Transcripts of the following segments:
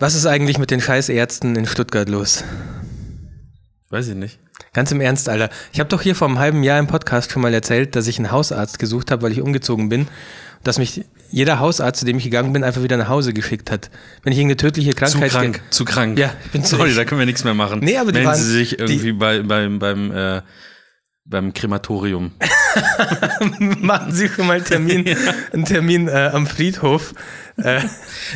Was ist eigentlich mit den Scheißärzten in Stuttgart los? Weiß ich nicht. Ganz im Ernst, Alter. Ich habe doch hier vor einem halben Jahr im Podcast schon mal erzählt, dass ich einen Hausarzt gesucht habe, weil ich umgezogen bin. Dass mich jeder Hausarzt, zu dem ich gegangen bin, einfach wieder nach Hause geschickt hat. Wenn ich irgendeine tödliche Krankheit... Zu krank, zu krank. Ja, ich bin Sorry, ich, da können wir nichts mehr machen. Nee, aber die Melden waren- Sie sich irgendwie die- bei, beim, beim, äh, beim Krematorium. machen Sie schon mal einen Termin, einen Termin äh, am Friedhof. Äh,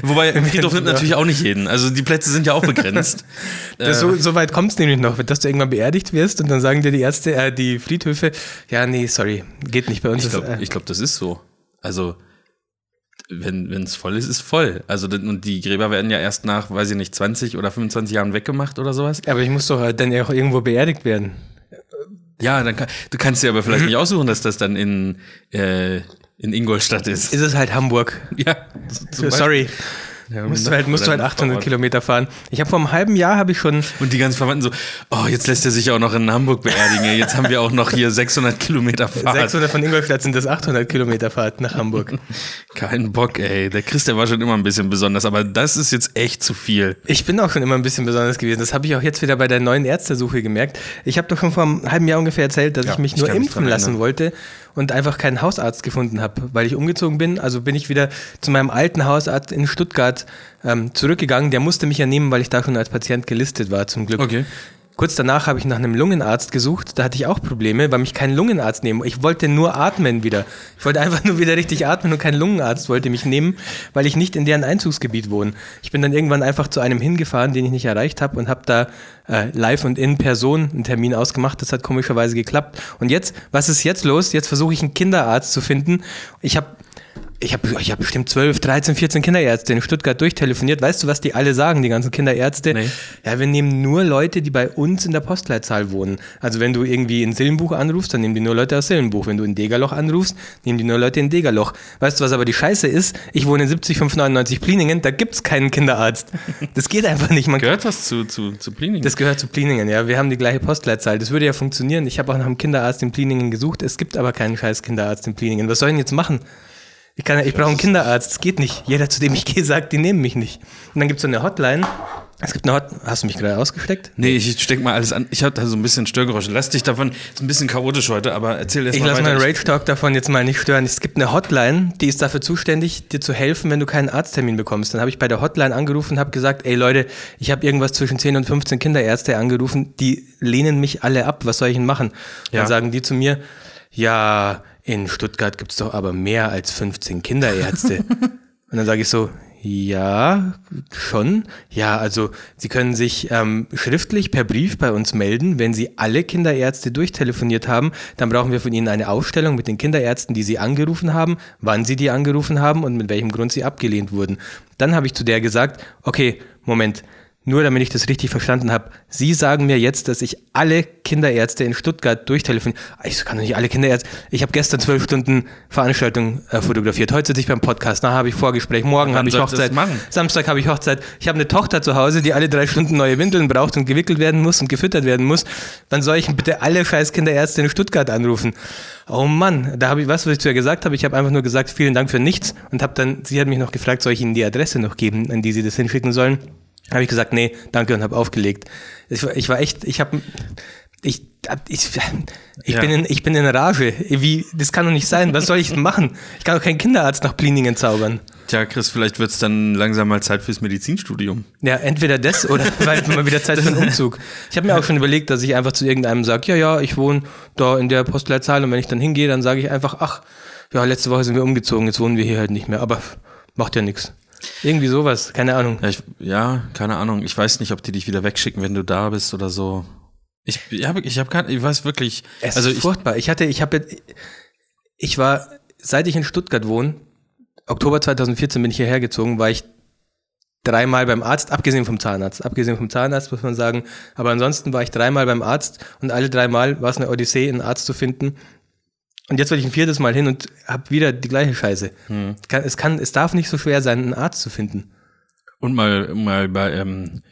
Wobei, im Friedhof nimmt natürlich auch nicht jeden. Also die Plätze sind ja auch begrenzt. das, so, so weit kommt es nämlich noch, dass du irgendwann beerdigt wirst und dann sagen dir die Ärzte, äh, die Friedhöfe, ja, nee, sorry, geht nicht bei uns. ich glaube, äh, ich glaub, das ist so. Also, wenn es voll ist, ist voll. Also, und die Gräber werden ja erst nach, weiß ich nicht, 20 oder 25 Jahren weggemacht oder sowas. aber ich muss doch äh, dann ja auch irgendwo beerdigt werden. Ja, dann kann, du kannst dir aber vielleicht nicht aussuchen, dass das dann in, äh, in Ingolstadt ist. Ist es halt Hamburg. Ja, Sorry. Ja, Musst du halt, musst du halt oder- 800 Kilometer fahren. Ich habe vor einem halben Jahr habe ich schon, Und die ganzen Verwandten so, oh, jetzt lässt er sich auch noch in Hamburg beerdigen. Jetzt haben wir auch noch hier 600 Kilometer Fahrt. 600 von Ingolstadt sind das 800 Kilometer Fahrt nach Hamburg. Kein Bock, ey. Der Chris, der war schon immer ein bisschen besonders, aber das ist jetzt echt zu viel. Ich bin auch schon immer ein bisschen besonders gewesen. Das habe ich auch jetzt wieder bei der neuen Ärztesuche gemerkt. Ich habe doch schon vor einem halben Jahr ungefähr erzählt, dass Ja, ich mich ich nur impfen lassen wollte und einfach keinen Hausarzt gefunden habe, weil ich umgezogen bin. Also bin ich wieder zu meinem alten Hausarzt in Stuttgart ähm, zurückgegangen. Der musste mich ja nehmen, weil ich da schon als Patient gelistet war, zum Glück. Okay. Kurz danach habe ich nach einem Lungenarzt gesucht. Da hatte ich auch Probleme, weil mich kein Lungenarzt nehmen. Ich wollte nur atmen wieder. Ich wollte einfach nur wieder richtig atmen und kein Lungenarzt wollte mich nehmen, weil ich nicht in deren Einzugsgebiet wohne. Ich bin dann irgendwann einfach zu einem hingefahren, den ich nicht erreicht habe und habe da äh, live und in Person einen Termin ausgemacht. Das hat komischerweise geklappt. Und jetzt, was ist jetzt los? Jetzt versuche ich einen Kinderarzt zu finden. Ich habe ich habe ich hab bestimmt 12, 13, 14 Kinderärzte in Stuttgart durchtelefoniert. Weißt du, was die alle sagen, die ganzen Kinderärzte? Nee. Ja, wir nehmen nur Leute, die bei uns in der Postleitzahl wohnen. Also wenn du irgendwie in Silbenbuch anrufst, dann nehmen die nur Leute aus Silbenbuch. Wenn du in Degerloch anrufst, nehmen die nur Leute in Degerloch. Weißt du, was aber die Scheiße ist? Ich wohne in 70599 Pliningen, da gibt's keinen Kinderarzt. Das geht einfach nicht. Man Gehört das zu, zu, zu Plining? das gehört zu Pliningen, ja. Wir haben die gleiche Postleitzahl. Das würde ja funktionieren. Ich habe auch nach einem Kinderarzt in Pliningen gesucht. Es gibt aber keinen scheiß Kinderarzt in Pliningen. Was soll ich denn jetzt machen? Ich, kann, ich brauche einen Kinderarzt. Das geht nicht. Jeder, zu dem ich gehe, sagt, die nehmen mich nicht. Und dann gibt es so eine Hotline. Es gibt eine Hot Hast du mich gerade ausgesteckt? nee, ich steck mal alles an. Ich habe da so ein bisschen Störgeräusche. Lass dich davon, ist ein bisschen chaotisch heute, aber erzähl erst Ich mal lasse weiter. meinen Rage Talk davon jetzt mal nicht stören. Es gibt eine Hotline, die ist dafür zuständig, dir zu helfen, wenn du keinen Arzttermin bekommst. Dann habe ich bei der Hotline angerufen und habe gesagt, ey Leute, ich habe irgendwas zwischen 10 und 15 Kinderärzte angerufen, die lehnen mich alle ab. Was soll ich denn machen? Ja. Dann sagen die zu mir, ja, in Stuttgart gibt es doch aber mehr als 15 Kinderärzte. und dann sage ich so, ja, schon. Ja, also Sie können sich ähm, schriftlich per Brief bei uns melden. Wenn Sie alle Kinderärzte durchtelefoniert haben, dann brauchen wir von Ihnen eine Aufstellung mit den Kinderärzten, die Sie angerufen haben, wann Sie die angerufen haben und mit welchem Grund Sie abgelehnt wurden. Dann habe ich zu der gesagt, okay, Moment, nur damit ich das richtig verstanden habe. Sie sagen mir jetzt, dass ich alle Kinderärzte in Stuttgart durchtelefoniere. Ich kann doch nicht alle Kinderärzte. Ich habe gestern zwölf Stunden Veranstaltung äh, fotografiert. Heute sitze ich beim Podcast. Nachher habe ich Vorgespräch. Morgen habe ich Hochzeit. machen? Samstag habe ich Hochzeit. Ich habe eine Tochter zu Hause, die alle drei Stunden neue Windeln braucht und gewickelt werden muss und gefüttert werden muss. Wann soll ich bitte alle scheiß Kinderärzte in Stuttgart anrufen? Oh Mann, da habe ich was, was ich zu ihr gesagt habe. Ich habe einfach nur gesagt, vielen Dank für nichts und habe dann, sie hat mich noch gefragt, soll ich Ihnen die Adresse noch geben, an die Sie das hinschicken sollen? Habe ich gesagt, nee, danke und habe aufgelegt. Ich, war- ich war echt, ich habe, ich, ich, ich, Ja. bin in, ich bin in Rage. Wie, das kann doch nicht sein. Was soll ich denn machen? Ich kann doch keinen Kinderarzt nach Pliningen zaubern. Tja, Chris, vielleicht wird es dann langsam mal Zeit fürs Medizinstudium. Ja, entweder das oder weil mal wieder Zeit für einen Umzug. Ich habe mir auch schon überlegt, dass ich einfach zu irgendeinem sage, ja, ja, ich wohne da in der Postleitzahl und wenn ich dann hingehe, dann sage ich einfach, ach, ja, letzte Woche sind wir umgezogen, jetzt wohnen wir hier halt nicht mehr, aber macht ja nichts. Irgendwie sowas, keine Ahnung. Ja, ich, ja, keine Ahnung. Ich weiß nicht, ob die dich wieder wegschicken, wenn du da bist oder so. Ich, ja, ich habe kein, ich weiß wirklich. Es also ist ich, furchtbar. Ich hatte, ich habe, ich war, seit ich in Stuttgart wohne, Oktober 2014 bin ich hierher gezogen, war ich dreimal beim Arzt, abgesehen vom Zahnarzt. Abgesehen vom Zahnarzt muss man sagen. Aber ansonsten war ich dreimal beim Arzt und alle dreimal war es eine Odyssee, einen Arzt zu finden. Und jetzt will ich ein viertes Mal hin und habe wieder die gleiche Scheiße. Hm. Kann, es, kann, es darf nicht so schwer sein, einen Arzt zu finden. und mal, mal bei, ähm,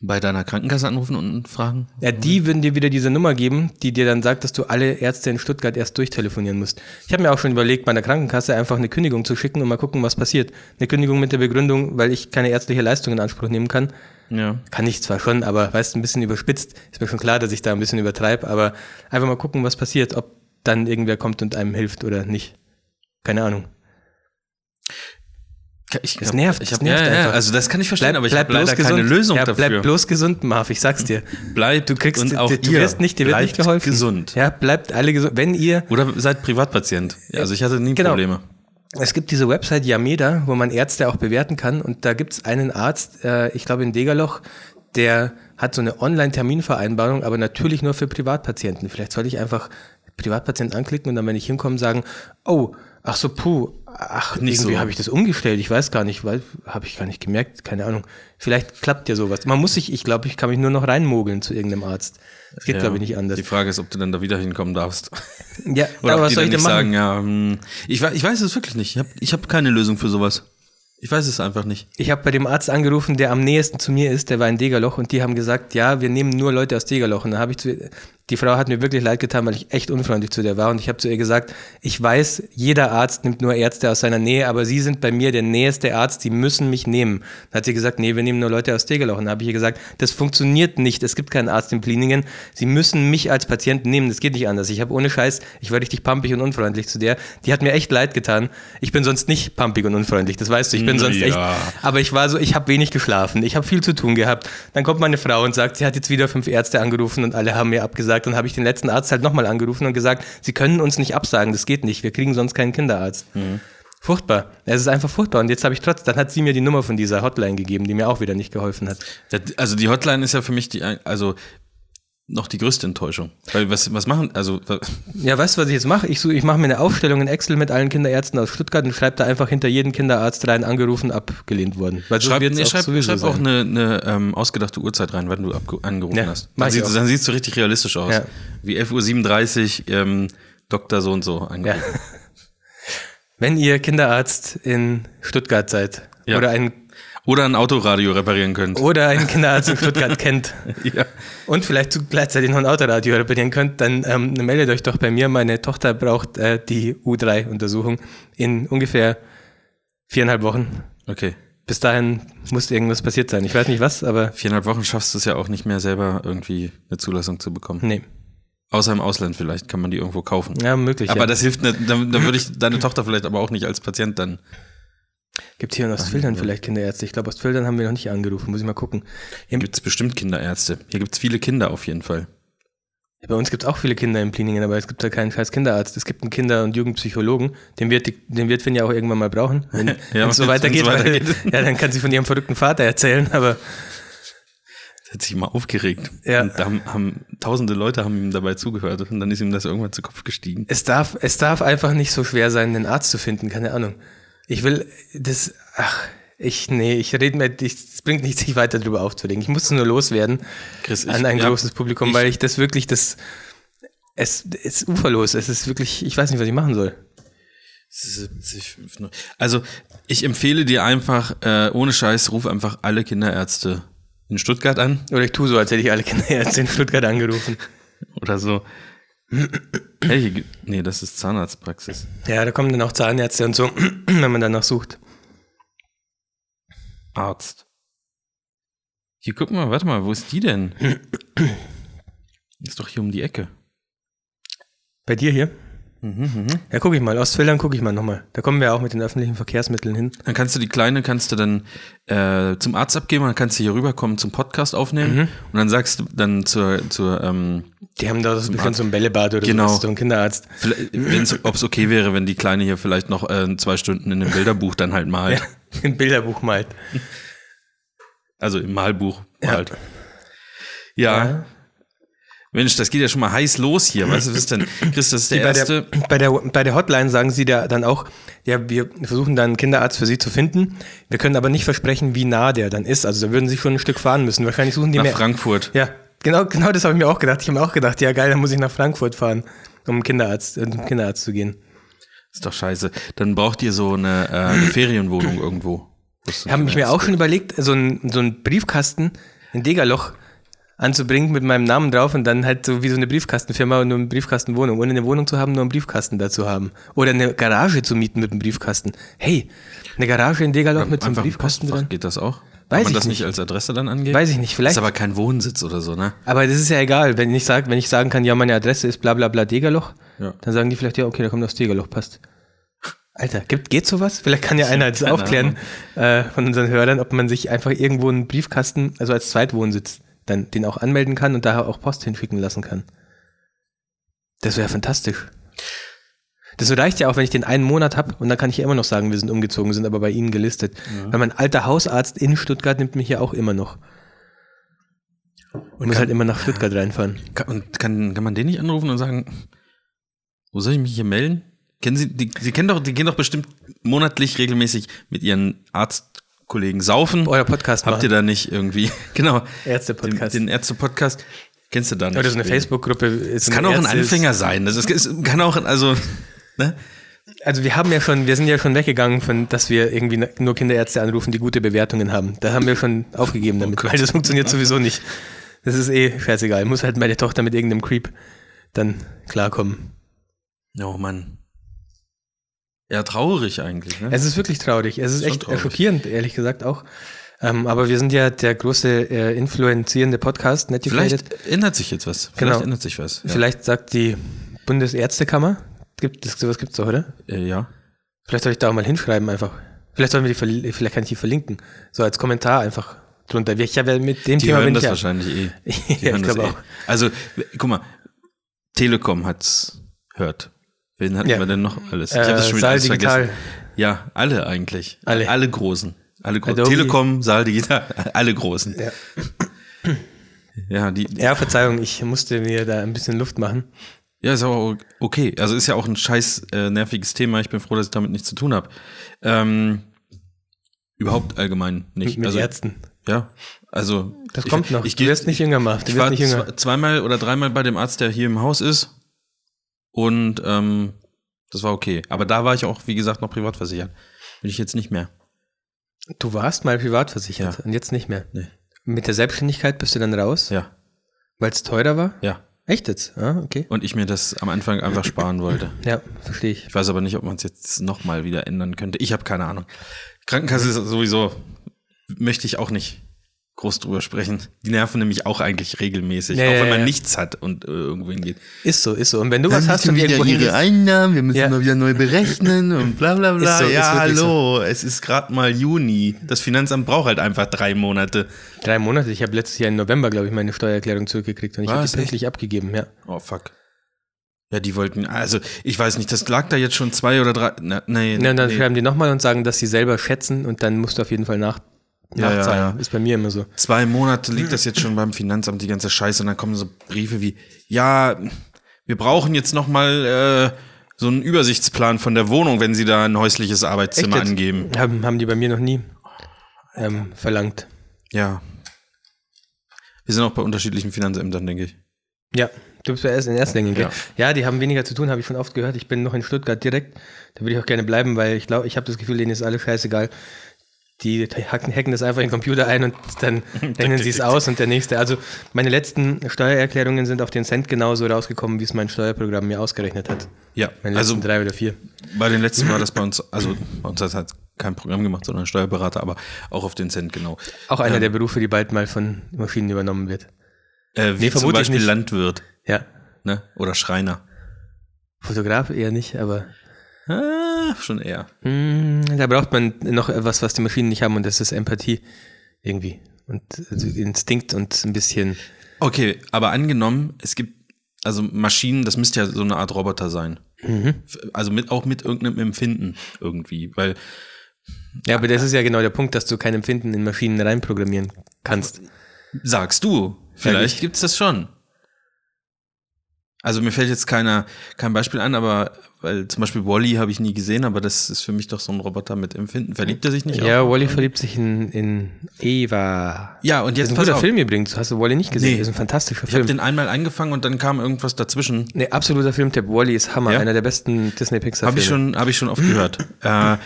Bei deiner Krankenkasse anrufen und fragen? Ja, die würden dir wieder diese Nummer geben, die dir dann sagt, dass du alle Ärzte in Stuttgart erst durchtelefonieren musst. Ich habe mir auch schon überlegt, meiner Krankenkasse einfach eine Kündigung zu schicken und mal gucken, was passiert. Eine Kündigung mit der Begründung, weil ich keine ärztliche Leistung in Anspruch nehmen kann. Ja. Kann ich zwar schon, aber weißt ein bisschen überspitzt. Ist mir schon klar, dass ich da ein bisschen übertreibe, aber einfach mal gucken, was passiert, ob dann irgendwer kommt und einem hilft oder nicht. Keine Ahnung. Ich, Es nervt, Ich hab, nervt ja, ja, also das kann ich verstehen, aber ich bleib habe leider bloß keine gesund. Lösung ja, dafür. Bleib bloß gesund, Marv, ich sag's dir. Bleibt Du kriegst, und auch du, du ihr wirst nicht, dir wird nicht geholfen. gesund. Ja, bleibt alle gesund. Wenn ihr, Oder seid Privatpatient. Also ich hatte nie Genau. Probleme. es gibt diese Website Yameda, wo man Ärzte auch bewerten kann und da gibt's einen Arzt, äh, ich glaube in Degerloch, der hat so eine Online-Terminvereinbarung, aber natürlich nur für Privatpatienten. Vielleicht soll ich einfach Privatpatient anklicken und dann, wenn ich hinkomme, sagen, oh, ach so, puh, ach, Nicht irgendwie so. habe ich das umgestellt, ich weiß gar nicht, weil habe ich gar nicht gemerkt, keine Ahnung. Vielleicht klappt ja sowas. Man muss sich, ich glaube, ich kann mich nur noch reinmogeln zu irgendeinem Arzt. Das geht, Ja. glaube ich, nicht anders. Die Frage ist, ob du dann da wieder hinkommen darfst. Ja, Oder aber was soll ich denn machen? sagen, ja, hm, ich, ich weiß es wirklich nicht. Ich habe ich hab keine Lösung für sowas. Ich weiß es einfach nicht. Ich habe bei dem Arzt angerufen, der am nächsten zu mir ist, der war in Degerloch und die haben gesagt, ja, wir nehmen nur Leute aus Degerloch. Und dann habe ich zu die Frau hat mir wirklich leid getan, weil ich echt unfreundlich zu der war und ich habe zu ihr gesagt, ich weiß, jeder Arzt nimmt nur Ärzte aus seiner Nähe, aber Sie sind bei mir der nächste Arzt, Sie müssen mich nehmen. Dann hat sie gesagt, nee, wir nehmen nur Leute aus Degerloch. Und dann habe ich ihr gesagt, das funktioniert nicht, es gibt keinen Arzt in Pliningen, Sie müssen mich als Patienten nehmen, das geht nicht anders. Ich habe ohne Scheiß, ich war richtig pampig und unfreundlich zu der. Die hat mir echt leid getan. Ich bin sonst nicht pampig und unfreundlich, das weißt du, ich bin sonst echt Ja. aber ich war so, ich habe wenig geschlafen, ich habe viel zu tun gehabt. Dann kommt meine Frau und sagt, sie hat jetzt wieder fünf Ärzte angerufen und alle haben mir abgesagt. Dann habe ich den letzten Arzt halt nochmal angerufen und gesagt, sie können uns nicht absagen, das geht nicht, wir kriegen sonst keinen Kinderarzt. Furchtbar. Es ist einfach furchtbar. Und jetzt habe ich trotz, dann hat sie mir die Nummer von dieser Hotline gegeben, die mir auch wieder nicht geholfen hat. Also die Hotline ist ja für mich die, also noch die größte Enttäuschung. Weil was, was machen, also Ja, weißt du, was ich jetzt mache? Ich, such- ich mache mir eine Aufstellung in Excel mit allen Kinderärzten aus Stuttgart und schreibe da einfach hinter jeden Kinderarzt rein, angerufen, abgelehnt worden. Weil so schreib, nee, auch schreib, schreib auch eine, eine ähm, ausgedachte Uhrzeit rein, wenn du angerufen Ja, hast. Dann, sieht, dann siehst du richtig realistisch aus. Ja. Wie 11.37 Uhr, ähm, Doktor so und so Ja. angerufen. Wenn ihr Kinderarzt in Stuttgart seid Ja. oder ein Oder ein Autoradio reparieren könnt. oder einen Kinderarzt in Stuttgart kennt Ja. und vielleicht zu gleichzeitig noch ein Autoradio reparieren könnt, dann ähm, meldet euch doch bei mir. Meine Tochter braucht äh, die U3-Untersuchung in ungefähr viereinhalb Wochen. Okay. Bis dahin muss irgendwas passiert sein. Ich weiß nicht was, aber Viereinhalb Wochen schaffst du es ja auch nicht mehr selber irgendwie eine Zulassung zu bekommen. nee. Außer im Ausland vielleicht kann man die irgendwo kaufen. Ja, möglich. aber ja. das hilft nicht, dann, dann würde ich deine Tochter vielleicht aber auch nicht als Patient dann. Gibt hier in Ostfildern vielleicht Kinderärzte. Ich glaube, Ostfildern haben wir noch nicht angerufen. Muss ich mal gucken. Hier, Gibt es bestimmt Kinderärzte. Hier gibt es viele Kinder auf jeden Fall. bei uns gibt es auch viele Kinder in Pliningen, aber es gibt da keinen scheiß Kinderarzt. Es gibt einen Kinder- und Jugendpsychologen. Den wird, die, den wird Finn ja auch irgendwann mal brauchen. Wenn Ja, es so weitergeht. weitergeht. Weil, ja, dann kann sie von ihrem verrückten Vater erzählen, aber Der hat sich immer aufgeregt. Ja. Und da haben, haben tausende Leute haben ihm dabei zugehört und dann ist ihm das irgendwann zu Kopf gestiegen. es darf, es darf einfach nicht so schwer sein, einen Arzt zu finden, keine Ahnung. Ich will das, ach, ich, nee, ich rede mir, es bringt nichts, sich weiter darüber aufzuregen. Ich muss es nur loswerden Chris, ich- an ein ja, großes Publikum, ich- weil ich das wirklich, das, es es ist uferlos. Es ist wirklich, ich weiß nicht, was ich machen soll. 70, Also ich empfehle dir einfach, äh, ohne Scheiß, ruf einfach alle Kinderärzte in Stuttgart an Oder ich tue so, als hätte ich alle Kinderärzte in Stuttgart angerufen. oder so. Hey, nee, das ist Zahnarztpraxis. Ja, da kommen dann auch Zahnärzte und so, wenn man danach sucht. Arzt. Hier, guck mal, warte mal, wo ist die denn? Ist doch hier um die Ecke. Bei dir hier? Mhm, Ja, gucke ich mal. Ostfildern gucke ich mal nochmal. Da kommen wir auch mit den öffentlichen Verkehrsmitteln hin. Dann kannst du die Kleine, kannst du dann äh, zum Arzt abgeben, dann kannst du hier rüberkommen zum Podcast aufnehmen und dann sagst du dann zur, zur ähm, Die haben da so bestimmt so ein Bällebad oder Genau. so, so ein Kinderarzt. ob es okay wäre, wenn die Kleine hier vielleicht noch äh, zwei Stunden in dem Bilderbuch dann halt malt. Ein Bilderbuch malt. Also im Malbuch malt. Ja. Ja. Mensch, das geht ja schon mal heiß los hier. Weißt du, was ist denn? Chris, das ist der Bei erste. der, bei, der, bei der Hotline sagen sie da dann auch, ja, wir versuchen dann einen Kinderarzt für sie zu finden. Wir können aber nicht versprechen, wie nah der dann ist. Also da würden sie schon ein Stück fahren müssen. Wahrscheinlich suchen die nach mehr. Frankfurt. Ja, genau, genau das habe ich mir auch gedacht. Ich habe mir auch gedacht, ja geil, dann muss ich nach Frankfurt fahren, um einen Kinderarzt, äh, zum Kinderarzt zu gehen. Ist doch scheiße. Dann braucht ihr so eine, äh, eine Ferienwohnung irgendwo. Ich habe mich mir auch schon überlegt, so ein, so ein Briefkasten ein Degerloch anzubringen mit meinem Namen drauf und dann halt so wie so eine Briefkastenfirma und nur eine Briefkastenwohnung. Ohne eine Wohnung zu haben, nur einen Briefkasten dazu haben. Oder eine Garage zu mieten mit einem Briefkasten. Hey, eine Garage in Degerloch mit so einem ein Briefkasten Postfach, drin. geht das auch? Weiß Kann man ich das nicht nicht. als Adresse dann angeben? Weiß ich nicht, vielleicht. Ist aber kein Wohnsitz oder so, ne? Aber das ist ja egal, wenn ich sag, wenn ich sagen kann, ja, meine Adresse ist bla bla bla Degerloch, Ja. dann sagen die vielleicht, ja, okay, da kommt aus Degerloch, passt. Alter, gibt, geht sowas? Vielleicht kann ja einer das aufklären äh, von unseren Hörern, ob man sich einfach irgendwo einen Briefkasten, also als Zweitwohnsitz, dann den auch anmelden kann und daher auch Post hinschicken lassen kann. Das wäre fantastisch. Das reicht ja auch, wenn ich den einen Monat habe und dann kann ich ja immer noch sagen, wir sind umgezogen, sind aber bei Ihnen gelistet. Weil mein alter Hausarzt in Stuttgart nimmt mich ja auch immer noch. Und muss kann- halt immer nach Stuttgart reinfahren. Kann, und kann, kann man den nicht anrufen und sagen, wo soll ich mich hier melden? Kennen Sie, die, Sie kennen doch, die gehen doch bestimmt monatlich regelmäßig mit Ihren Arztkollegen saufen. Euer Podcast Habt ihr da nicht irgendwie, genau, Ärzte-Podcast. den, den Ärzte-Podcast? Kennst du da nicht? Oder so eine Facebook-Gruppe. ist Das kann auch ein Ärzte- Anfänger sein. Das ist, es kann auch, ein- also, ne? Also wir haben ja schon, wir sind ja schon weggegangen von, dass wir irgendwie nur Kinderärzte anrufen, die gute Bewertungen haben. Da haben wir schon aufgegeben damit, weil das funktioniert sowieso nicht. Das ist eh scheißegal. Muss halt meine Tochter mit irgendeinem Creep dann klarkommen. Oh Mann. Ja, traurig eigentlich, ne? Es ist wirklich traurig. Es ist Schon echt traurig. schockierend, ehrlich gesagt auch. Ähm, aber wir sind ja der große äh, influenzierende Podcast, Netiflated. Vielleicht ändert sich jetzt was. Vielleicht Genau. ändert sich was. Ja. Vielleicht sagt die Bundesärztekammer, gibt es sowas gibt's doch, oder? Äh, ja. Vielleicht soll ich da auch mal hinschreiben einfach. Vielleicht sollen wir die vielleicht kann ich die verlinken. So als Kommentar einfach drunter. Ich habe ja mit dem Die Thema hören bin das ich ja. wahrscheinlich eh. Die Ja, ich glaube eh. auch. Also, guck mal, Telekom hat's hört. Wen hatten Ja. wir denn noch alles? Ich Äh, hab das schon wieder alles vergessen. Ja, alle eigentlich. Alle. Alle großen. Alle großen. Adobe. Telekom, Saal Digital, alle großen. Ja. Ja, die, ja, Verzeihung, ich musste mir da ein bisschen Luft machen. Ja, ist aber okay. Also ist ja auch ein scheiß äh, nerviges Thema. Ich bin froh, dass ich damit nichts zu tun habe. Ähm, überhaupt allgemein nicht. Mit also, Ärzten. Ja, also Das ich- kommt noch. Ich du wirst nicht jünger. Du Ich war nicht jünger. zwe- zweimal oder dreimal bei dem Arzt, der hier im Haus ist. Und ähm, das war okay. Aber da war ich auch, wie gesagt, noch privat versichert. Bin ich jetzt nicht mehr. Du warst mal privat versichert Ja. und jetzt nicht mehr. Nee. Mit der Selbstständigkeit bist du dann raus, Ja, weil es teurer war? ja. Echt jetzt? Ah, okay. Und ich mir das am Anfang einfach sparen wollte. Ja, verstehe ich. Ich weiß aber nicht, ob man es jetzt nochmal wieder ändern könnte. Ich habe keine Ahnung. Krankenkasse ist sowieso, möchte ich auch nicht groß drüber sprechen. Die nerven nämlich auch eigentlich regelmäßig, Ja, auch wenn man ja. nichts hat und äh, irgendwo hingeht. Ist so, ist so. Und wenn du was hast und irgendwo hingehst, Einnahmen, wir müssen Ja. mal wieder neu berechnen und bla bla bla. So, ja, hallo, es ist gerade mal Juni. Das Finanzamt braucht halt einfach drei Monate. drei Monate, ich habe letztes Jahr im November, glaube ich, meine Steuererklärung zurückgekriegt und ich habe die pünktlich abgegeben, ja. Oh, fuck. Ja, die wollten, also ich weiß nicht, das lag da jetzt schon zwei oder drei, na, nee, Ja, und dann nee. schreiben die nochmal und sagen, dass sie selber schätzen und dann musst du auf jeden Fall nach, Ja, ja, nachzahlen. ja. Ist bei mir immer so. zwei Monate liegt das jetzt schon beim Finanzamt, die ganze Scheiße, und dann kommen so Briefe wie, ja, wir brauchen jetzt noch mal äh, so einen Übersichtsplan von der Wohnung, wenn Sie da ein häusliches Arbeitszimmer jetzt? angeben. Haben, haben die bei mir noch nie ähm, verlangt. Ja. Wir sind auch bei unterschiedlichen Finanzämtern, denke ich. Ja, du bist ja erst in Erstlingen, gell? Ja. Ja. die haben weniger zu tun, habe ich schon oft gehört. Ich bin noch in Stuttgart direkt. Da würde ich auch gerne bleiben, weil ich glaube, ich habe das Gefühl, denen ist alles scheißegal. Die hacken, hacken das einfach in den Computer ein und dann rechnen sie es aus und der nächste. Also meine letzten Steuererklärungen sind auf den Cent genauso rausgekommen, wie es mein Steuerprogramm mir ausgerechnet hat. Ja, Meine also letzten drei oder vier. bei den letzten war das bei uns, also bei uns hat es halt kein Programm gemacht, sondern ein Steuerberater, aber auch auf den Cent genau. Auch einer der Berufe, die bald mal von Maschinen übernommen wird. Äh, wie Nee, zum Beispiel. Landwirt Ja. ne? oder Schreiner. Fotograf eher nicht, aber Ah, schon eher. mm, da braucht man noch etwas, was die Maschinen nicht haben und das ist Empathie irgendwie. Und also Instinkt und ein bisschen. Okay, aber angenommen, es gibt, also Maschinen, das müsste ja so eine Art Roboter sein. F- Also mit, auch mit irgendeinem Empfinden irgendwie, weil, Ja, aber das ist ja genau der Punkt, dass du kein Empfinden in Maschinen reinprogrammieren kannst. sagst du, vielleicht ich. gibt's das schon. Also mir fällt jetzt keiner, kein Beispiel an, aber weil zum Beispiel Wally habe ich nie gesehen, aber das ist für mich doch so ein Roboter mit Empfinden. Verliebt er sich nicht? Ja? Wally verliebt sich in, in Eva. Ja, und Das jetzt ist ein guter auf. Film übrigens. Hast du Wally nicht gesehen? Nee. Das ist ein fantastischer Ich habe Film. den einmal angefangen und dann kam irgendwas dazwischen. Nee, absoluter Filmtipp. Wally ist Hammer. Ja? Einer der besten Disney-Pixar-Filme. Habe ich schon, habe ich schon oft gehört. äh,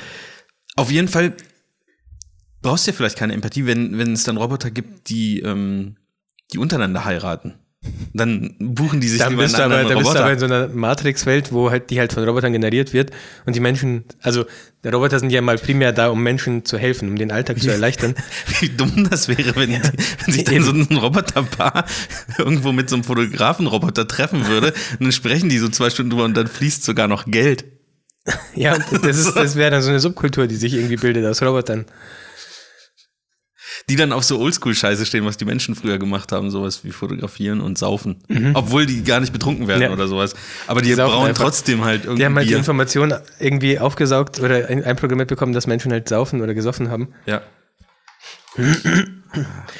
auf jeden Fall brauchst ja vielleicht keine Empathie, wenn, wenn es dann Roboter gibt, die, ähm, die untereinander heiraten. Dann buchen die sich Dann lieber bist, einen aber, anderen dann bist du aber Roboter. in so einer Matrix-Welt, wo halt die halt von Robotern generiert wird und die Menschen, also die Roboter sind ja mal primär da, um Menschen zu helfen, um den Alltag zu erleichtern. Wie dumm das wäre, wenn, die, wenn sich dann so ein Roboterpaar irgendwo mit so einem Fotografenroboter treffen würde und dann sprechen die so zwei Stunden drüber und dann fließt sogar noch Geld. Ja, das, ist, das wäre dann so eine Subkultur, die sich irgendwie bildet aus Robotern. Die dann auf so Oldschool-Scheiße stehen, was die Menschen früher gemacht haben, sowas wie fotografieren und saufen. Obwohl die gar nicht betrunken werden Mhm. Ja. oder sowas. Aber die, Die brauen einfach. trotzdem halt irgendwie Die haben halt die. Information irgendwie aufgesaugt oder ein- einprogrammiert bekommen, dass Menschen halt saufen oder gesoffen haben. Ja.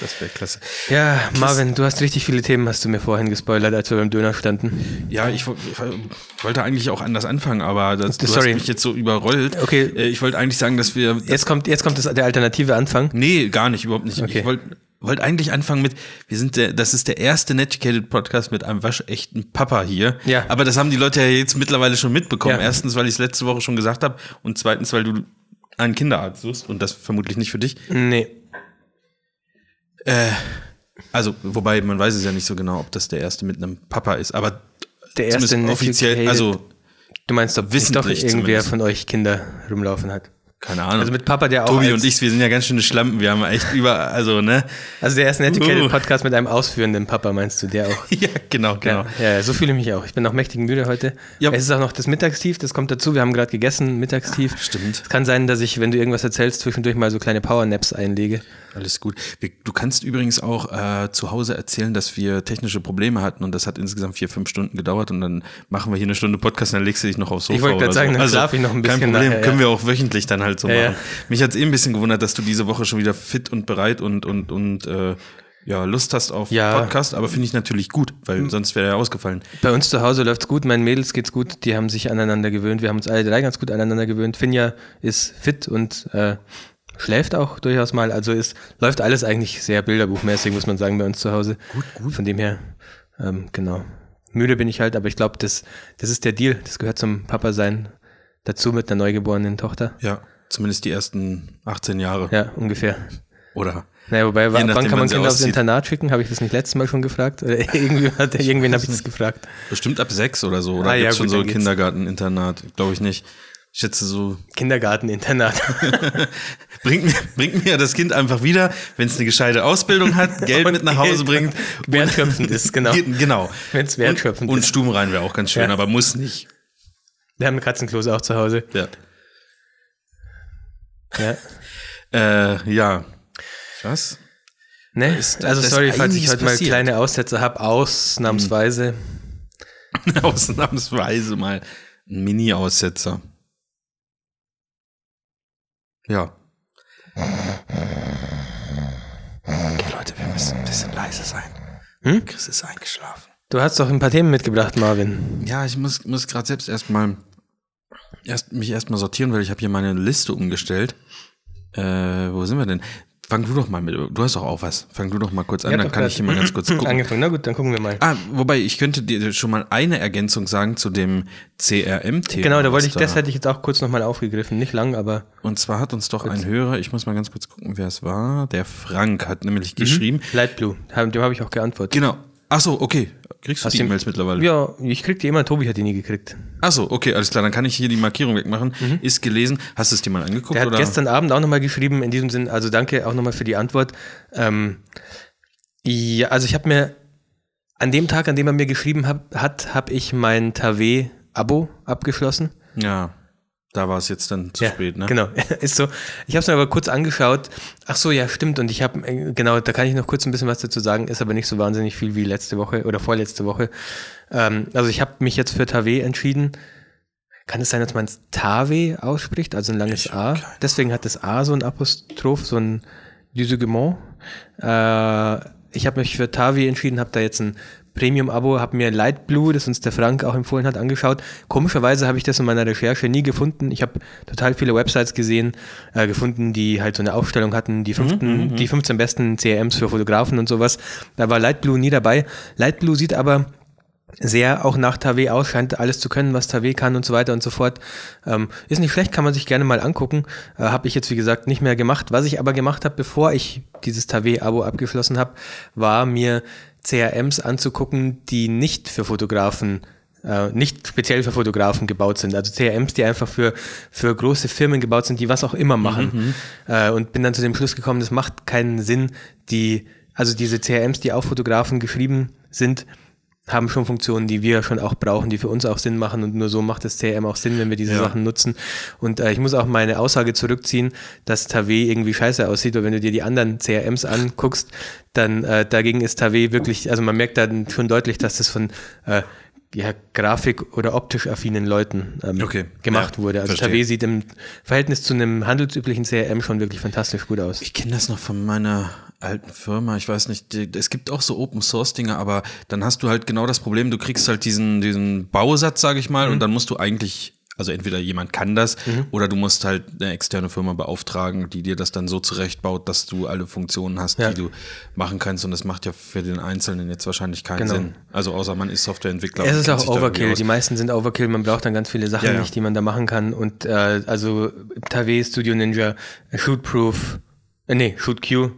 Das wäre klasse. Ja, Marvin, du hast richtig viele Themen, hast du mir vorhin gespoilert, als wir beim Döner standen. Ja, ich, ich wollte eigentlich auch anders anfangen, aber das, du Sorry. hast mich jetzt so überrollt. Okay. Äh, Ich wollte eigentlich sagen, dass wir. Jetzt kommt, jetzt kommt das, der alternative Anfang. Nee, gar nicht, überhaupt nicht. Okay. Ich wollte wollte eigentlich anfangen mit, wir sind der, das ist der erste Netucated Podcast mit einem waschechten Papa hier. Ja. Aber das haben die Leute ja jetzt mittlerweile schon mitbekommen. Ja. Erstens, weil ich es letzte Woche schon gesagt habe und zweitens, weil du einen Kinderarzt suchst und das vermutlich nicht für dich. Nee. Also, wobei man weiß es ja nicht so genau, ob das der erste mit einem Papa ist, aber Der erste offiziell, Netucated- also Du meinst, ob nicht doch irgendwer zumindest. von euch Kinder rumlaufen hat? keine Ahnung. Also mit Papa, der auch. Tobi und ich, wir sind ja ganz schöne Schlampen, wir haben echt über, also, ne? Also der erste Netiquette Uh. Podcast mit einem ausführenden Papa, meinst du, der auch? Ja, genau, genau. Ja, ja, so fühle ich mich auch. Ich bin auch mächtig müde heute. Ja. Es ist auch noch das Mittagstief, das kommt dazu. Wir haben gerade gegessen, Mittagstief. Stimmt. Es kann sein, dass ich, wenn du irgendwas erzählst, zwischendurch mal so kleine Powernaps einlege. Alles gut. Du kannst übrigens auch äh, zu Hause erzählen, dass wir technische Probleme hatten und das hat insgesamt vier, fünf Stunden gedauert und dann machen wir hier eine Stunde Podcast und dann legst du dich noch aufs Sofa. Ich wollte gerade sagen, so. dann schlafe ich noch ein bisschen Kein Problem, nachher, können wir auch wöchentlich dann halt so Ja, ja. machen. Mich hat es eh ein bisschen gewundert, dass du diese Woche schon wieder fit und bereit und, und, und äh, ja, Lust hast auf Ja. Podcast, aber finde ich natürlich gut, weil sonst wäre er ausgefallen. Bei uns zu Hause läuft's gut, meinen Mädels geht's gut, die haben sich aneinander gewöhnt. Wir haben uns alle drei ganz gut aneinander gewöhnt. Finja ist fit und äh, schläft auch durchaus mal. Also es läuft alles eigentlich sehr bilderbuchmäßig, muss man sagen, bei uns zu Hause. Gut, gut. Von dem her, ähm, genau. Müde bin ich halt, aber ich glaube, das, das ist der Deal. Das gehört zum Papa sein dazu mit einer neugeborenen Tochter. Ja, zumindest die ersten 18 Jahre. Ja, ungefähr. Oder? Naja, wobei, wann, nachdem, kann man sie Kinder aufs. Internat schicken? Habe ich das nicht letztes Mal schon gefragt? Oder irgendwie hat, irgendwen habe ich das gefragt. Bestimmt ab sechs oder so. Oder Ah, ja, schon so dann geht's. Kindergarten, Internat? Glaube ich nicht. Ich schätze so, Kindergarten-Internat. Bringt mir, bringt mir das Kind einfach wieder, wenn es eine gescheite Ausbildung hat, Geld Und mit nach Hause Geld bringt. wertschöpfend ist, genau. Ge- Genau. Wenn's wertschöpfend und, und ist. Stubenrein wäre auch ganz schön, Ja. aber muss nicht. Wir haben Katzenklos auch zu Hause. Ja. Ja. Äh, ja. Was? Ne? ist- also ist sorry, falls ich heute mal passiert. kleine Aussätze habe, ausnahmsweise. Ausnahmsweise mal ein Mini-Aussetzer. Ja. Okay, Leute, wir müssen ein bisschen leise sein. Hm? Chris ist eingeschlafen. Du hast doch ein paar Themen mitgebracht, Marvin. Ja, ich muss, muss gerade selbst erstmal erst, mich erstmal sortieren, weil ich habe hier meine Liste umgestellt. Äh, wo sind wir denn? Fang du doch mal mit. Du hast doch auch was. Fang du doch mal kurz an, dann kann ich hier mal ganz kurz gucken. Angefangen. Na gut, dann gucken wir mal. Ah, wobei, ich könnte dir schon mal eine Ergänzung sagen zu dem CRM-Thema. genau, da wollte ich, was das hätte ich jetzt auch kurz nochmal aufgegriffen. Nicht lang, aber Und zwar hat uns doch ein Hörer, ich muss mal ganz kurz gucken, wer es war. Der Frank hat nämlich Mhm. geschrieben. Lightblue, hab- dem habe ich auch geantwortet. Genau. Ach so, okay. Kriegst du Hast die E-Mails mittlerweile? Ja, ich krieg die immer, Tobi hat die nie gekriegt. Ach so, okay, alles klar. Dann kann ich hier die Markierung wegmachen. Ist gelesen. Hast du es dir mal angeguckt? Mhm. Der hat oder? gestern Abend auch nochmal geschrieben, in diesem Sinn, also danke auch nochmal für die Antwort. Ähm, ja, also ich habe mir, an dem Tag, an dem er mir geschrieben hab, hat, habe ich mein Tave-Abo abgeschlossen. Ja, da war es jetzt dann zu spät, ne? Genau, ist so. Ich habe es mir aber kurz angeschaut. Ach so, ja, stimmt. Und ich habe, äh, genau, da kann ich noch kurz ein bisschen was dazu sagen, ist aber nicht so wahnsinnig viel wie letzte Woche oder vorletzte Woche. Ähm, also ich habe mich jetzt für Tave entschieden. Kann es sein, dass man es Tave ausspricht, also ein langes A? Deswegen hat das A so ein Apostroph, so ein Dysegement. Äh, ich habe mich für Tavi entschieden, habe da jetzt ein Premium-Abo, habe mir Light Blue, das uns der Frank auch empfohlen hat, angeschaut. Komischerweise habe ich das in meiner Recherche nie gefunden. Ich habe total viele Websites gesehen, äh, gefunden, die halt so eine Aufstellung hatten, die, fünften, die 15 besten CRMs für Fotografen und sowas. Da war Light Blue nie dabei. Light Blue sieht aber sehr auch nach TAW aus, scheint alles zu können, was TAW kann und so weiter und so fort. Ähm, ist nicht schlecht, kann man sich gerne mal angucken. Äh, habe ich jetzt, wie gesagt, nicht mehr gemacht. Was ich aber gemacht habe, bevor ich dieses TAW-Abo abgeschlossen habe, war mir CRMs anzugucken, die nicht für Fotografen äh, nicht speziell für Fotografen gebaut sind. Also CRMs, die einfach für, für große Firmen gebaut sind, die was auch immer machen. Mhm. Äh, und bin dann zu dem Schluss gekommen, das macht keinen Sinn, die, also diese CRMs, die auf Fotografen geschrieben sind, haben schon Funktionen, die wir schon auch brauchen, die für uns auch Sinn machen und nur so macht das CRM auch Sinn, wenn wir diese ja. Sachen nutzen. Und äh, ich muss auch meine Aussage zurückziehen, dass Tave irgendwie scheiße aussieht, weil wenn du dir die anderen CRMs anguckst, dann äh, dagegen ist Tave wirklich, also man merkt dann schon deutlich, dass das von äh, ja, Grafik- oder optisch affinen Leuten ähm, okay. gemacht ja, wurde. Also Tave sieht im Verhältnis zu einem handelsüblichen CRM schon wirklich fantastisch gut aus. Ich kenne das noch von meiner alten Firma, ich weiß nicht, es gibt auch so Open Source Dinge, aber dann hast du halt genau das Problem, du kriegst halt diesen, diesen Bausatz, sage ich mal, mhm. und dann musst du eigentlich also entweder jemand kann das mhm. oder du musst halt eine externe Firma beauftragen, die dir das dann so zurechtbaut, dass du alle Funktionen hast, ja. die du machen kannst. Und das macht ja für den Einzelnen jetzt wahrscheinlich keinen genau. Sinn. Also außer man ist Softwareentwickler. Es ist auch Overkill. Die meisten sind Overkill. Man braucht dann ganz viele Sachen ja, ja. nicht, die man da machen kann. Und äh, also Tave, Studio Ninja, Shootproof, äh, nee, ShootQ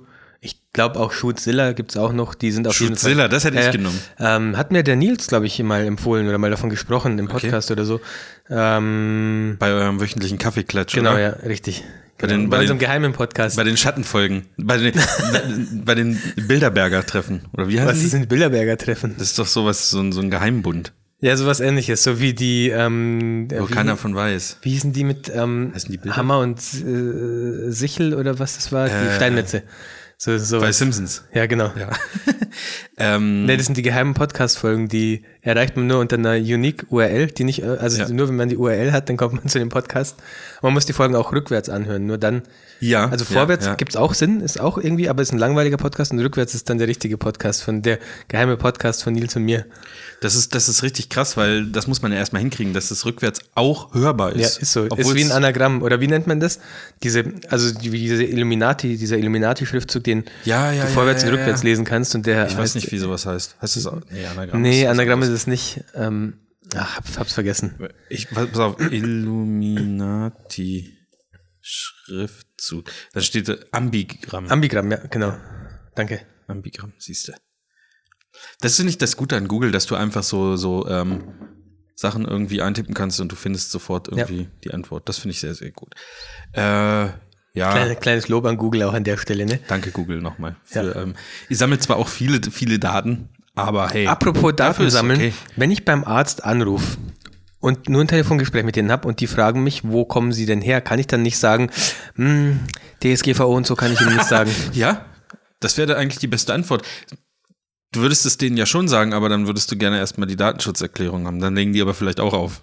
glaube auch Shootzilla gibt es auch noch, die sind auf. Shootzilla, das hätte ich äh, genommen. Ähm, hat mir der Nils, glaube ich, mal empfohlen oder mal davon gesprochen im Podcast okay. oder so. Ähm, bei eurem wöchentlichen Kaffeeklatsch. Genau, oder? ja, richtig. Bei, den, bei, bei unserem den, geheimen Podcast. Bei den Schattenfolgen. Bei den, bei den Bilderberger-Treffen. Oder wie heißt Was die? sind Bilderberger-Treffen? Das ist doch sowas, so ein, so ein Geheimbund. Ja, sowas ähnliches, so wie die, ähm, Wo wie, keiner von weiß. Wie hießen die mit ähm, die Hammer und äh, Sichel oder was das war? Die äh, Steinmetze. So, so Bei Simpsons. Ja, genau. Ja. ähm, ne, das sind die geheimen Podcast-Folgen, die erreicht man nur unter einer Unique URL, die nicht, also ja. nur wenn man die URL hat, dann kommt man zu dem Podcast. Man muss die Folgen auch rückwärts anhören, nur dann. Ja. Also vorwärts ja, ja. gibt's auch Sinn, ist auch irgendwie, aber ist ein langweiliger Podcast und rückwärts ist dann der richtige Podcast von der geheime Podcast von Nils und mir. Das ist, das ist richtig krass, weil das muss man ja erstmal hinkriegen, dass es rückwärts auch hörbar ist. Ja, ist so. Ist wie ein Anagramm. Oder wie nennt man das? Diese, also wie diese Illuminati, dieser Illuminati-Schriftzug, den ja, ja, du vorwärts und rückwärts lesen kannst. Und der ich weiß nicht, wie sowas heißt. Heißt es auch? Nee, Anagramm. Nee, Anagramm ist es nicht. Ähm, ach, hab's, hab's vergessen. Ich, pass auf, Illuminati Schriftzug. Da steht Ambigramm. Ambigramm, ja, genau. Danke. Ambigramm, siehst du. Das ist nicht das Gute an Google, dass du einfach so, so ähm, Sachen irgendwie eintippen kannst und du findest sofort irgendwie ja. die Antwort. Das finde ich sehr, sehr gut. Äh, ja. Kleine, kleines Lob an Google auch an der Stelle, ne? Danke, Google, nochmal. ja. ähm, ich sammle zwar auch viele, viele Daten, aber hey. Apropos Daten sammeln, okay. wenn ich beim Arzt anrufe und nur ein Telefongespräch mit denen habe und die fragen mich, wo kommen sie denn her, kann ich dann nicht sagen, hm, DSGVO und so kann ich ihnen nicht sagen. ja, das wäre eigentlich die beste Antwort. Du würdest es denen ja schon sagen, aber dann würdest du gerne erstmal die Datenschutzerklärung haben. Dann legen die aber vielleicht auch auf.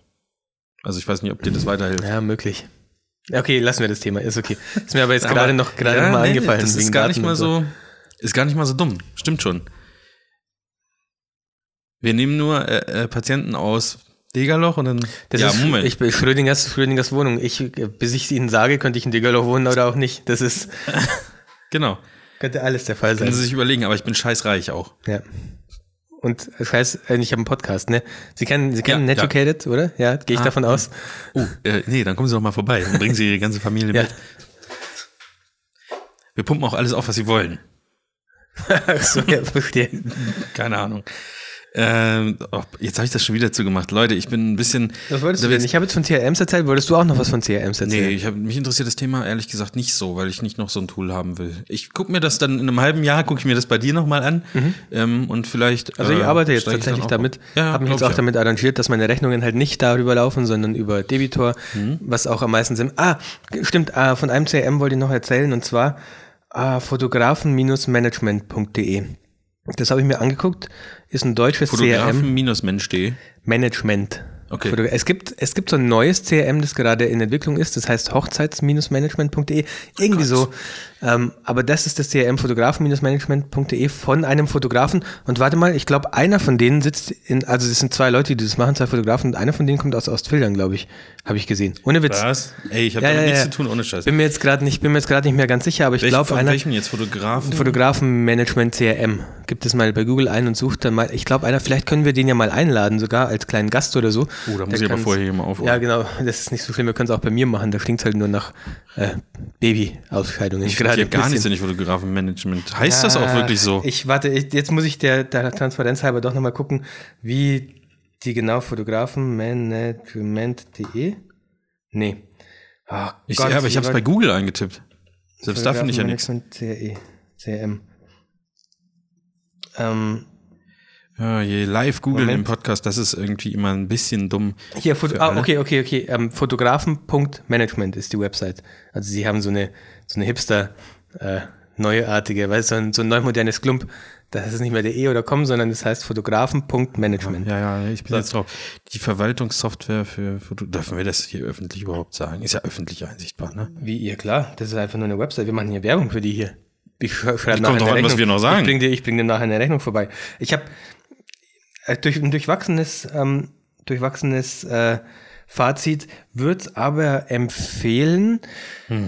Also ich weiß nicht, ob dir das weiterhilft. Ja, möglich. Okay, lassen wir das Thema. Ist okay. Ist mir aber jetzt gerade noch gerade ja, mal nee, eingefallen. Das ist gar nicht mal so, ist gar nicht mal so dumm. Stimmt schon. Wir nehmen nur äh, äh, Patienten aus Degerloch und dann. Das ja, ist, Moment. Ich bin Schrödingers, Schrödingers Wohnung. Ich, bis ich Ihnen sage, könnte ich in Degerloch wohnen oder auch nicht. Das ist. genau. Könnte alles der Fall sein. Können Sie sich überlegen, aber ich bin scheißreich auch. Ja. Und scheiß, äh, ich habe einen Podcast, ne? Sie kennen, Sie kennen ja, Netucated, ja. oder? Ja, gehe ich ah, davon aus. Oh, äh, nee, dann kommen Sie doch mal vorbei. Dann bringen Sie Ihre ganze Familie ja. mit. Wir pumpen auch alles auf, was Sie wollen. Ach so, ja, verstehe. Keine Ahnung. Ähm, oh, jetzt habe ich das schon wieder zugemacht. Leute, ich bin ein bisschen. Was wolltest du denn? Ich habe jetzt von CRMs erzählt. Wolltest du auch noch was von CRMs erzählen? Nee, ich hab, mich interessiert das Thema ehrlich gesagt nicht so, weil ich nicht noch so ein Tool haben will. Ich gucke mir das dann in einem halben Jahr, gucke ich mir das bei dir nochmal an mhm. ähm, und vielleicht. Also ich äh, arbeite jetzt tatsächlich damit. Ja, habe mich jetzt auch ja. damit arrangiert, dass meine Rechnungen halt nicht darüber laufen, sondern über Debitor, mhm. was auch am meisten Sinn. Ah, stimmt, ah, von einem CRM wollte ich noch erzählen und zwar ah, fotografen-management.de. Das habe ich mir angeguckt. Ist ein deutsches Fotografen CRM. Management. Okay. Es gibt, es gibt so ein neues CRM, das gerade in Entwicklung ist. Das heißt hochzeits-management.de. Irgendwie oh so. Ähm, aber das ist das CRM fotografen-management.de von einem Fotografen. Und warte mal, ich glaube, einer von denen sitzt in, also es sind zwei Leute, die das machen, zwei Fotografen, und einer von denen kommt aus Ostfildern, glaube ich. Habe ich gesehen. Ohne Witz. Was? Ey, ich habe Ja, damit ja, nichts ja. zu tun, ohne Scheiß. Bin mir jetzt gerade nicht, bin mir jetzt gerade nicht mehr ganz sicher, aber ich Welchen- glaube, einer. welchem jetzt? Fotografen? Fotografenmanagement CRM. Gibt es mal bei Google ein und sucht dann mal. Ich glaube, einer, vielleicht können wir den ja mal einladen, sogar als kleinen Gast oder so. Oh, da muss Der ich aber vorher hier mal aufholen. Ja, genau. Das ist nicht so schlimm. Wir können es auch bei mir machen. Da klingt es halt nur nach äh, Babyausscheidungen. Ich ja ein gar nichts, wenn ich Fotografenmanagement. Heißt das auch wirklich so? Ich warte, ich, jetzt muss ich der, der Transparenz halber doch nochmal gucken, wie die genau Fotografenmanagement.de? Nee. Oh Ich, Gott, ja, aber ich habe es bei Google eingetippt. Selbst da finde ich ja nichts. CRM. Ähm, Ja, je live googeln im Podcast, das ist irgendwie immer ein bisschen dumm. Hier, Foto ah, okay, okay, okay. Ähm, Fotografen.management ist die Website. Also sie haben so eine, so eine hipster, äh, neuartige, weißt du, so ein, so ein neu modernes Klump. Das ist nicht mehr der E oder com, sondern das heißt Fotografen.management. Ja, ja, ich bin jetzt drauf. Die Verwaltungssoftware für Foto. Dürfen wir das hier öffentlich überhaupt sagen? Ist ja öffentlich einsichtbar, ne? Wie ihr, klar. Das ist einfach nur eine Website. Wir machen hier Werbung für die hier. Ich sch- schreibe kommt drauf an, was wir noch sagen. Ich bringe dir, ich bring dir nachher eine Rechnung vorbei. Ich habe äh, durch ein durchwachsenes, ähm, durchwachsenes äh, Fazit würde aber empfehlen,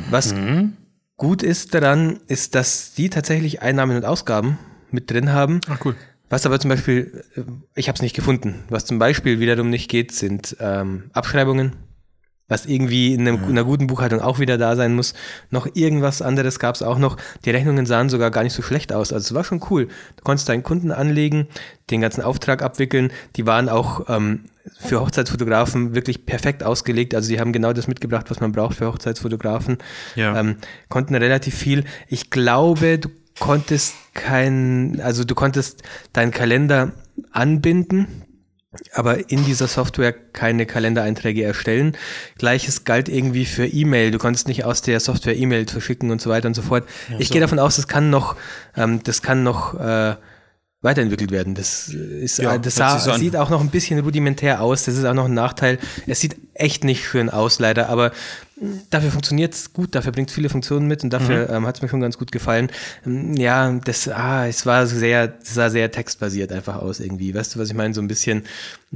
was gut ist daran, ist, dass die tatsächlich Einnahmen und Ausgaben mit drin haben. Ach cool. Was aber zum Beispiel, äh, ich habe es nicht gefunden. Was zum Beispiel wiederum nicht geht, sind ähm, Abschreibungen. Was irgendwie in, einem, in einer guten Buchhaltung auch wieder da sein muss. Noch irgendwas anderes gab es auch noch. Die Rechnungen sahen sogar gar nicht so schlecht aus. Also es war schon cool. Du konntest deinen Kunden anlegen, den ganzen Auftrag abwickeln. Die waren auch ähm, für Hochzeitsfotografen wirklich perfekt ausgelegt. Also die haben genau das mitgebracht, was man braucht für Hochzeitsfotografen. Ja. Ähm, konnten relativ viel. Ich glaube, du konntest kein, also du konntest deinen Kalender anbinden, aber in dieser Software keine Kalendereinträge erstellen. Gleiches galt irgendwie für E-Mail. Du konntest nicht aus der Software E-Mail verschicken und so weiter und so fort. ich gehe davon aus, das kann noch, ähm, das kann noch äh, weiterentwickelt werden. Das ist, Ja, äh, das sah, so sieht auch noch ein bisschen rudimentär aus. Das ist auch noch ein Nachteil. Es sieht echt nicht schön aus, leider, aber dafür funktioniert es gut, dafür bringt viele Funktionen mit und dafür Mhm. ähm, hat es mir schon ganz gut gefallen. Ähm, Ja, das, ah, es war sehr, sah sehr textbasiert einfach aus irgendwie. Weißt du, was ich meine? So ein bisschen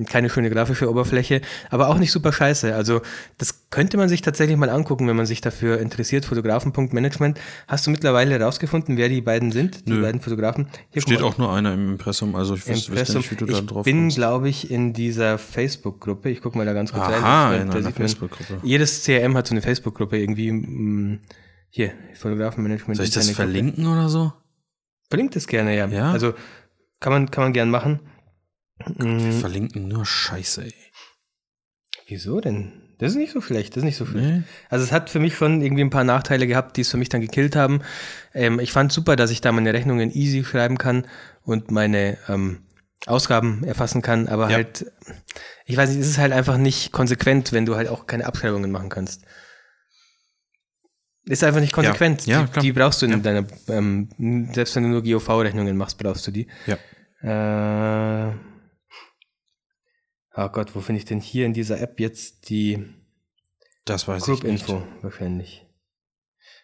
keine schöne grafische Oberfläche, aber auch nicht super scheiße. Also das könnte man sich tatsächlich mal angucken, wenn man sich dafür interessiert. Fotografen.management. Hast du mittlerweile herausgefunden, wer die beiden sind? Die Nö. beiden Fotografen? Hier, Steht auch nur einer im Impressum, also ich wüsste nicht, wie du da ich drauf bin, kommst. glaube ich, in dieser Facebook-Gruppe. Ich gucke mal da ganz kurz rein. Aha, Da- in da einer Facebook-Gruppe. Jedes CRM hat so eine Facebook-Gruppe irgendwie. mm, Hier, Fotografenmanagement. Soll ich das interne Gruppe. verlinken oder so? Verlinkt es gerne, ja. Ja? Also kann man, kann man gern machen. Wir Mm, verlinken nur Scheiße, ey. wieso denn? Das ist nicht so schlecht, das ist nicht so schlecht. Nee? Also es hat für mich schon irgendwie ein paar Nachteile gehabt, die es für mich dann gekillt haben. Ähm, ich fand super, dass ich da meine Rechnungen easy schreiben kann und meine ähm, Ausgaben erfassen kann, aber Ja. halt, ich weiß nicht, es ist halt einfach nicht konsequent, wenn du halt auch keine Abschreibungen machen kannst. Ist einfach nicht konsequent. Ja, die, klar. die brauchst du in deiner, ähm, selbst wenn du nur GOV-Rechnungen machst, brauchst du die. Ja. Äh, oh Gott, wo finde ich denn hier in dieser App jetzt die Das weiß Group ich nicht. Info wahrscheinlich.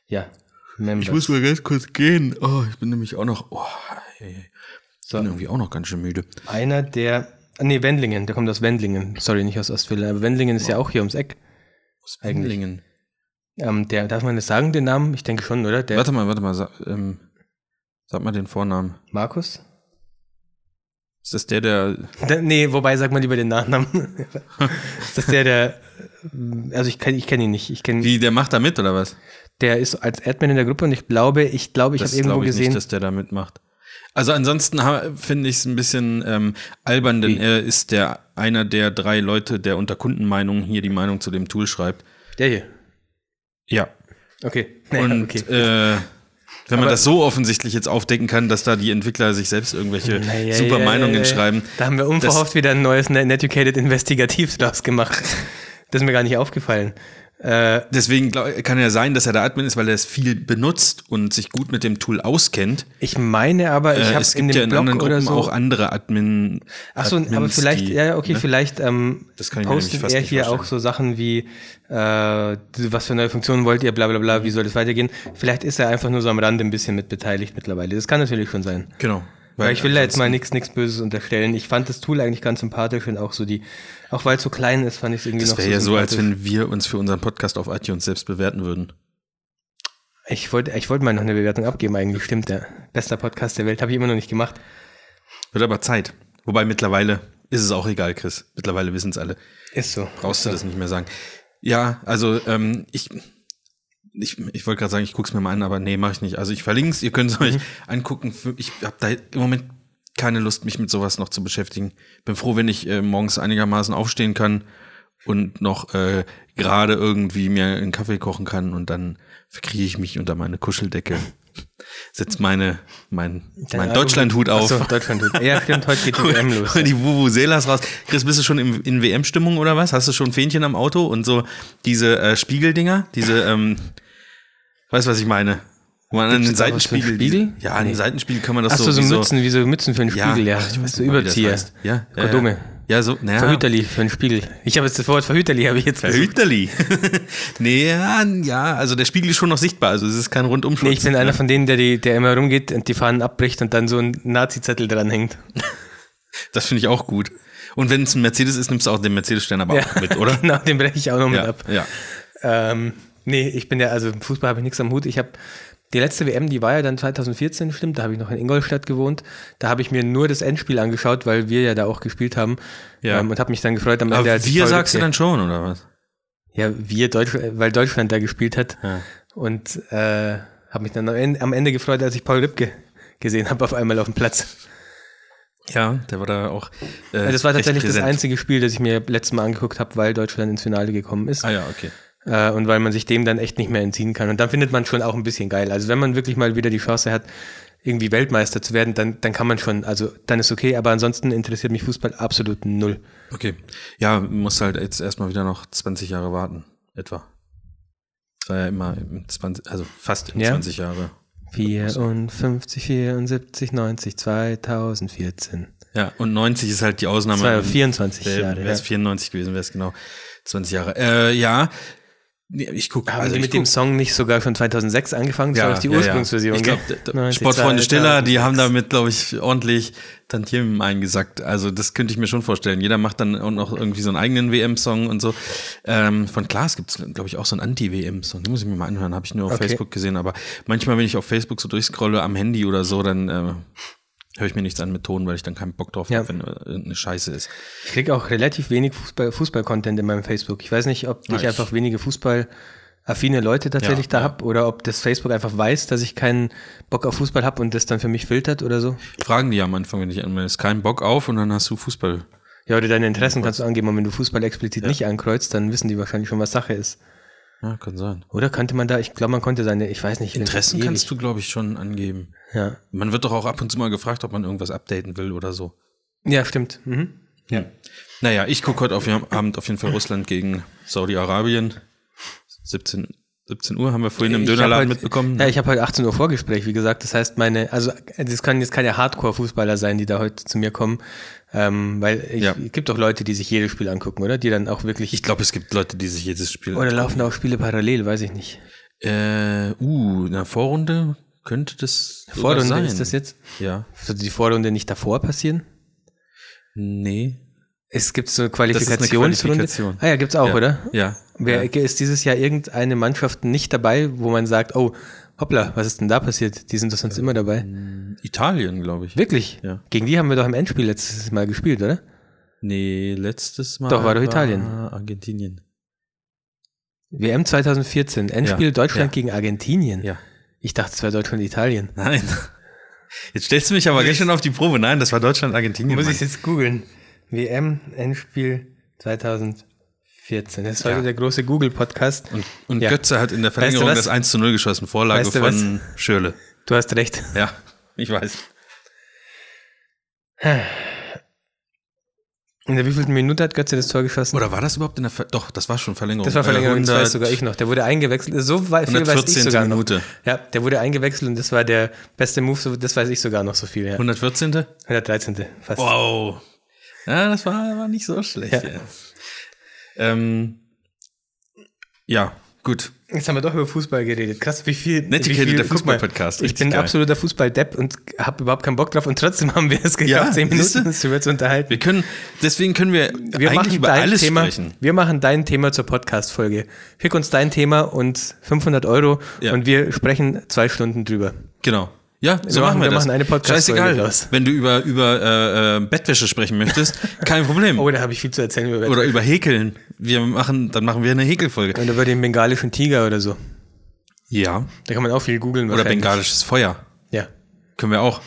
Ja, Members. Ich muss mal ganz kurz gehen. Oh, ich bin nämlich auch noch. Oh, ey, so, bin irgendwie auch noch ganz schön müde. einer der, ah, nee, Wendlingen, der kommt aus Wendlingen. Sorry, nicht aus Ostfildern, aber Wendlingen ist ja auch hier ums Eck. Aus Eigentlich. Ähm, der, darf man das sagen, den Namen? Ich denke schon, oder? Der Warte mal, warte mal. Sag, ähm, sag mal den Vornamen. Markus? Ist das der, der. Der, nee, wobei sagt man lieber den Nachnamen. ist das der, der, also ich kenne ich kenn ihn nicht. Ich kenne, Wie, der macht da mit oder was? der ist als Admin in der Gruppe und ich glaube, ich glaube, ich habe irgendwo glaub ich gesehen. Nicht, dass der da mitmacht. Also ansonsten finde ich es ein bisschen ähm, albern, denn er ist der einer der drei Leute, der unter Kundenmeinungen hier die Meinung zu dem Tool schreibt. der hier. Ja. Okay. Und okay. äh, wenn man Aber- das so offensichtlich jetzt aufdecken kann, dass da die Entwickler sich selbst irgendwelche Naja, super ja, Meinungen ja, ja. schreiben. Da haben wir unverhofft wieder ein neues Net- Netucated Investigativ draus gemacht. Das ist mir gar nicht aufgefallen. Äh, Deswegen glaub, kann ja sein, dass er der Admin ist, weil er es viel benutzt und sich gut mit dem Tool auskennt. ich meine aber, ich Äh, habe es in gibt ja dem in anderen Blog oder Gruppen so. auch andere Admin. Ach so, aber vielleicht, die- ja, okay, ne? vielleicht ähm, Das kann ich postet er hier vorstellen. auch so Sachen wie, äh, was für neue Funktionen wollt ihr, bla bla bla, wie soll das weitergehen? Vielleicht ist er einfach nur so am Rande ein bisschen mit beteiligt mittlerweile. Das kann natürlich schon sein. Genau. Weil ich will da jetzt mal nichts nichts Böses unterstellen. Ich fand das Tool eigentlich ganz sympathisch und auch so die, auch weil es so klein ist, fand ich es irgendwie Das noch wäre ja so, als wenn wir uns für unseren Podcast auf iTunes selbst bewerten würden. Ich wollte ich wollte mal noch eine Bewertung abgeben, eigentlich stimmt der. Bester Podcast der Welt, habe ich immer noch nicht gemacht. Wird aber Zeit. Wobei mittlerweile ist es auch egal, Chris. Mittlerweile wissen es alle. Ist so. Brauchst du das nicht mehr sagen. Ja, also ähm, ich, ich, ich wollte gerade sagen, ich guck's mir mal an, aber nee, mache ich nicht. Also ich verlinke es, ihr könnt es euch angucken. Ich habe da im Moment keine Lust, mich mit sowas noch zu beschäftigen. Bin froh, wenn ich äh, morgens einigermaßen aufstehen kann und noch äh, gerade irgendwie mir einen Kaffee kochen kann und dann verkriege ich mich unter meine Kuscheldecke, setz meine mein, mein Deutschlandhut auf. Achso, Deutschlandhut. Ja, stimmt, heute geht die WM los. Die Vuvuzelas raus. Chris, bist du schon im, in WM-Stimmung oder was? Hast du schon Fähnchen am Auto und so diese äh, Spiegeldinger? Diese, ähm, weißt du, was ich meine? Wo man an Gibt's den einen Seitenspiegel. Spiegel? Ja, an den Nee. Seitenspiegel kann man das Achso, so. so, wie Mützen, wie so Mützen für einen Spiegel, ja. ach, ich weiß so das Überzieher. heißt. Ja, ja, Kondome. Ja, ja so, naja. Verhüterli für einen Spiegel. Ich habe jetzt das Wort Verhüterli, habe ich jetzt versucht. Verhüterli. nee, ja, ja, also der Spiegel ist schon noch sichtbar, also es ist kein Rundumschutz. Nee, ich bin einer von denen, der, die, der immer rumgeht und die Fahnen abbricht und dann so ein Nazi-Zettel dranhängt. Das finde ich auch gut. Und wenn es ein Mercedes ist, nimmst du auch den Mercedes-Stern aber auch mit, oder? genau, den breche ich auch noch mit ja, ab. ja. Ähm, nee, ich bin ja, also im Fußball habe ich nichts am Hut. Ich habe die letzte WM, die war ja dann 2014, stimmt, da habe ich noch in Ingolstadt gewohnt. Da habe ich mir nur das Endspiel angeschaut, weil wir ja da auch gespielt haben. Ja. Ähm, und habe mich dann gefreut am Ende. Aber wir sagst du dann schon, oder was? Ja, wir, Deutsch, weil Deutschland da gespielt hat. Ja. Und äh, habe mich dann am Ende, am Ende gefreut, als ich Paul Rübke gesehen habe, auf einmal auf dem Platz. Ja, der war da auch. Äh, Also das war tatsächlich das einzige Spiel, das ich mir letztes Mal angeguckt habe, weil Deutschland ins Finale gekommen ist. Ah ja, okay. Äh, und weil man sich dem dann echt nicht mehr entziehen kann. Und dann findet man schon auch ein bisschen geil. Also wenn man wirklich mal wieder die Chance hat, irgendwie Weltmeister zu werden, dann, dann kann man schon, also dann ist okay, aber ansonsten interessiert mich Fußball absolut null. Okay. Ja, muss halt jetzt erstmal wieder noch 20 Jahre warten, etwa. Das war ja immer im 20, also fast in Ja. 20 Jahre. 54, 74, 90, 2014. Ja, und 90 ist halt die Ausnahme. Das war ja 24 Jahre. Wäre es Ja. 94 gewesen, wäre es genau 20 Jahre. Äh, ja, ich gucke. Haben also ich mit dem guck- Song nicht sogar schon 2006 angefangen? Das war doch die Ursprungsversion. Ich gell? glaube, 90, Sportfreunde Stiller, die 2006. haben damit, glaube ich, ordentlich Tantiemen eingesackt. Also das könnte ich mir schon vorstellen. Jeder macht dann auch noch irgendwie so einen eigenen WM-Song und so. Ähm, von Klaas gibt es, glaube ich, auch so einen Anti-WM-Song. Den muss ich mir mal anhören, habe ich nur auf Okay. Facebook gesehen. Aber manchmal, wenn ich auf Facebook so durchscrolle am Handy oder so, dann äh, höre ich mir nichts an mit Ton, weil ich dann keinen Bock drauf Ja. habe, wenn irgendeine Scheiße ist. Ich kriege auch relativ wenig Fußball- Fußball-Content in meinem Facebook. Ich weiß nicht, ob ich Ja, ich- einfach wenige Fußball-affine Leute tatsächlich Ja, da ja. hab oder ob das Facebook einfach weiß, dass ich keinen Bock auf Fußball habe und das dann für mich filtert oder so. Fragen die am Anfang, wenn ich anmeldest, keinen Bock auf und dann hast du Fußball. Ja, oder deine Interessen kannst du angeben und wenn du Fußball explizit nicht ankreuzt, dann wissen die wahrscheinlich schon, was Sache ist. Ja, kann sein. Oder könnte man da, ich glaube, man konnte seine, ich weiß nicht, Interessen kannst du, glaube ich, schon angeben. Ja, Man wird doch auch ab und zu mal gefragt, ob man irgendwas updaten will oder so. ja stimmt. Mhm. Ja. Naja, ich gucke heute auf, Abend auf jeden Fall Russland gegen Saudi-Arabien. 17, 17 Uhr haben wir vorhin im Ich Dönerladen heute- mitbekommen. Ja, ich habe heute 18 Uhr Vorgespräch, wie gesagt. Das heißt, meine, also das können jetzt keine Hardcore-Fußballer sein, die da heute zu mir kommen. Ähm, weil ich, Ja. es gibt doch Leute, die sich jedes Spiel angucken, oder? Die dann auch wirklich. ich glaube, es gibt Leute, die sich jedes Spiel. oder laufen da auch Spiele parallel, weiß ich nicht. Äh, uh, in der Vorrunde könnte das Vorrunde sein. ist das jetzt? Ja. Sollte die Vorrunde nicht davor passieren? Nee. Es gibt so eine Qualifikationsrunde. Qualifikation. Ah ja, gibt's auch, ja. oder? Ja. Wer ja. ist dieses Jahr irgendeine Mannschaft nicht dabei, wo man sagt, oh, hoppla, was ist denn da passiert? Die sind doch sonst immer dabei. Italien, glaube ich. Wirklich? Ja. Gegen die haben wir doch im Endspiel letztes Mal gespielt, oder? Nee, letztes Mal. Doch, war doch Italien. Argentinien. WM 2014, Endspiel Ja, Deutschland ja. gegen Argentinien. Ja. Ich dachte, es wäre Deutschland Italien. Nein. Jetzt stellst du mich aber ganz schön auf die Probe. Nein, das war Deutschland, Argentinien. Muss ich jetzt googeln. WM Endspiel 2014. Das ist heute Ja. der große Google-Podcast. Und, und Ja. Götze hat in der Verlängerung was? das 1 zu 0 geschossen. Vorlage Weißt du von Schöle. Du hast recht. Ja, ich weiß. In der wievielten Minute hat Götze das Tor geschossen? Oder war das überhaupt in der Ver Doch, das war schon Verlängerung. das war Verlängerung, das 100 weiß sogar ich noch. Der wurde eingewechselt, so wei- viel weiß ich 114. sogar noch. Minute. Ja, der wurde eingewechselt und das war der beste Move, das weiß ich sogar noch so viel. Ja. 114. 113. Fast. Wow. Ja, das war, war nicht so schlecht. Ja. Ja, ähm, ja gut. Jetzt haben wir doch über Fußball geredet. Krass, wie viel. Netiquette, wie viel der Fußball-Podcast, Ich bin geil. absoluter Fußball-Depp und habe überhaupt keinen Bock drauf und trotzdem haben wir es geschafft, Ja, zehn Minuten du? uns darüber zu unterhalten. Wir können, deswegen können wir, Wir eigentlich machen über alles Thema, sprechen. Wir machen dein Thema zur Podcast-Folge. Schick uns dein Thema und 500 Euro Ja. und wir sprechen zwei Stunden drüber. Genau. Ja, so Wir machen machen- wir, wir das. machen eine Podcast-Folge Scheißegal. Wenn du über, über äh, Bettwäsche sprechen möchtest, kein Problem. Oh, da habe ich viel zu erzählen über Oder über Häkeln. Wir machen, dann machen wir eine Häkelfolge. Und über den bengalischen Tiger oder so. Ja. Da kann man auch viel googeln. Oder bengalisches Feuer. Ja. Können wir auch.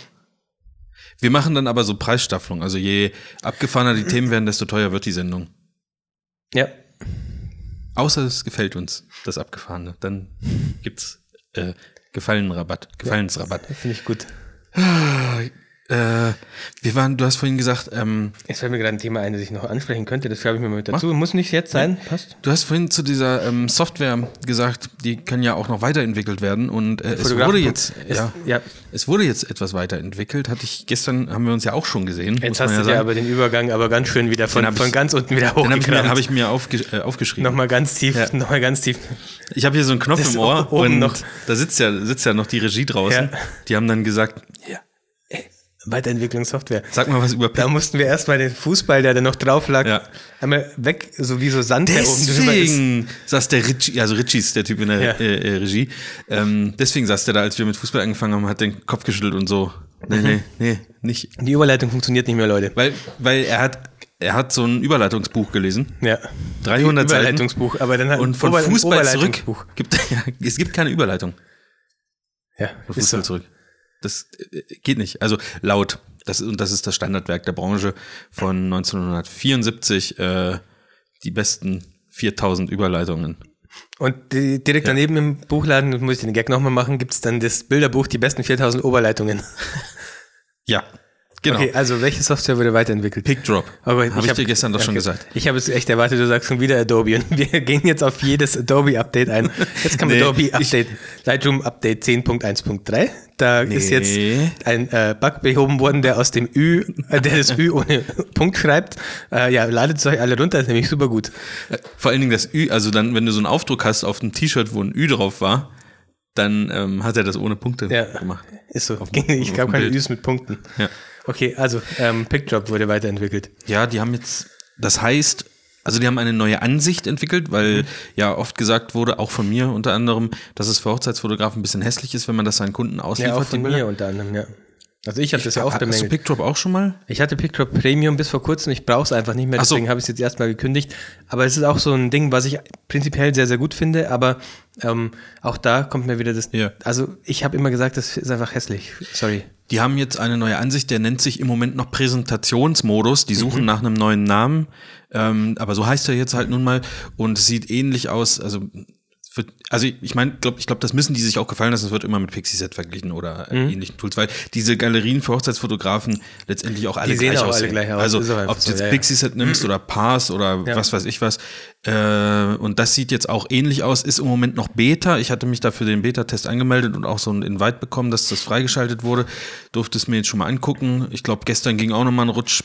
Wir machen dann aber so Preisstaffelung. Also je abgefahrener die Themen werden, desto teuer wird die Sendung. Ja. Außer es gefällt uns, das Abgefahrene. Dann gibt's äh, Gefallenrabatt, Gefallensrabatt. Finde ich gut. Äh, wir waren, du hast vorhin gesagt, ähm, Jetzt fällt mir gerade ein Thema ein, das ich noch ansprechen könnte. Das schreibe ich mir mal mit dazu. Muss nicht jetzt sein. Passt. du hast vorhin zu dieser ähm, Software gesagt, die kann ja auch noch weiterentwickelt werden und äh, es wurde jetzt, Es- ja, ja. es wurde jetzt etwas weiterentwickelt. Hatte ich gestern, haben wir uns ja auch schon gesehen. Jetzt hast du ja ja aber den Übergang aber ganz schön wieder von, von ich- ganz unten wieder Den habe ich hab ich mir aufge äh, aufgeschrieben. Nochmal ganz tief, Ja. nochmal ganz tief. Ich habe hier so einen Knopf Das im Ohr und noch. da sitzt ja, sitzt ja noch die Regie draußen. Ja. Die haben dann gesagt, Ja. Weiterentwicklungssoftware. sag mal was über Da mussten wir erstmal den Fußball, der da noch drauf lag, Ja. einmal weg, so wie so Sand, der oben drüber ist. Deswegen saß der Ritchie, also Ritchie ist der Typ in der Ja. äh, äh, Regie. Ähm, deswegen saß der da, als wir mit Fußball angefangen haben, hat den Kopf geschüttelt und so. Nee, Mhm. nee, nee, nicht. Die Überleitung funktioniert nicht mehr, Leute. Weil, weil er hat, er hat so ein Überleitungsbuch gelesen. Ja. 300 Seiten. Überleitungsbuch, aber dann hat Und von Ober- ein Fußball zurück gibt ja, es gibt keine Überleitung Ja, von ist so. Fußball zurück. Das äh, geht nicht. Also laut. Das, und das ist das Standardwerk der Branche von 1974. Äh, die besten 4000 Überleitungen. Und die, direkt daneben im Buchladen, muss ich den Gag nochmal machen, gibt es dann das Bilderbuch, die besten 4000 Oberleitungen. Ja, genau. Okay, also welche Software wurde weiterentwickelt? Pickdrop. Aber Habe ich, dir gestern doch schon okay. gesagt. Ich habe es echt erwartet, du sagst schon wieder Adobe. Und wir gehen jetzt auf jedes Adobe-Update ein. Jetzt kam Nee, Adobe-Update, Lightroom Update 10.1.3. Da ist Nee. jetzt ein äh, Bug behoben worden, der aus dem Ü, äh, der das Ü ohne Punkt schreibt. Äh, ja, ladet es euch alle runter, ist nämlich super gut. Vor allen Dingen das Ü, also dann, wenn du so einen Aufdruck hast auf dem T-Shirt, wo ein Ü drauf war, dann ähm, hat er das ohne Punkte Ja. gemacht. Ist so. dem- ich auf glaube keine. Üs mit Punkten. Ja. Okay, also ähm, PickDrop wurde weiterentwickelt. Ja, die haben jetzt, das heißt, also die haben eine neue Ansicht entwickelt, Mhm. weil ja oft gesagt wurde, auch von mir unter anderem, dass es für Hochzeitsfotografen ein bisschen hässlich ist, wenn man das seinen Kunden ausliefert. Ja, auch von mir unter anderem, ja. Also ich habe das ja Hast oft du bemängelt. Pickdrop auch schon mal? Ich hatte PickDrop Premium bis vor kurzem, ich brauche es einfach nicht mehr, Ach so. deswegen habe ich es jetzt erstmal gekündigt. Aber es ist auch so ein Ding, was ich prinzipiell sehr, sehr gut finde, aber ähm, auch da kommt mir wieder das. Ja. Also ich habe immer gesagt, das ist einfach hässlich. Sorry. Die haben jetzt eine neue Ansicht, der nennt sich im Moment noch Präsentationsmodus. Die suchen nach einem neuen Namen, ähm, aber so heißt er jetzt halt nun mal und sieht ähnlich aus. Also, wird, also ich meine, glaub, ich glaube, das müssen die sich auch gefallen lassen. Es wird immer mit Pixieset verglichen oder äh, ähnlichen Tools, weil diese Galerien für Hochzeitsfotografen letztendlich auch alle gleich auch alle aussehen. gleich aus. Also ob du jetzt ja, ja. Pixieset nimmst oder Pars oder Ja. was weiß ich was. Äh, und das sieht jetzt auch ähnlich aus, ist im Moment noch Beta. Ich hatte mich dafür den Beta-Test angemeldet und auch so ein Invite bekommen, dass das freigeschaltet wurde. Durfte es mir jetzt schon mal angucken. Ich glaube, gestern ging auch nochmal ein Rutsch.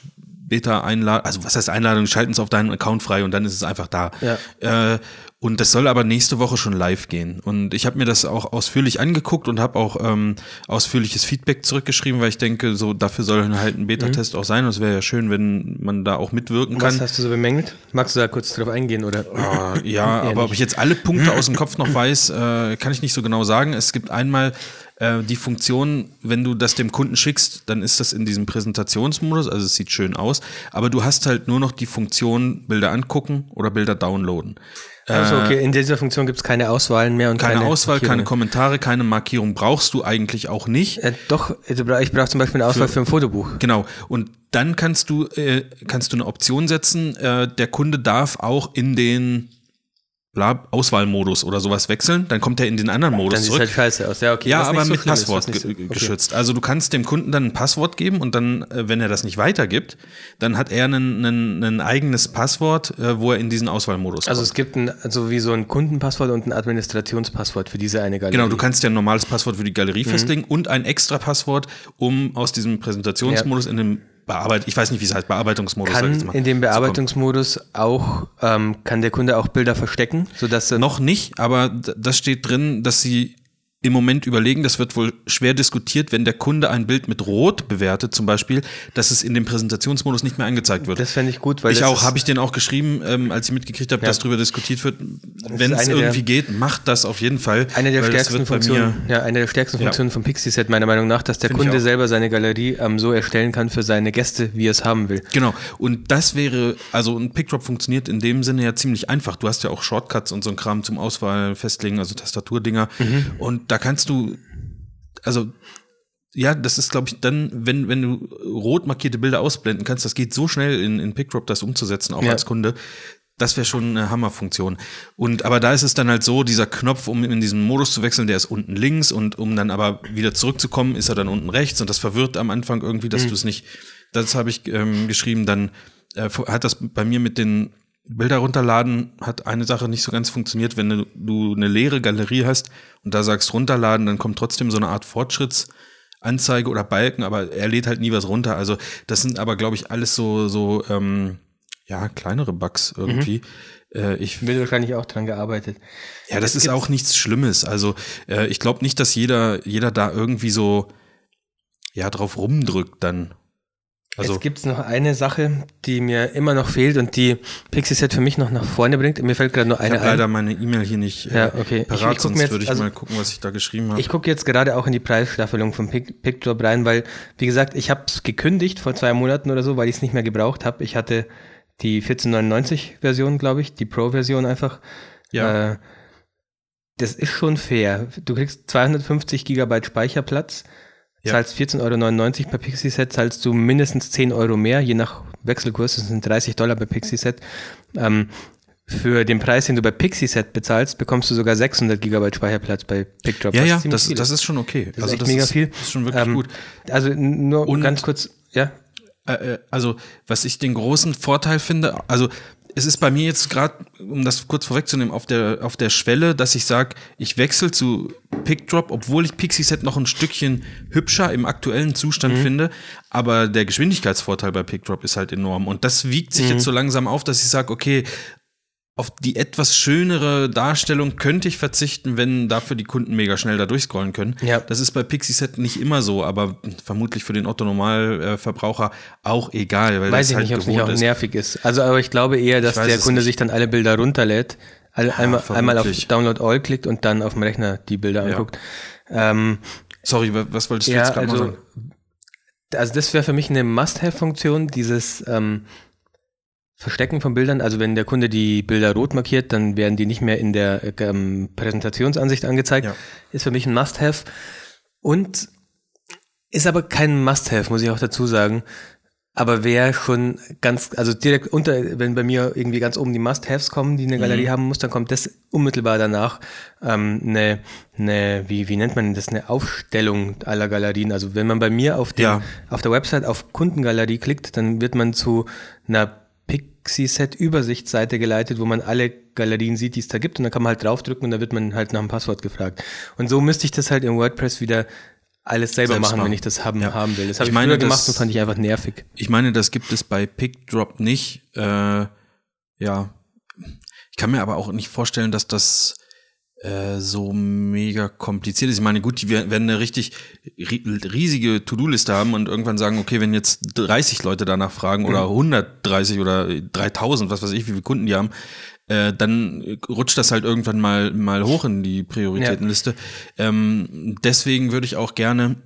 Beta-Einladung, also was heißt Einladung, schalten es auf deinen Account frei und dann ist es einfach da. Ja. Äh, und das soll aber nächste Woche schon live gehen. Und ich habe mir das auch ausführlich angeguckt und habe auch ähm, ausführliches Feedback zurückgeschrieben, weil ich denke, so dafür soll halt ein Beta-Test auch sein. Und es wäre ja schön, wenn man da auch mitwirken kann. Was hast du so bemängelt? Magst du da kurz drauf eingehen oder? Ah, ja, aber ob nicht. ich jetzt alle Punkte aus dem Kopf noch weiß, äh, kann ich nicht so genau sagen. Es gibt einmal äh, die Funktion, wenn du das dem Kunden schickst, dann ist das in diesem Präsentationsmodus, also es sieht schön aus, aber du hast halt nur noch die Funktion Bilder angucken oder Bilder downloaden. Also okay, in dieser Funktion gibt es keine Auswahlen mehr und Keine, keine, Auswahl, keine. Kommentare, keine Markierung brauchst du eigentlich auch nicht. Äh, doch, also ich brauche zum Beispiel eine Auswahl für, ein Fotobuch. Genau. Und dann kannst du, äh, kannst du eine Option setzen, äh, der Kunde darf auch in den bla, Auswahlmodus oder sowas wechseln, dann kommt er in den anderen Modus Dann sieht es zurück. halt scheiße aus. Ja, okay. Ja, aber so mit Passwort so- okay. geschützt. Also du kannst dem Kunden dann ein Passwort geben und dann, äh, wenn er das nicht weitergibt, dann hat er ein, eigenes Passwort, äh, wo er in diesen Auswahlmodus Also kommt. es gibt ein, also wie so ein Kundenpasswort und ein Administrationspasswort für diese eine Galerie. Genau, du kannst ja ein normales Passwort für die Galerie Mhm. festlegen und ein extra Passwort, um aus diesem Präsentationsmodus in den Bearbeit, ich weiß nicht, wie es heißt, Bearbeitungsmodus. kann mal, in dem kommen. Bearbeitungsmodus auch, ähm, kann der Kunde auch Bilder verstecken, sodass Noch nicht, aber das steht drin, dass sie im Moment überlegen, das wird wohl schwer diskutiert, wenn der Kunde ein Bild mit Rot bewertet, zum Beispiel, dass es in dem Präsentationsmodus nicht mehr angezeigt wird. Das fände ich gut, weil ich auch, habe ich den auch geschrieben, ähm, als ich mitgekriegt habe, Ja. dass darüber diskutiert wird. Wenn es eine der- irgendwie geht, macht das auf jeden Fall. Eine der stärksten Funktionen, mir- ja, eine der stärksten Ja. Funktionen von Pixieset meiner Meinung nach, dass der Finde ich Kunde selber seine Galerie ähm, so erstellen kann für seine Gäste, wie er es haben will. Genau. Und das wäre, also ein Pickdrop funktioniert in dem Sinne ja ziemlich einfach. Du hast ja auch Shortcuts und so ein Kram zum Auswahl festlegen, also Tastaturdinger. Mhm. Und da kannst du, also ja, das ist, glaube ich, dann, wenn, wenn du rot markierte Bilder ausblenden kannst, das geht so schnell in, in Pickdrop, das umzusetzen, auch Ja. als Kunde. Das wäre schon eine Hammerfunktion. Und aber da ist es dann halt so, dieser Knopf, um in diesen Modus zu wechseln, der ist unten links und um dann aber wieder zurückzukommen, ist er dann unten rechts und das verwirrt am Anfang irgendwie, dass du es nicht. Das habe ich ähm, geschrieben. Dann äh, hat das bei mir mit den Bilder runterladen, hat eine Sache nicht so ganz funktioniert. Wenn du, eine leere Galerie hast und da sagst runterladen, dann kommt trotzdem so eine Art Fortschrittsanzeige oder Balken, aber er lädt halt nie was runter. Also das sind aber, glaube ich, alles so, so ähm, ja, kleinere Bugs irgendwie. Äh, ich Wird wahrscheinlich auch dran gearbeitet. ja, das ist auch nichts Schlimmes. Also äh, ich glaube nicht, dass jeder, jeder da irgendwie so ja drauf rumdrückt dann. Also Jetzt gibt es noch eine Sache, die mir immer noch fehlt und die Pixieset für mich noch nach vorne bringt. Mir fällt gerade nur ich eine habe ein. leider meine E-Mail hier nicht äh, Ja, okay. Ich- ich parat, guck sonst jetzt- würde ich also- mal gucken, was ich da geschrieben habe. Ich gucke jetzt gerade auch in die Preisstaffelung von Pic Pictdrop rein, weil, wie gesagt, ich habe es gekündigt vor zwei Monaten oder so, weil ich es nicht mehr gebraucht habe. Ich hatte die 1499-Version, glaube ich, die Pro-Version einfach. Ja. Äh, das ist schon fair. Du kriegst 250 Gigabyte Speicherplatz, Ja. zahlst 14,99 Euro per Pixie-Set, zahlst du mindestens 10 Euro mehr, je nach Wechselkurs, das sind 30 Dollar per Pixie-Set. Ähm, für den Preis, den du bei Pixie-Set bezahlst, bekommst du sogar 600 Gigabyte Speicherplatz bei PickDrop. ja, ja, das, viel das ist schon okay. das ist echt mega viel. Das ist schon wirklich Ähm, gut. Also nur Und- ganz kurz, ja. Äh, äh, also, was ich den großen Vorteil finde, also es ist bei mir jetzt gerade, um das kurz vorwegzunehmen, auf der, auf der Schwelle, dass ich sage, ich wechsle zu Pickdrop, obwohl ich Pixieset noch ein Stückchen hübscher im aktuellen Zustand finde, aber der Geschwindigkeitsvorteil bei Pickdrop ist halt enorm. Und das wiegt sich jetzt so langsam auf, dass ich sage, okay, auf die etwas schönere Darstellung könnte ich verzichten, wenn dafür die Kunden mega schnell da durchscrollen können. Ja. Das ist bei Pixieset nicht immer so, aber vermutlich für den Otto-Normalverbraucher auch egal, weil Weiß ich halt nicht, ob es nicht auch ist. nervig ist. Also, aber ich glaube eher, dass der Kunde nicht. sich dann alle Bilder runterlädt, alle, einmal, einmal auf. Download All klickt und dann auf dem Rechner die Bilder anguckt. Ähm, Sorry, wa- was wolltest du ja, jetzt gerade mal also, sagen? also das wäre für mich eine Must-Have-Funktion, dieses ähm, Verstecken von Bildern. Also wenn der Kunde die Bilder rot markiert, dann werden die nicht mehr in der äh, ähm, Präsentationsansicht angezeigt. Ja. Ist für mich ein Must-Have. Und ist aber kein Must-Have, muss ich auch dazu sagen. Aber wäre schon ganz, also direkt unter, wenn bei mir irgendwie ganz oben die Must-Haves kommen, die eine Galerie Mhm. haben muss, dann kommt das unmittelbar danach ähm, eine, eine, wie, wie nennt man das, eine Aufstellung aller Galerien. Also wenn man bei mir auf, dem, Ja. auf der Website auf Kundengalerie klickt, dann wird man zu einer Pixie-Set-Übersichtsseite geleitet, wo man alle Galerien sieht, die es da gibt. Und dann kann man halt draufdrücken und da wird man halt nach dem Passwort gefragt. Und so müsste ich das halt in WordPress wieder alles selber Selbst machen, machen. wenn ich das haben, Ja. haben will. Das habe Ich ich, meine, früher das- gemacht und fand ich einfach nervig. Ich meine, das gibt es bei Pickdrop nicht. Äh, ja, ich kann mir aber auch nicht vorstellen, dass das äh, so mega kompliziert ist. Ich meine, gut, die werden eine richtig ri- riesige To-Do-Liste haben und irgendwann sagen, okay, wenn jetzt 30 Leute danach fragen oder 130 oder 3000, was weiß ich, wie viele Kunden die haben, äh, dann rutscht das halt irgendwann mal, mal hoch in die Prioritätenliste. Ähm, deswegen würde ich auch gerne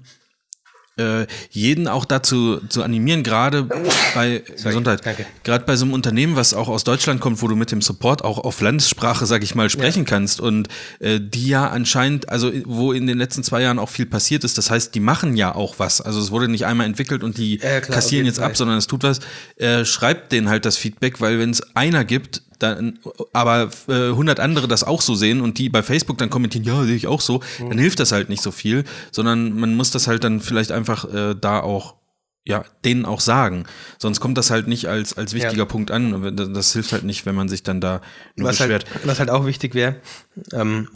äh, jeden auch dazu zu animieren, gerade bei Gesundheit, danke. gerade bei so einem Unternehmen, was auch aus Deutschland kommt, wo du mit dem Support auch auf Landessprache, sag ich mal, sprechen kannst und äh, die ja anscheinend, also wo in den letzten zwei Jahren auch viel passiert ist, das heißt, die machen ja auch was. Also es wurde nicht einmal entwickelt und die Ja, klar, kassieren jetzt Fall. ab, sondern es tut was. Äh, schreibt denen halt das Feedback, weil wenn es einer gibt, dann, aber äh, 100 andere das auch so sehen und die bei Facebook dann kommentieren, ja, sehe ich auch so, dann hilft das halt nicht so viel, sondern man muss das halt dann vielleicht einfach äh, da auch ja, denen auch sagen. Sonst kommt das halt nicht als, als wichtiger Ja. Punkt an. Das, das hilft halt nicht, wenn man sich dann da nur was beschwert. halt, was halt auch wichtig wäre, ähm,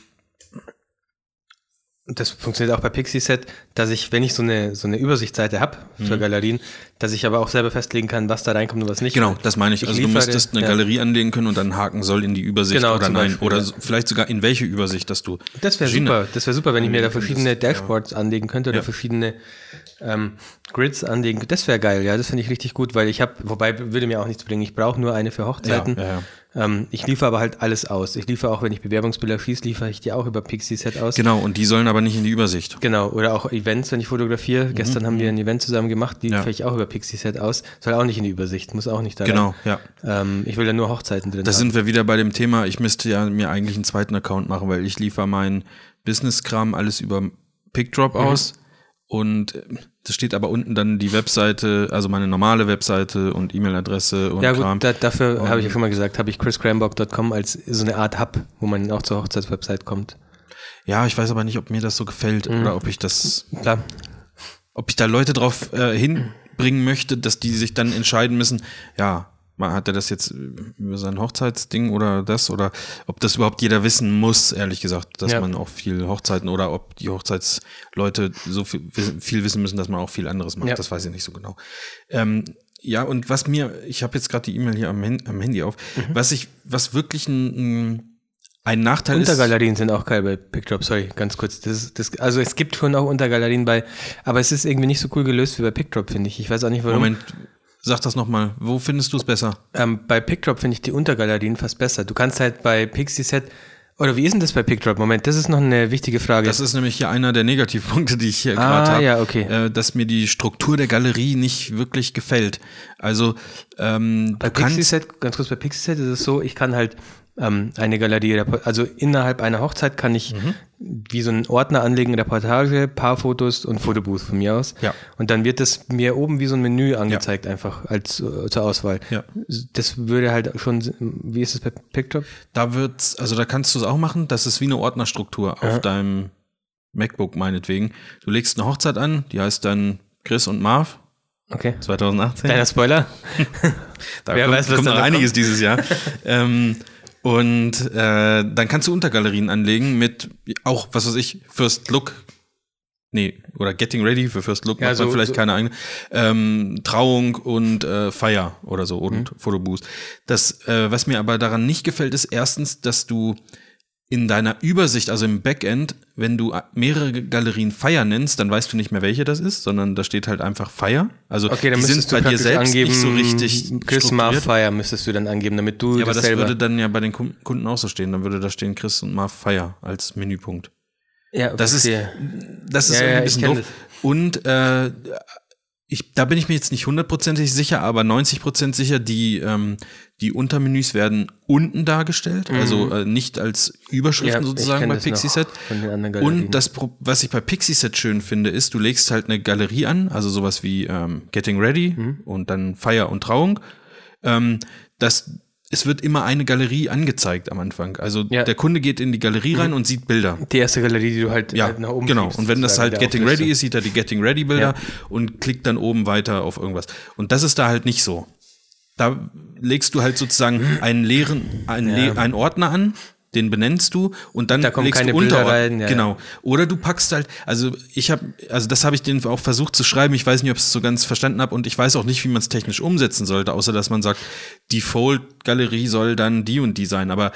das funktioniert auch bei Pixieset, dass ich, wenn ich so eine, so eine Übersichtsseite habe Mhm. für Galerien, dass ich aber auch selber festlegen kann, was da reinkommt und was nicht. Genau, das meine ich. Ich Also du müsstest eine ja. Galerie anlegen können und dann haken soll in die Übersicht Genau, oder nein. Beispiel, oder ja. vielleicht sogar in welche Übersicht, dass du. Das wäre super. Das wäre super, wenn ich mir da verschiedene könntest, ja. Dashboards anlegen könnte oder verschiedene ähm, Grids anlegen. Das wäre geil, ja, das finde ich richtig gut, weil ich habe, wobei würde mir auch nichts bringen. Ich brauche nur eine für Hochzeiten. Ja, Ähm, ich liefere aber halt alles aus. Ich liefere auch, wenn ich Bewerbungsbilder schieße, liefere ich die auch über Pixieset aus. Genau, und die sollen aber nicht in die Übersicht. Genau, oder auch Events, wenn ich fotografiere. Gestern haben wir ein Event zusammen gemacht, die Mhm. Ja. liefere ich auch über Pixieset aus. Soll auch nicht in die Übersicht, muss auch nicht da Genau, rein. ja. Ähm, ich will da nur Hochzeiten drin Da haben. sind wir wieder bei dem Thema, ich müsste ja mir eigentlich einen zweiten Account machen, weil ich liefere meinen Business-Kram alles über PickDrop Mhm. aus. Und äh, das steht aber unten dann die Webseite, also meine normale Webseite und E-Mail-Adresse und Ja gut, da, dafür habe ich ja schon mal gesagt, habe ich chriscrambock.com als so eine Art Hub, wo man auch zur Hochzeitswebsite kommt. Ja, ich weiß aber nicht, ob mir das so gefällt Mhm. oder ob ich das, Klar. ob ich da Leute drauf äh, hinbringen möchte, dass die sich dann entscheiden müssen, ja, hat er das jetzt über sein Hochzeitsding oder das oder ob das überhaupt jeder wissen muss, ehrlich gesagt, dass Ja. man auch viel Hochzeiten oder ob die Hochzeitsleute so viel, wissen- viel wissen müssen, dass man auch viel anderes macht, Ja. das weiß ich nicht so genau. Ähm, ja, und was mir, ich habe jetzt gerade die E-Mail hier am, am Handy auf, Mhm. was ich, was wirklich ein, ein- Nachteil ist. Untergalerien sind auch geil bei PickDrop, sorry, ganz kurz. Das ist, das, also es gibt schon auch Untergalerien bei, aber es ist irgendwie nicht so cool gelöst wie bei PickDrop, finde ich. Ich weiß auch nicht warum. Moment, sag das nochmal. Wo findest du es besser? Ähm, bei PickDrop finde ich die Untergalerien fast besser. Du kannst halt bei Pixieset, oder wie ist denn das bei PickDrop? Moment, das ist noch eine wichtige Frage. Das ist nämlich hier einer der Negativpunkte, die ich hier gerade ah, habe. ja, okay. Äh, dass mir die Struktur der Galerie nicht wirklich gefällt. Also ähm, Bei du Pixieset, ganz kurz, bei Pixieset ist es so, ich kann halt ähm, eine Galerie, also innerhalb einer Hochzeit kann ich Mhm. wie so einen Ordner anlegen, Reportage, Paarfotos und Fotobooth von mir aus. Ja. Und dann wird das mir oben wie so ein Menü angezeigt, einfach als äh, zur Auswahl. Ja. Das würde halt schon, wie ist es bei PickDrop? da wird's, also da kannst du es auch machen. Das ist wie eine Ordnerstruktur auf deinem MacBook meinetwegen. Du legst eine Hochzeit an, die heißt dann Chris und Marv Okay. 2018. Kleiner Spoiler. Da Wer kommt, weiß, was kommt noch einiges dieses Jahr. ähm, und äh, dann kannst du Untergalerien anlegen mit auch, was weiß ich, First Look. Nee, oder Getting Ready für First Look, Ja, macht man vielleicht so- keine eigene. Ähm, Trauung und äh, Feier oder so und Mhm. Fotoboost. Das, äh, was mir aber daran nicht gefällt, ist erstens, dass du in deiner Übersicht, also im Backend, wenn du mehrere Galerien Feier nennst, dann weißt du nicht mehr, welche das ist, sondern da steht halt einfach Feier. Also Okay, dann die sind bei dir selbst angeben, nicht so richtig strukturiert. Fire müsstest du dann angeben, damit du Ja, aber das das würde dann ja bei den Kunden auch so stehen. Dann würde da stehen Chris und Marv Feier als Menüpunkt. ja, Das ist, das ist Ja, irgendwie ja, ein bisschen doof. Und äh, ich, da bin ich mir jetzt nicht hundertprozentig sicher, aber 90 Prozent sicher, die, ähm, die Untermenüs werden unten dargestellt, also äh, nicht als Überschriften Mhm. Ja, sozusagen bei Pixieset. Und das, was ich bei Pixieset schön finde, ist, du legst halt eine Galerie an, also sowas wie ähm, Getting Ready Mhm. und dann Feier und Trauung. Ähm, das, es wird immer eine Galerie angezeigt am Anfang. Also Ja. Mhm. der Kunde geht in die Galerie rein und sieht Bilder. Die erste Galerie, die du halt, Ja, halt nach oben genau. Und wenn das halt Getting. Ready ist, sieht er die Getting Ready Bilder Ja. und klickt dann oben weiter auf irgendwas. Und das ist da halt nicht so. Da legst du halt sozusagen einen leeren, einen, Ja. le einen Ordner an, den benennst du und dann Da kommen legst keine du Bilder Unterordner. rein, ja, genau. Oder du packst halt, also ich habe, also das habe ich denen auch versucht zu schreiben. Ich weiß nicht, ob ich es so ganz verstanden habe und ich weiß auch nicht, wie man es technisch umsetzen sollte, außer dass man sagt, Default-Galerie soll dann die und die sein. Aber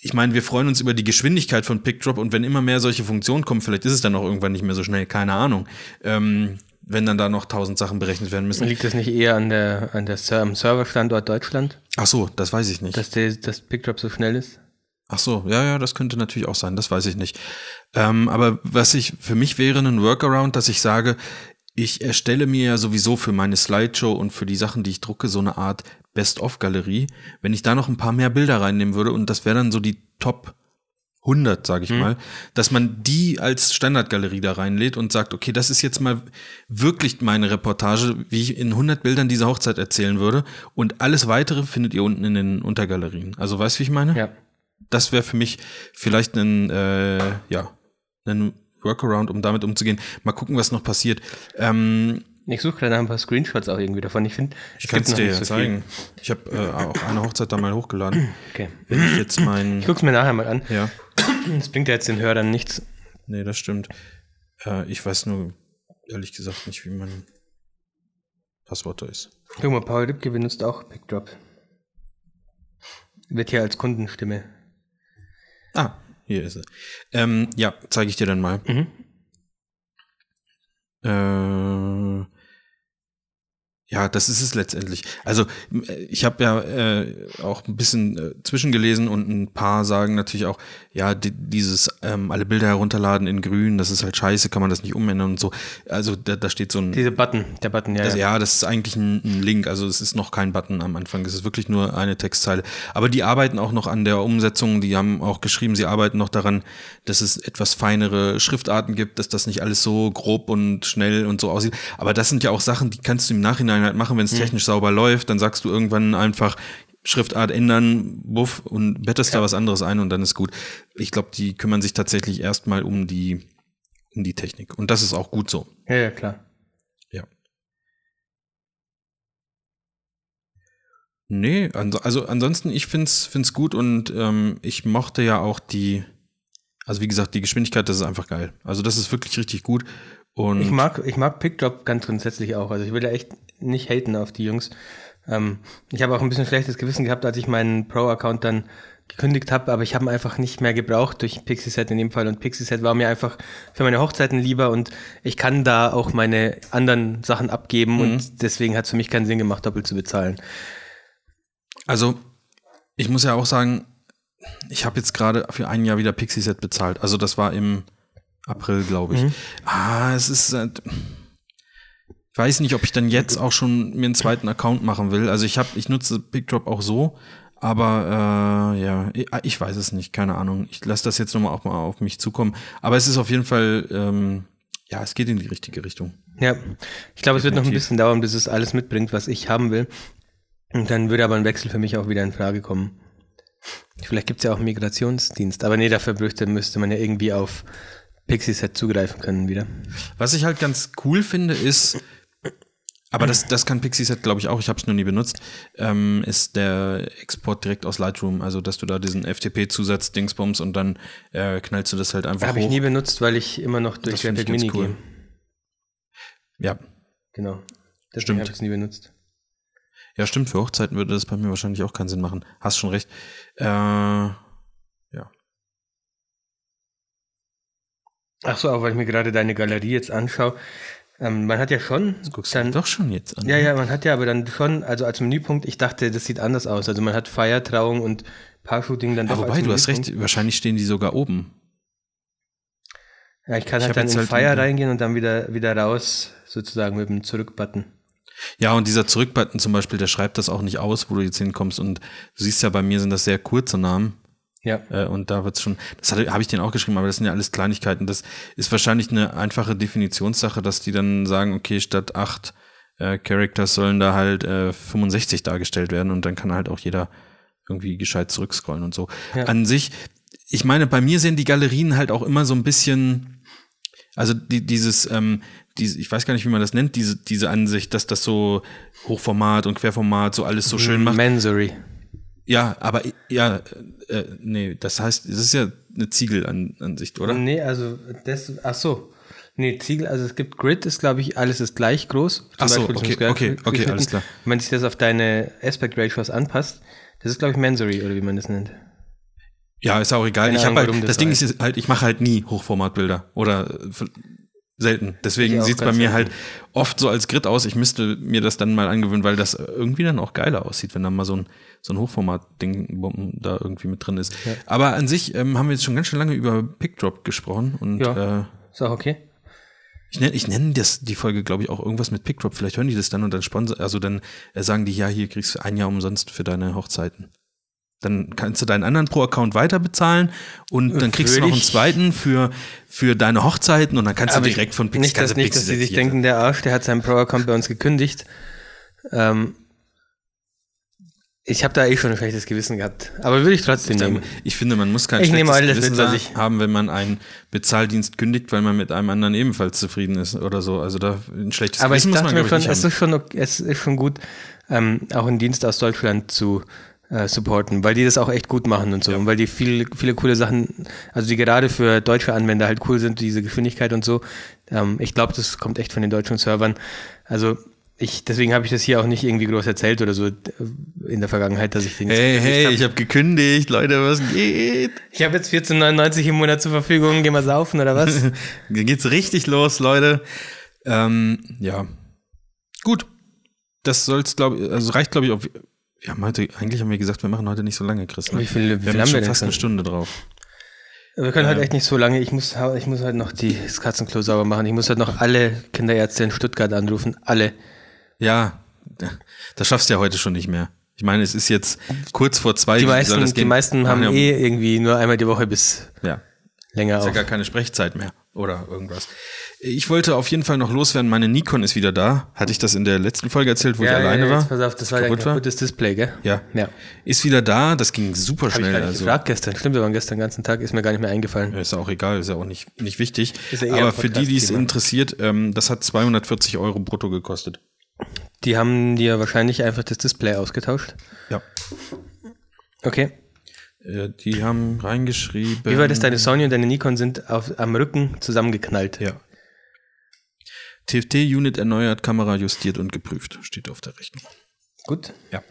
ich meine, wir freuen uns über die Geschwindigkeit von PickDrop und wenn immer mehr solche Funktionen kommen, vielleicht ist es dann auch irgendwann nicht mehr so schnell, keine Ahnung. Ähm, wenn dann da noch tausend Sachen berechnet werden müssen. Liegt das nicht eher an der, an der Serverstandort Deutschland, Ach so, das weiß ich nicht. dass der, das PickDrop so schnell ist? Ach so, ja, ja, das könnte natürlich auch sein, das weiß ich nicht. Ähm, aber was ich, für mich wäre ein Workaround, dass ich sage, ich erstelle mir ja sowieso für meine Slideshow und für die Sachen, die ich drucke, so eine Art Best-of-Galerie. Wenn ich da noch ein paar mehr Bilder reinnehmen würde und das wäre dann so die Top 100, sage ich mal, dass man die als Standardgalerie da reinlädt und sagt, okay, das ist jetzt mal wirklich meine Reportage, wie ich in 100 Bildern diese Hochzeit erzählen würde und alles weitere findet ihr unten in den Untergalerien. Also weißt du, wie ich meine? Ja. Das wäre für mich vielleicht ein, äh, ja, ein Workaround, um damit umzugehen. Mal gucken, was noch passiert. Ähm, Ich suche gerade ein paar Screenshots auch irgendwie davon. Ich finde, ich kann es dir ja zeigen. Ich habe äh, auch eine Hochzeit da mal hochgeladen. Okay. Wenn ich jetzt mein, Ich gucke es mir nachher mal an. ja, Das bringt ja jetzt den Hörern nichts. nee, das stimmt. Äh, ich weiß nur ehrlich gesagt nicht, wie mein Passwort da ist. Guck mal, Paul Ripke benutzt auch Pickdrop. Wird hier als Kundenstimme. Ah, hier ist er. Ähm, ja, zeige ich dir dann mal. Mhm. Äh, ja, das ist es letztendlich. Also äh, ich habe ja äh, auch ein bisschen äh, zwischengelesen und ein paar sagen natürlich auch, ja, die, dieses ähm, alle Bilder herunterladen in grün, das ist halt scheiße, kann man das nicht umändern und so. Also da, da steht so ein Diese Button, der Button, ja. das, ja. ja, das ist eigentlich ein, ein Link, also es ist noch kein Button am Anfang, es ist wirklich nur eine Textzeile. Aber die arbeiten auch noch an der Umsetzung, die haben auch geschrieben, sie arbeiten noch daran, dass es etwas feinere Schriftarten gibt, dass das nicht alles so grob und schnell und so aussieht. Aber das sind ja auch Sachen, die kannst du im Nachhinein halt machen, wenn es technisch sauber läuft, dann sagst du irgendwann einfach Schriftart ändern, buff, und bettest da was anderes ein und dann ist gut. Ich glaube, die kümmern sich tatsächlich erstmal um die, um die Technik. Und das ist auch gut so. ja, ja, klar. Ja. Nee, also ansonsten, ich find's, find's gut und ähm, ich mochte ja auch die, also wie gesagt, die Geschwindigkeit, das ist einfach geil. Also das ist wirklich richtig gut. Und Ich mag, ich mag Pickdrop ganz grundsätzlich auch. Also ich will da echt nicht haten auf die Jungs. Ähm, ich habe auch ein bisschen schlechtes Gewissen gehabt, als ich meinen Pro-Account dann gekündigt habe, aber ich habe ihn einfach nicht mehr gebraucht durch Pixieset in dem Fall und Pixieset war mir einfach für meine Hochzeiten lieber und ich kann da auch meine anderen Sachen abgeben und deswegen hat es für mich keinen Sinn gemacht, doppelt zu bezahlen. also ich muss ja auch sagen, ich habe jetzt gerade für ein Jahr wieder Pixie-Set bezahlt. Also das war im April, glaube ich. Ah, es ist. Äh, ich weiß nicht, ob ich dann jetzt auch schon mir einen zweiten Account machen will. Also ich habe, ich nutze PickDrop auch so, aber äh, ja, ich, ich weiß es nicht, keine Ahnung. Ich lasse das jetzt nochmal auch mal auf mich zukommen. Aber es ist auf jeden Fall, ähm, ja, es geht in die richtige Richtung. Ja, ich glaube, es wird noch ein bisschen dauern, bis es alles mitbringt, was ich haben will. Und dann würde aber ein Wechsel für mich auch wieder in Frage kommen. Vielleicht gibt es ja auch einen Migrationsdienst, aber nee, dafür müsste man ja irgendwie auf Pixieset zugreifen können wieder. Was ich halt ganz cool finde, ist, aber das, das kann Pixieset, glaube ich, auch, ich habe es nur nie benutzt, ähm, ist der Export direkt aus Lightroom. Also, dass du da diesen FTP-Zusatz Dingsbums und dann äh, knallst du das halt einfach Habe hoch. ich nie benutzt, weil ich immer noch durch ganz Mini cool. gehe. ja. Genau. Deswegen Stimmt. habe ich es nie benutzt. ja, stimmt, für Hochzeiten würde das bei mir wahrscheinlich auch keinen Sinn machen. Hast schon recht. Äh, Ach so, auch weil ich mir gerade deine Galerie jetzt anschaue. Ähm, man hat ja schon Guckst dann, du doch schon jetzt an. Ja, ja, man hat ja aber dann schon, also als Menüpunkt, ich dachte, das sieht anders aus. Also man hat Feier, Trauung und Paar-Shooting dann Ja, doch wobei, du hast recht, wahrscheinlich stehen die sogar oben. Ja, ich kann Ich halt dann in halt Feier reingehen und dann wieder, wieder raus, sozusagen mit dem Zurück-Button. Ja, und dieser Zurückbutton zum Beispiel, der schreibt das auch nicht aus, wo du jetzt hinkommst. Und du siehst ja, bei mir sind das sehr kurze Namen. Ja. Äh, und da wird's schon, das habe ich denen auch geschrieben, aber das sind ja alles Kleinigkeiten. Das ist wahrscheinlich eine einfache Definitionssache, dass die dann sagen, okay, statt acht äh, Characters sollen da halt äh, 65 dargestellt werden und dann kann halt auch jeder irgendwie gescheit zurückscrollen und so. Ja. An sich, ich meine, bei mir sehen die Galerien halt auch immer so ein bisschen, also die, dieses, ähm, diese, ich weiß gar nicht, wie man das nennt, diese, diese Ansicht, dass das so Hochformat und Querformat so alles so schön macht. Mansory. Ja, aber ja, äh, nee, das heißt, es ist ja eine Ziegelansicht, oder? Nee, also das, ach so. Nee, Ziegel, also es gibt Grid, ist glaube ich, alles ist gleich groß. Zum Ach so, Beispiel okay, okay, okay, geschnitten. alles klar. Wenn sich das auf deine Aspect Ratios anpasst, das ist glaube ich Mansory oder wie man das nennt. Ja, ist auch egal. Keine ich habe halt, das, das Ding ist halt, ich mache halt nie Hochformatbilder oder äh, selten. Deswegen auch sieht's bei mir selten. halt oft so als Grid aus. Ich müsste mir das dann mal angewöhnen, weil das irgendwie dann auch geiler aussieht, wenn da mal so ein, so ein Hochformat-Ding da irgendwie mit drin ist. Ja. Aber an sich ähm, haben wir jetzt schon ganz schön lange über PickDrop gesprochen und Ja. äh, Ist auch okay. Ich nenne ich nenn das die Folge, glaube ich, auch irgendwas mit PickDrop. Vielleicht hören die das dann und dann sponsor, also dann äh, sagen die, ja, hier kriegst du ein Jahr umsonst für deine Hochzeiten. Dann kannst du deinen anderen Pro-Account weiter bezahlen und dann kriegst du noch einen zweiten für, für deine Hochzeiten und dann kannst du direkt von Pixel Nicht, dass, nicht, dass die sich denken, der Arsch, der hat seinen Pro-Account bei uns gekündigt. Ähm, ich habe da eh schon ein schlechtes Gewissen gehabt. Aber würde ich trotzdem ich nehmen. Ich finde, man muss kein ich schlechtes alles Gewissen mit, ich haben, wenn man einen Bezahldienst kündigt, weil man mit einem anderen ebenfalls zufrieden ist oder so. Also da ein schlechtes Aber Gewissen muss man, schon, nicht es ist schon, es ist schon gut, ähm, auch einen Dienst aus Deutschland zu äh, supporten, weil die das auch echt gut machen und so. Ja. Und weil die viel, viele coole Sachen, also die gerade für deutsche Anwender halt cool sind, diese Geschwindigkeit und so. Ähm, ich glaube, das kommt echt von den deutschen Servern. Also ich, deswegen habe ich das hier auch nicht irgendwie groß erzählt oder so äh, in der Vergangenheit, dass ich den Hey, hey, hab. ich habe gekündigt, Leute, was geht? Ich habe jetzt 14,99 im Monat zur Verfügung, gehen wir saufen oder was? Geht's richtig los, Leute. Ähm, ja. Gut. Das soll's, glaube ich, also reicht, glaube ich, auch. Wir haben heute, eigentlich haben wir gesagt, wir machen heute nicht so lange, Chris. Ne? Wie viel, wie wir haben, haben wir fast eine Stunde drauf. Wir können ähm, halt echt nicht so lange. Ich muss, ich muss halt noch die, das Katzenklo sauber machen. Ich muss halt noch alle Kinderärzte in Stuttgart anrufen. Alle. Ja, das schaffst du ja heute schon nicht mehr. Ich meine, es ist jetzt kurz vor zwei. Die meisten, die meisten haben ja, eh irgendwie nur einmal die Woche bis ja. länger. Ist ja gar keine Sprechzeit mehr oder irgendwas. Ich wollte auf jeden Fall noch loswerden, meine Nikon ist wieder da. Hatte ich das in der letzten Folge erzählt, wo ja, ich alleine ja, war? Pass auf, das war dein kaputtes Display, gell? Ja. ja. Ist wieder da, das ging super Hab schnell. Ich also. gefragt gestern, stimmt aber gestern den ganzen Tag, ist mir gar nicht mehr eingefallen. Ja, ist ja auch egal, ist ja auch nicht, nicht wichtig. Ja aber für die, die es interessiert, ähm, das hat 240 Euro brutto gekostet. Die haben dir wahrscheinlich einfach das Display ausgetauscht? Ja. Okay. Äh, die haben reingeschrieben. Wie war das? Deine Sony und deine Nikon sind auf, am Rücken zusammengeknallt. Ja. TFT-Unit erneuert, Kamera justiert und geprüft, steht auf der Rechnung. Gut. Ja.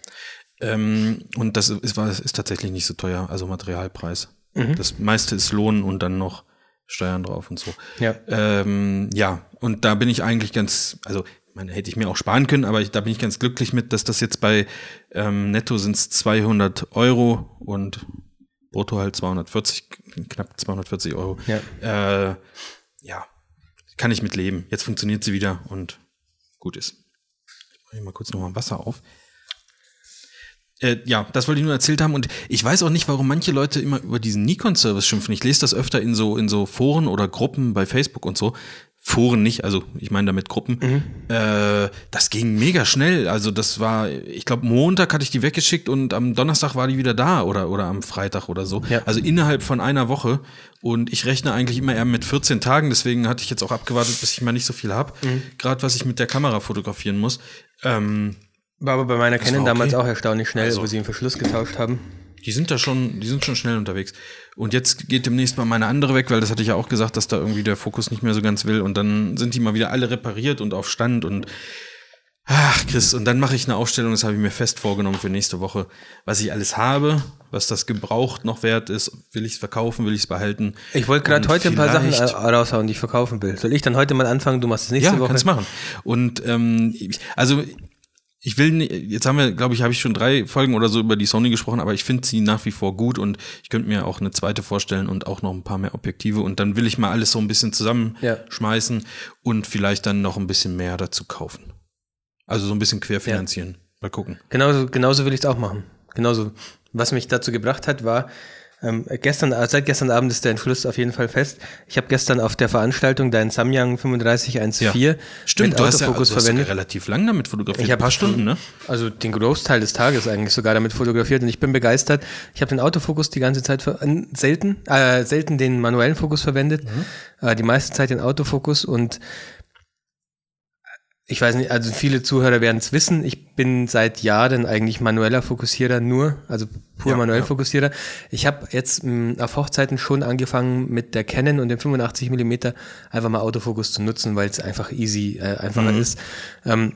Ähm, und das ist, ist tatsächlich nicht so teuer, also Materialpreis. Mhm. Das meiste ist Lohn und dann noch Steuern drauf und so. Ja. Ähm, ja, und da bin ich eigentlich ganz, also meine, hätte ich mir auch sparen können, aber ich, da bin ich ganz glücklich mit, dass das jetzt bei ähm, Netto sind es 200 Euro und Brutto halt 240, knapp 240 Euro. Ja. Äh, ja, kann ich mit leben. Jetzt funktioniert sie wieder und gut ist. Ich mache mal kurz nochmal Wasser auf. Äh, ja, das wollte ich nur erzählt haben und ich weiß auch nicht, warum manche Leute immer über diesen Nikon-Service schimpfen. Ich lese das öfter in so in so Foren oder Gruppen bei Facebook und so. Foren nicht, also ich meine damit Gruppen. Mhm. Äh, das ging mega schnell. Also das war, ich glaube, Montag hatte ich die weggeschickt und am Donnerstag war die wieder da oder, oder am Freitag oder so. Ja. Also innerhalb von einer Woche. Und ich rechne eigentlich immer eher mit 14 Tagen, deswegen hatte ich jetzt auch abgewartet, bis ich mal nicht so viel habe. Mhm. Gerade was ich mit der Kamera fotografieren muss. Ähm, war aber bei meiner Canon okay. damals auch erstaunlich schnell, also, wo sie den Verschluss getauscht haben. Die sind da schon, die sind schon schnell unterwegs. Und jetzt geht demnächst mal meine andere weg, weil das hatte ich ja auch gesagt, dass da irgendwie der Fokus nicht mehr so ganz will. Und dann sind die mal wieder alle repariert und auf Stand und ach, Chris, und dann mache ich eine Ausstellung, das habe ich mir fest vorgenommen für nächste Woche, was ich alles habe, was das gebraucht noch wert ist, will ich es verkaufen, will ich es behalten. Ich wollte gerade heute ein paar Sachen äh, raushauen, die ich verkaufen will. Soll ich dann heute mal anfangen, du machst es nächste ja, Woche? Ja, kannst machen. Und ähm, also ich will, jetzt haben wir, glaube ich, habe ich schon drei Folgen oder so über die Sony gesprochen, aber ich finde sie nach wie vor gut und ich könnte mir auch eine zweite vorstellen und auch noch ein paar mehr Objektive und dann will ich mal alles so ein bisschen zusammenschmeißen ja. und vielleicht dann noch ein bisschen mehr dazu kaufen. Also so ein bisschen querfinanzieren. Ja. Mal gucken. Genauso, genauso will ich es auch machen. Genauso. Was mich dazu gebracht hat, war, ähm, gestern, äh, seit gestern Abend ist der Entschluss auf jeden Fall fest. Ich habe gestern auf der Veranstaltung deinen Samyang 3514 ja. Stimmt, mit du Autofokus hast ja, verwendet. relativ lang damit fotografiert. Ich habe ein paar Stunden, ne? Also den Großteil des Tages eigentlich sogar damit fotografiert und ich bin begeistert. Ich habe den Autofokus die ganze Zeit ver äh, selten, äh, selten den manuellen Fokus verwendet, mhm. äh, die meiste Zeit den Autofokus und ich weiß nicht, also viele Zuhörer werden es wissen, ich bin seit Jahren eigentlich manueller Fokussierer nur, also pur ja, manuell ja. Fokussierer. Ich habe jetzt mh, hm, auf Hochzeiten schon angefangen mit der Canon und dem 85 Millimeter einfach mal Autofokus zu nutzen, weil es einfach easy, äh, einfacher mhm. ist. Ähm,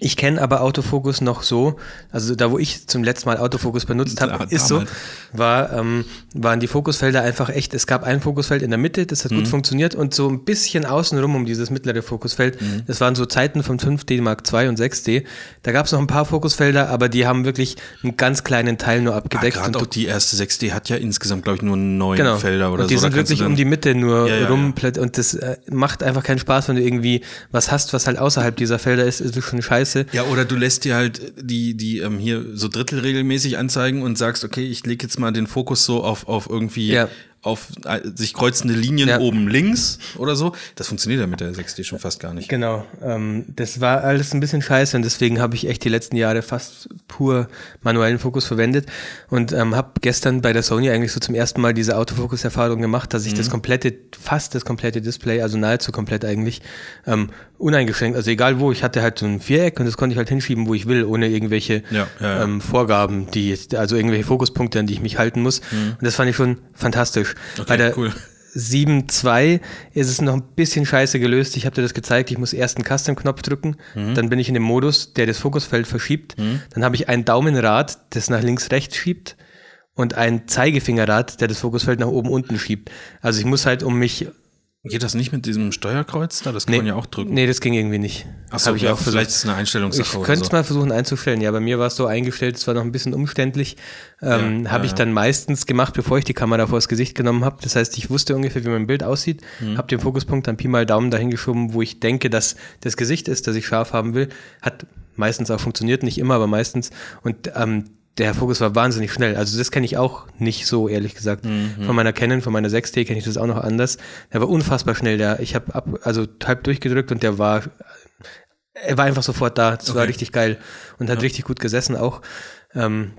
ich kenne aber Autofokus noch so, also da wo ich zum letzten Mal Autofokus benutzt habe, ist so, war, ähm, waren die Fokusfelder einfach echt, es gab ein Fokusfeld in der Mitte, das hat mhm. gut funktioniert und so ein bisschen außenrum um dieses mittlere Fokusfeld, mhm. das waren so Zeiten von 5D Mark II und 6D, da gab es noch ein paar Fokusfelder, aber die haben wirklich einen ganz kleinen Teil nur abgedeckt. Ah, Gerade auch die erste 6D hat ja insgesamt, glaube ich, nur neun genau. Felder oder und die so. Die sind wirklich um die Mitte nur ja, ja, rum ja. und das äh, macht einfach keinen Spaß, wenn du irgendwie was hast, was halt außerhalb dieser Felder ist, ist schon scheiße scheiße. Ja, oder du lässt dir halt die, die ähm, hier so Drittel regelmäßig anzeigen und sagst, okay, ich lege jetzt mal den Fokus so auf, auf irgendwie Ja. Auf äh, sich kreuzende Linien Ja. oben links oder so. Das funktioniert ja mit der 6D schon fast gar nicht. Genau, ähm, das war alles ein bisschen scheiße und deswegen habe ich echt die letzten Jahre fast pur manuellen Fokus verwendet und ähm, habe gestern bei der Sony eigentlich so zum ersten Mal diese Autofokus-Erfahrung gemacht, dass ich das komplette, fast das komplette Display, also nahezu komplett eigentlich, ähm, uneingeschränkt, also egal wo, ich hatte halt so ein Viereck und das konnte ich halt hinschieben, wo ich will, ohne irgendwelche Ja, ja. Ähm, Vorgaben, die, also irgendwelche Fokuspunkte, an die ich mich halten muss. Und das fand ich schon fantastisch. Bei der cool. 7.2 ist es noch ein bisschen scheiße gelöst. Ich habe dir das gezeigt. Ich muss erst einen Custom-Knopf drücken, dann bin ich in dem Modus, der das Fokusfeld verschiebt. Dann habe ich ein Daumenrad, das nach links, rechts schiebt und ein Zeigefingerrad, der das Fokusfeld nach oben, unten schiebt. Also ich muss halt um mich. Geht das nicht mit diesem Steuerkreuz da? Das kann Nee, man ja auch drücken. Nee, das ging irgendwie nicht. Ach so, Hab ich ja, auch versucht. vielleicht ist es eine Einstellungssache Ich könnte so. es mal versuchen einzustellen, ja. Bei mir war es so eingestellt, es war noch ein bisschen umständlich. Ähm, Ja, habe ja, ich dann meistens gemacht, bevor ich die Kamera vors Gesicht genommen habe. Das heißt, ich wusste ungefähr, wie mein Bild aussieht, Mhm. habe den Fokuspunkt dann Pi mal Daumen dahin geschoben, wo ich denke, dass das Gesicht ist, das ich scharf haben will. Hat meistens auch funktioniert, nicht immer, aber meistens. Und ähm, der Fokus war wahnsinnig schnell. Also das kenne ich auch nicht so, ehrlich gesagt. Mhm. Von meiner Canon, von meiner 6T kenne ich das auch noch anders. Der war unfassbar schnell. Der, ich habe ab, also halb durchgedrückt und der war er war einfach sofort da. Das war Okay. richtig geil und hat richtig gut gesessen auch. Ähm,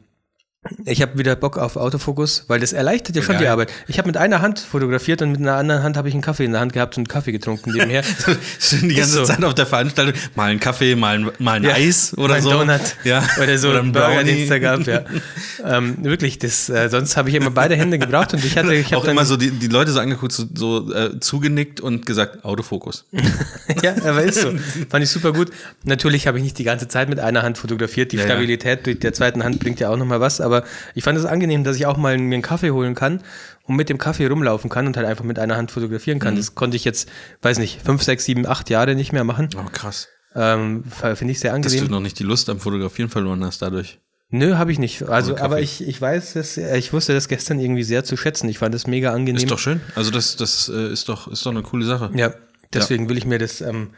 ich habe wieder Bock auf Autofokus, weil das erleichtert ja schon Geil. die Arbeit. Ich habe mit einer Hand fotografiert und mit einer anderen Hand habe ich einen Kaffee in der Hand gehabt und Kaffee getrunken nebenher. Schön die ganze so. Zeit auf der Veranstaltung. Mal einen Kaffee, mal ein, mal ein Ja, Eis oder mein so. Donut Ja. oder so Oder ein ein Burger, den es da gab. Ja. ähm, wirklich, das, äh, sonst habe ich immer beide Hände gebraucht und ich hatte, ich auch immer so die, die Leute so angeguckt, so, so äh, zugenickt und gesagt, Autofokus. ja, aber ist so. Fand ich super gut. Natürlich habe ich nicht die ganze Zeit mit einer Hand fotografiert. Die Ja, ja. Stabilität durch der zweiten Hand bringt ja auch nochmal was. Aber ich fand es angenehm, dass ich auch mal mir einen Kaffee holen kann und mit dem Kaffee rumlaufen kann und halt einfach mit einer Hand fotografieren Mhm. kann. Das konnte ich jetzt, weiß nicht, fünf, sechs, sieben, acht Jahre nicht mehr machen. Oh, krass. Ähm, Finde ich sehr Dass du angenehm. noch nicht die Lust am Fotografieren verloren hast dadurch. Nö, habe ich nicht. Also, Kaffee. aber ich, ich weiß es, ich wusste das gestern irgendwie sehr zu schätzen. Ich fand das mega angenehm. Ist doch schön. Also das, das äh, ist doch, ist doch eine coole Sache. Ja, deswegen will ich mir das ähm,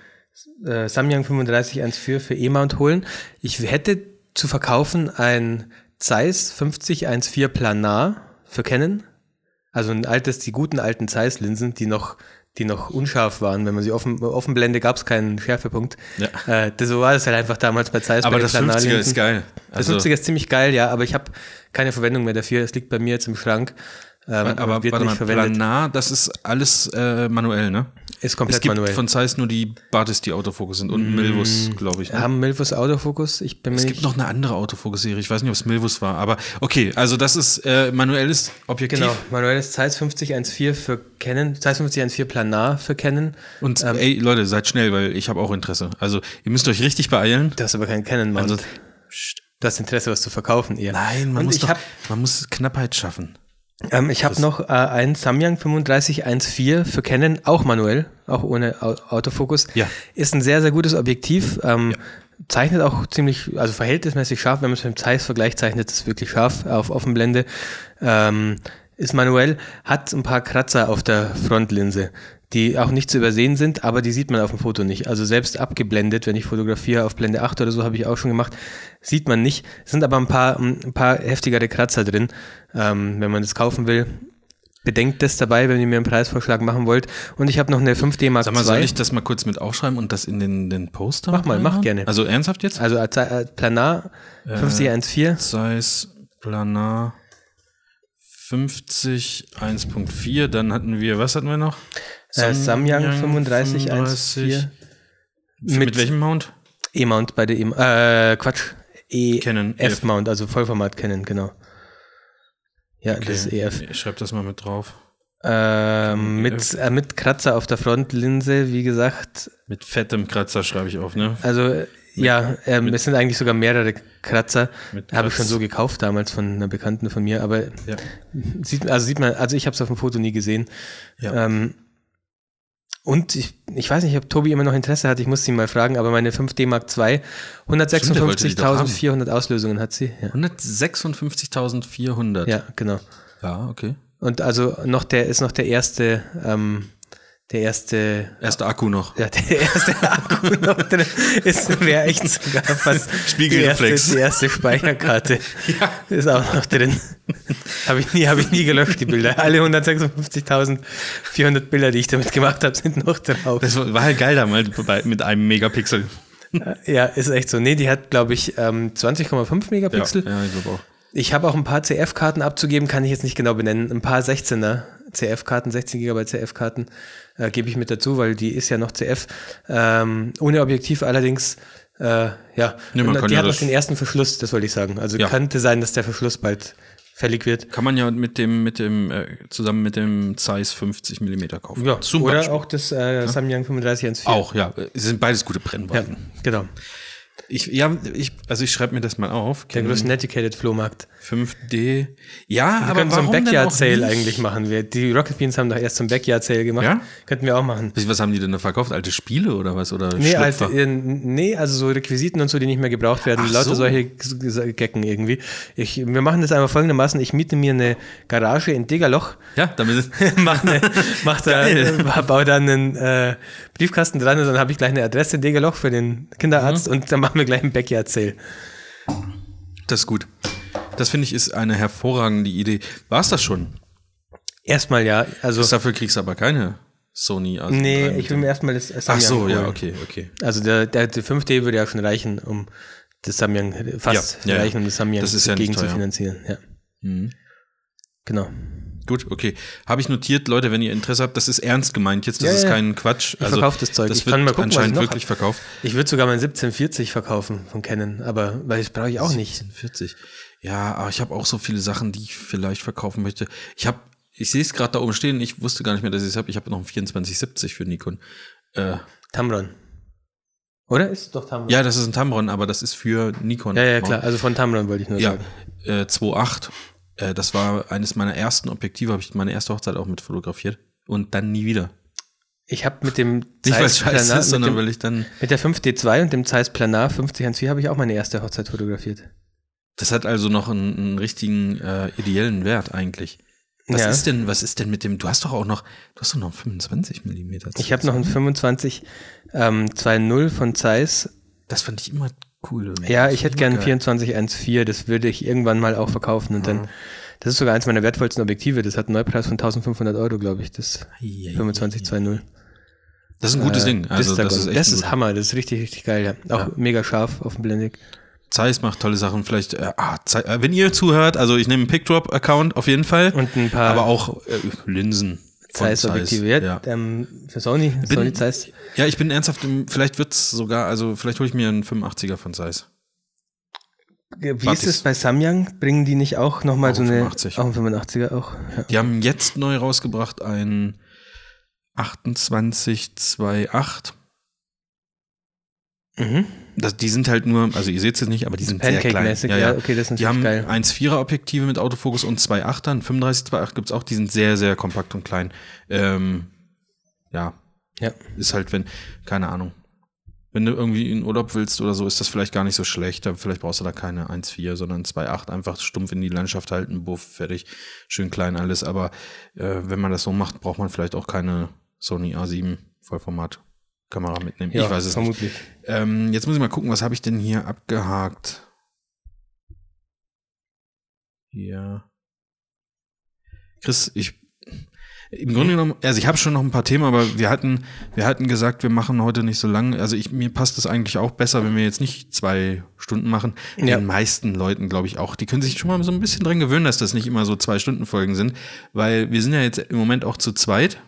äh, Samyang 3514 für E-Mount holen. Ich hätte zu verkaufen ein Zeiss 5014 Planar für Canon. Also ein altes, die guten alten Zeiss-Linsen, die noch, die noch unscharf waren. Wenn man sie offen, offen blende, gab es keinen Schärfepunkt. Ja. Äh, das, so war das halt einfach damals bei Zeiss. Aber bei das 50er Planarlinsen. ist geil. Das Also, 50er ist ziemlich geil, ja, aber ich habe keine Verwendung mehr dafür. Es liegt bei mir jetzt im Schrank. Ähm, aber wird warte nicht mal, verwendet. Planar, das ist alles äh, manuell, ne? Ist komplett es gibt manuell. von Zeiss nur die Batis, die Autofokus sind und Milvus, glaube ich. Ne? Haben Milvus Autofokus? Ich bin Es gibt noch eine andere Autofokus-Serie. Ich weiß nicht, ob es Milvus war, aber okay, also das ist äh, manuelles Objektiv. Genau, manuelles Zeiss 5014 für Canon, Zeiss 5014 Planar für Canon. Und Ähm, ey, Leute, seid schnell, weil ich habe auch Interesse. Also ihr müsst euch richtig beeilen. Du hast aber keinen Canon Mount. Also, du hast Interesse, was zu verkaufen eher. nein, man Und muss, doch, man muss Knappheit schaffen. Ähm, ich hab noch äh, einen Samyang 3514 für Canon, auch manuell, auch ohne Au Autofokus. Ja. Ist ein sehr, sehr gutes Objektiv. Ähm, Zeichnet auch ziemlich, also verhältnismäßig scharf, wenn man es mit dem Zeiss vergleicht, zeichnet es wirklich scharf auf Offenblende. Ähm, ist manuell, hat ein paar Kratzer auf der Frontlinse, die auch nicht zu übersehen sind, aber die sieht man auf dem Foto nicht. Also selbst abgeblendet, wenn ich fotografiere auf Blende 8 oder so, habe ich auch schon gemacht, sieht man nicht. Es sind aber ein paar, ein paar heftigere Kratzer drin, ähm, wenn man das kaufen will. Bedenkt das dabei, wenn ihr mir einen Preisvorschlag machen wollt. Und ich habe noch eine 5D Mark Sag mal, soll ich das mal kurz mit aufschreiben und das in den, den Poster Mach mal, mach gerne. Also ernsthaft jetzt? Also als- äh, Planar 5014. Zeiss Planar 50 1.4, dann hatten wir, was hatten wir noch? Äh, Samyang 35, 3514. Mit, mit welchem Mount? E-Mount bei der E, äh, Quatsch, E, Canon, F-Mount, also Vollformat Canon, genau. Ja, das ist EF. Ich schreib das mal mit drauf. Ähm, mit, äh, mit Kratzer auf der Frontlinse, wie gesagt. Mit fettem Kratzer schreibe ich auf, ne? Also, äh, ja, ähm, es sind eigentlich sogar mehrere Kratzer. Mit Habe ich schon so gekauft damals von einer Bekannten von mir, aber Ja. sieht, also sieht man, also ich habe es auf dem Foto nie gesehen. Ja. Ähm, und ich, ich weiß nicht, ob Tobi immer noch Interesse hat, ich muss ihn mal fragen, aber meine 5D Mark II, wollte die doch haben. 156.400 Auslösungen hat sie. Ja, 156.400. ja genau. Ja, okay. Und also noch der ist noch der erste, ähm, der erste, Erster Akku noch. ja, der erste Akku noch. Ja, der erste Akku noch drin ist, wäre echt sogar fast Spiegelreflex. Die erste, die erste Speicherkarte ist auch noch drin. Habe ich nie, habe ich nie gelöscht, die Bilder. Alle 156.400 Bilder, die ich damit gemacht habe, sind noch drauf. Das war halt geil damals mit einem Megapixel. Ja, ist echt so. Nee, die hat, glaube ich, ähm, 20,5 Megapixel. Ja, ich glaube auch. Ich habe auch ein paar CF-Karten abzugeben, kann ich jetzt nicht genau benennen. Ein paar 16er CF-Karten, 16 GB CF-Karten äh, gebe ich mit dazu, weil die ist ja noch CF. Ähm, ohne Objektiv allerdings, äh, ja. Ja, man Und kann die ja hat noch den ersten Verschluss, das wollte ich sagen. Also Ja. könnte sein, dass der Verschluss bald fällig wird. Kann man ja mit dem, mit dem, äh, zusammen mit dem Zeiss 50 mm kaufen. Zum Oder Beispiel. auch das äh, Samyang 3514. Auch, ja. Es sind beides gute Ja, Brennweiten. genau. Ich, ja, ich, also ich schreibe mir das mal auf. Der größte Netiquette Flohmarkt. 5D. Ja, Wir aber können so einen Backyard Sale eigentlich machen. Wir, die Rocket Beans haben doch erst so einen Backyard Sale gemacht. Ja? Könnten wir auch machen. Was haben die denn da verkauft? Alte Spiele oder was? Oder Nee, Schlüpfer? äh, nee, also so Requisiten und so, die nicht mehr gebraucht werden. Ach Lauter so. solche Gecken irgendwie. Ich, wir machen das einfach folgendermaßen. Ich miete mir eine Garage in Degerloch, Ja, damit mach eine, mach da, äh, baue da einen äh, Briefkasten dran und dann habe ich gleich eine Adresse in Degerloch für den Kinderarzt Mhm. und dann machen wir gleich einen Backyard Sale. das ist gut. Das finde ich ist eine hervorragende Idee. War es das schon? Erstmal ja, also Dafür kriegst du aber keine Sony. Also nee, drei ich will mir erstmal das dem- Ach so, Samyang ja, okay, okay. Also der, der, der 5D würde ja schon reichen, um das Samyang fast Ja, ja, reichen, um das Samyang Das ist ja gegen zu finanzieren. Ja. Mhm. Genau. Gut, okay. Habe ich notiert, Leute, wenn ihr Interesse habt, das ist ernst gemeint jetzt, das Ja, ist ja. kein Quatsch. Also, verkauf das Zeug. Das Ich wird kann mal gucken, ich anscheinend wirklich verkauft. Ich würde sogar mein 1740 verkaufen von Canon, aber weil das brauche ich auch nicht. 40. Ja, aber ich habe auch so viele Sachen, die ich vielleicht verkaufen möchte. Ich habe, ich sehe es gerade da oben stehen, ich wusste gar nicht mehr, dass ich es habe. Ich habe noch einen 2470 für Nikon. Äh, Tamron. Oder ist es doch Tamron? ja, das ist ein Tamron, aber das ist für Nikon. ja, ja, klar. Also von Tamron wollte ich nur Ja, sagen. äh, 2.8. Äh, das war eines meiner ersten Objektive, habe ich meine erste Hochzeit auch mit fotografiert. Und dann nie wieder. Ich habe mit dem Nicht, weil Zeiss scheiße Planar- ist, sondern mit, dem, weil ich dann. mit der 5D2 und dem Zeiss Planar 5014 habe ich auch meine erste Hochzeit fotografiert. Das hat also noch einen, einen richtigen äh, ideellen Wert eigentlich. Was Ja. ist denn, was ist denn mit dem, du hast doch auch noch, du hast doch noch 25 Millimeter. Ich habe noch einen 25 ähm, 2.0 von Zeiss. Das fand ich immer cool. Ja, ich hätte gern geil. 2414, das würde ich irgendwann mal auch verkaufen und dann, das ist sogar eins meiner wertvollsten Objektive, das hat einen Neupreis von 1500 Euro, glaube ich, das Eieiei. 25 2.0 Das ist ein gutes Äh, Ding. Also, das ist echt das ist Hammer, das ist richtig, richtig geil, ja. Auch Ja. mega scharf auf dem Blendig. Zeiss macht tolle Sachen. Vielleicht, äh, ah, Zei- äh, wenn ihr zuhört, also ich nehme einen Pickdrop-Account auf jeden Fall. Und ein paar aber auch äh, Linsen. Zeiss. Ja, Ja. ähm, für Sony, Bin- Sony Zeiss. ja, ich bin ernsthaft, im, vielleicht wird's sogar, also vielleicht hole ich mir einen 85er von Zeiss. Wie ist Warte. es bei Samyang? Bringen die nicht auch nochmal so ein eine, 85. auch ein 85er auch? Ja. Die haben jetzt neu rausgebracht ein 2828. Mhm. Das, die sind halt nur, also ihr seht es jetzt nicht, aber die sind sehr klein. Pancake-mäßig, ja, okay, das ist Die haben geil. 1,4er Objektive mit Autofokus und zwei 8er. Ein 35 2.8 gibt's auch, die sind sehr, sehr kompakt und klein. Ähm, ja, Ja. ist halt, wenn, keine Ahnung. Wenn du irgendwie in Urlaub willst oder so, ist das vielleicht gar nicht so schlecht. Vielleicht brauchst du da keine 1,4, sondern 2,8. Einfach stumpf in die Landschaft halten, buff, fertig. Schön klein alles. Aber äh, wenn man das so macht, braucht man vielleicht auch keine Sony A7 Vollformat-Kamera mitnehmen. Ja, ich weiß es nicht. vermutlich. Ähm, jetzt muss ich mal gucken, was habe ich denn hier abgehakt? Ja. Chris, ich im Grunde genommen, also ich habe schon noch ein paar Themen, aber wir hatten, wir hatten gesagt, wir machen heute nicht so lang. Also ich, mir passt es eigentlich auch besser, wenn wir jetzt nicht zwei Stunden machen. Ja. Den meisten Leuten, glaube ich, auch. Die können sich schon mal so ein bisschen dran gewöhnen, dass das nicht immer so zwei Stunden Folgen sind, weil wir sind ja jetzt im Moment auch zu zweit.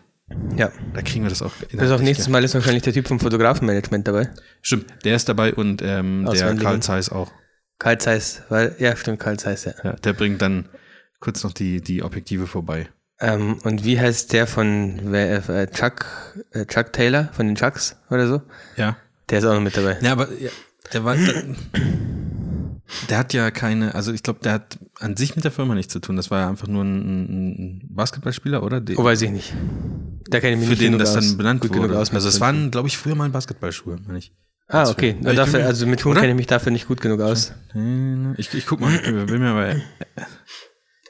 Ja. Da kriegen wir das auch. Bis auf nächstes Mal ist wahrscheinlich der Typ vom Fotografenmanagement dabei. Stimmt, der ist dabei und ähm, der. Karl Zeiss auch. Karl Zeiss, weil, ja, stimmt, Karl Zeiss, ja. Ja, der bringt dann kurz noch die, die Objektive vorbei. Ähm, und wie heißt der von wer, äh, Chuck, äh, Chuck Taylor, von den Chucks oder so? Ja. Der ist auch noch mit dabei. Ja, aber ja, der war. Der, hat ja keine, also ich glaube, der hat an sich mit der Firma nichts zu tun. Das war ja einfach nur ein, ein Basketballspieler, oder? Der, Oh, weiß ich nicht. Da kenne ich mich für nicht den das aus. dann benannt wurde. Aus also es waren, glaube ich, früher mal Basketballschuhe, meine ich. Ah, okay. Ich dafür, also mit oder? kenne ich mich dafür nicht gut genug aus. Ich, ich guck mal, ich will mir aber.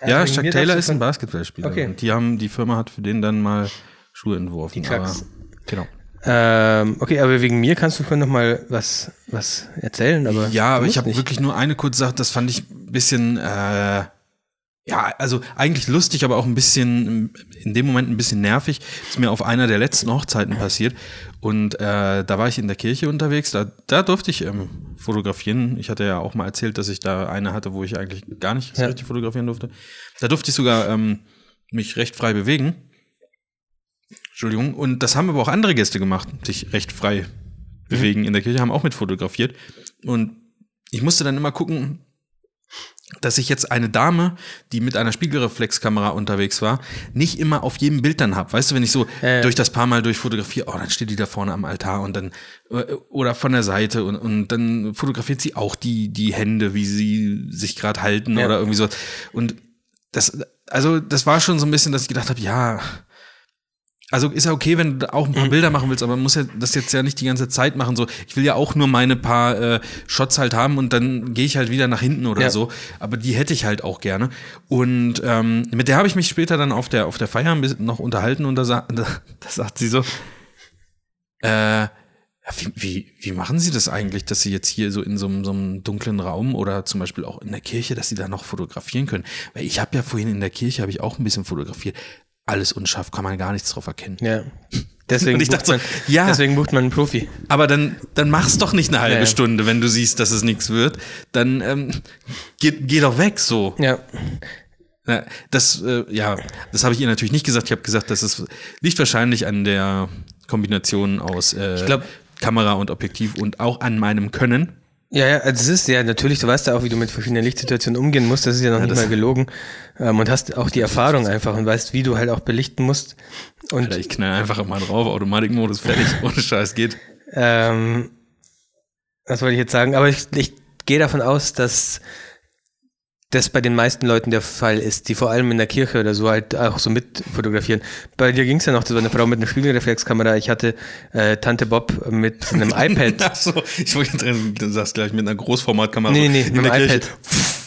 Ja, Also Chuck Taylor ist ein Basketballspieler. Okay. Und die haben, die Firma hat für den dann mal Schuhe entworfen. Die Chucks. Genau. Ähm, okay, aber wegen mir kannst du schon noch mal was, was erzählen. Aber Ja, aber ich habe wirklich nur eine kurze Sache, das fand ich ein bisschen, äh, ja, also eigentlich lustig, aber auch ein bisschen, in dem Moment ein bisschen nervig. Ist mir auf einer der letzten Hochzeiten passiert. Und äh, da war ich in der Kirche unterwegs, da, da durfte ich ähm, fotografieren. Ich hatte ja auch mal erzählt, dass ich da eine hatte, wo ich eigentlich gar nicht so Ja. richtig fotografieren durfte. Da durfte ich sogar ähm, mich recht frei bewegen. Entschuldigung. Und das haben aber auch andere Gäste gemacht, sich recht frei bewegen in der Kirche, haben auch mit fotografiert. Und ich musste dann immer gucken, dass ich jetzt eine Dame, die mit einer Spiegelreflexkamera unterwegs war, nicht immer auf jedem Bild dann hab. Weißt du, wenn ich so ja. durch das paar Mal durchfotografiere, oh, dann steht die da vorne am Altar und dann äh, oder von der Seite und, und dann fotografiert sie auch die die Hände, wie sie sich gerade halten Ja. oder irgendwie so. Und das, also das war schon so ein bisschen, dass ich gedacht habe, ja, also ist ja okay, wenn du auch ein Mhm. paar Bilder machen willst, aber man muss ja das jetzt ja nicht die ganze Zeit machen. So, ich will ja auch nur meine paar äh, Shots halt haben und dann gehe ich halt wieder nach hinten oder Ja. so. Aber die hätte ich halt auch gerne. Und ähm, mit der habe ich mich später dann auf der auf der Feier noch unterhalten und da, sa da, da sagt sie so, äh, wie, wie, wie machen Sie das eigentlich, dass Sie jetzt hier so in so, einem- so einem dunklen Raum oder zum Beispiel auch in der Kirche, dass Sie da noch fotografieren können? Weil ich habe ja vorhin in der Kirche habe ich auch ein bisschen fotografiert. Alles unscharf, kann man gar nichts drauf erkennen. Ja. Deswegen, Und ich bucht dachte so, man, ja. deswegen bucht man einen Profi. Aber dann, dann mach's doch nicht eine halbe Ja. Stunde, wenn du siehst, dass es nichts wird. Dann ähm, geh, geh doch weg so. Ja. Ja, Das, äh, ja, das habe ich ihr natürlich nicht gesagt. Ich habe gesagt, das ist, liegt wahrscheinlich an der Kombination aus äh, glaub- Kamera und Objektiv und auch an meinem Können. Ja, ja, also es ist ja natürlich, du weißt ja auch, wie du mit verschiedenen Lichtsituationen umgehen musst, das ist ja noch nicht das- mal gelogen. Ähm, und hast auch die Erfahrung einfach und weißt, wie du halt auch belichten musst. Und Alter, ich knall einfach mal drauf, Automatikmodus fertig, ohne Scheiß geht. ähm, was wollte ich jetzt sagen? Aber ich, ich gehe davon aus, dass das bei den meisten Leuten der Fall ist, die vor allem in der Kirche oder so halt auch so mit fotografieren. Bei dir ging es ja noch, das war eine Frau mit einer Spiegelreflexkamera. Ich hatte äh, Tante Bob mit einem iPad. Ach so, ich wollte drin, du sagst gleich mit einer Großformatkamera. Nee, nee, mit dem der Kirche.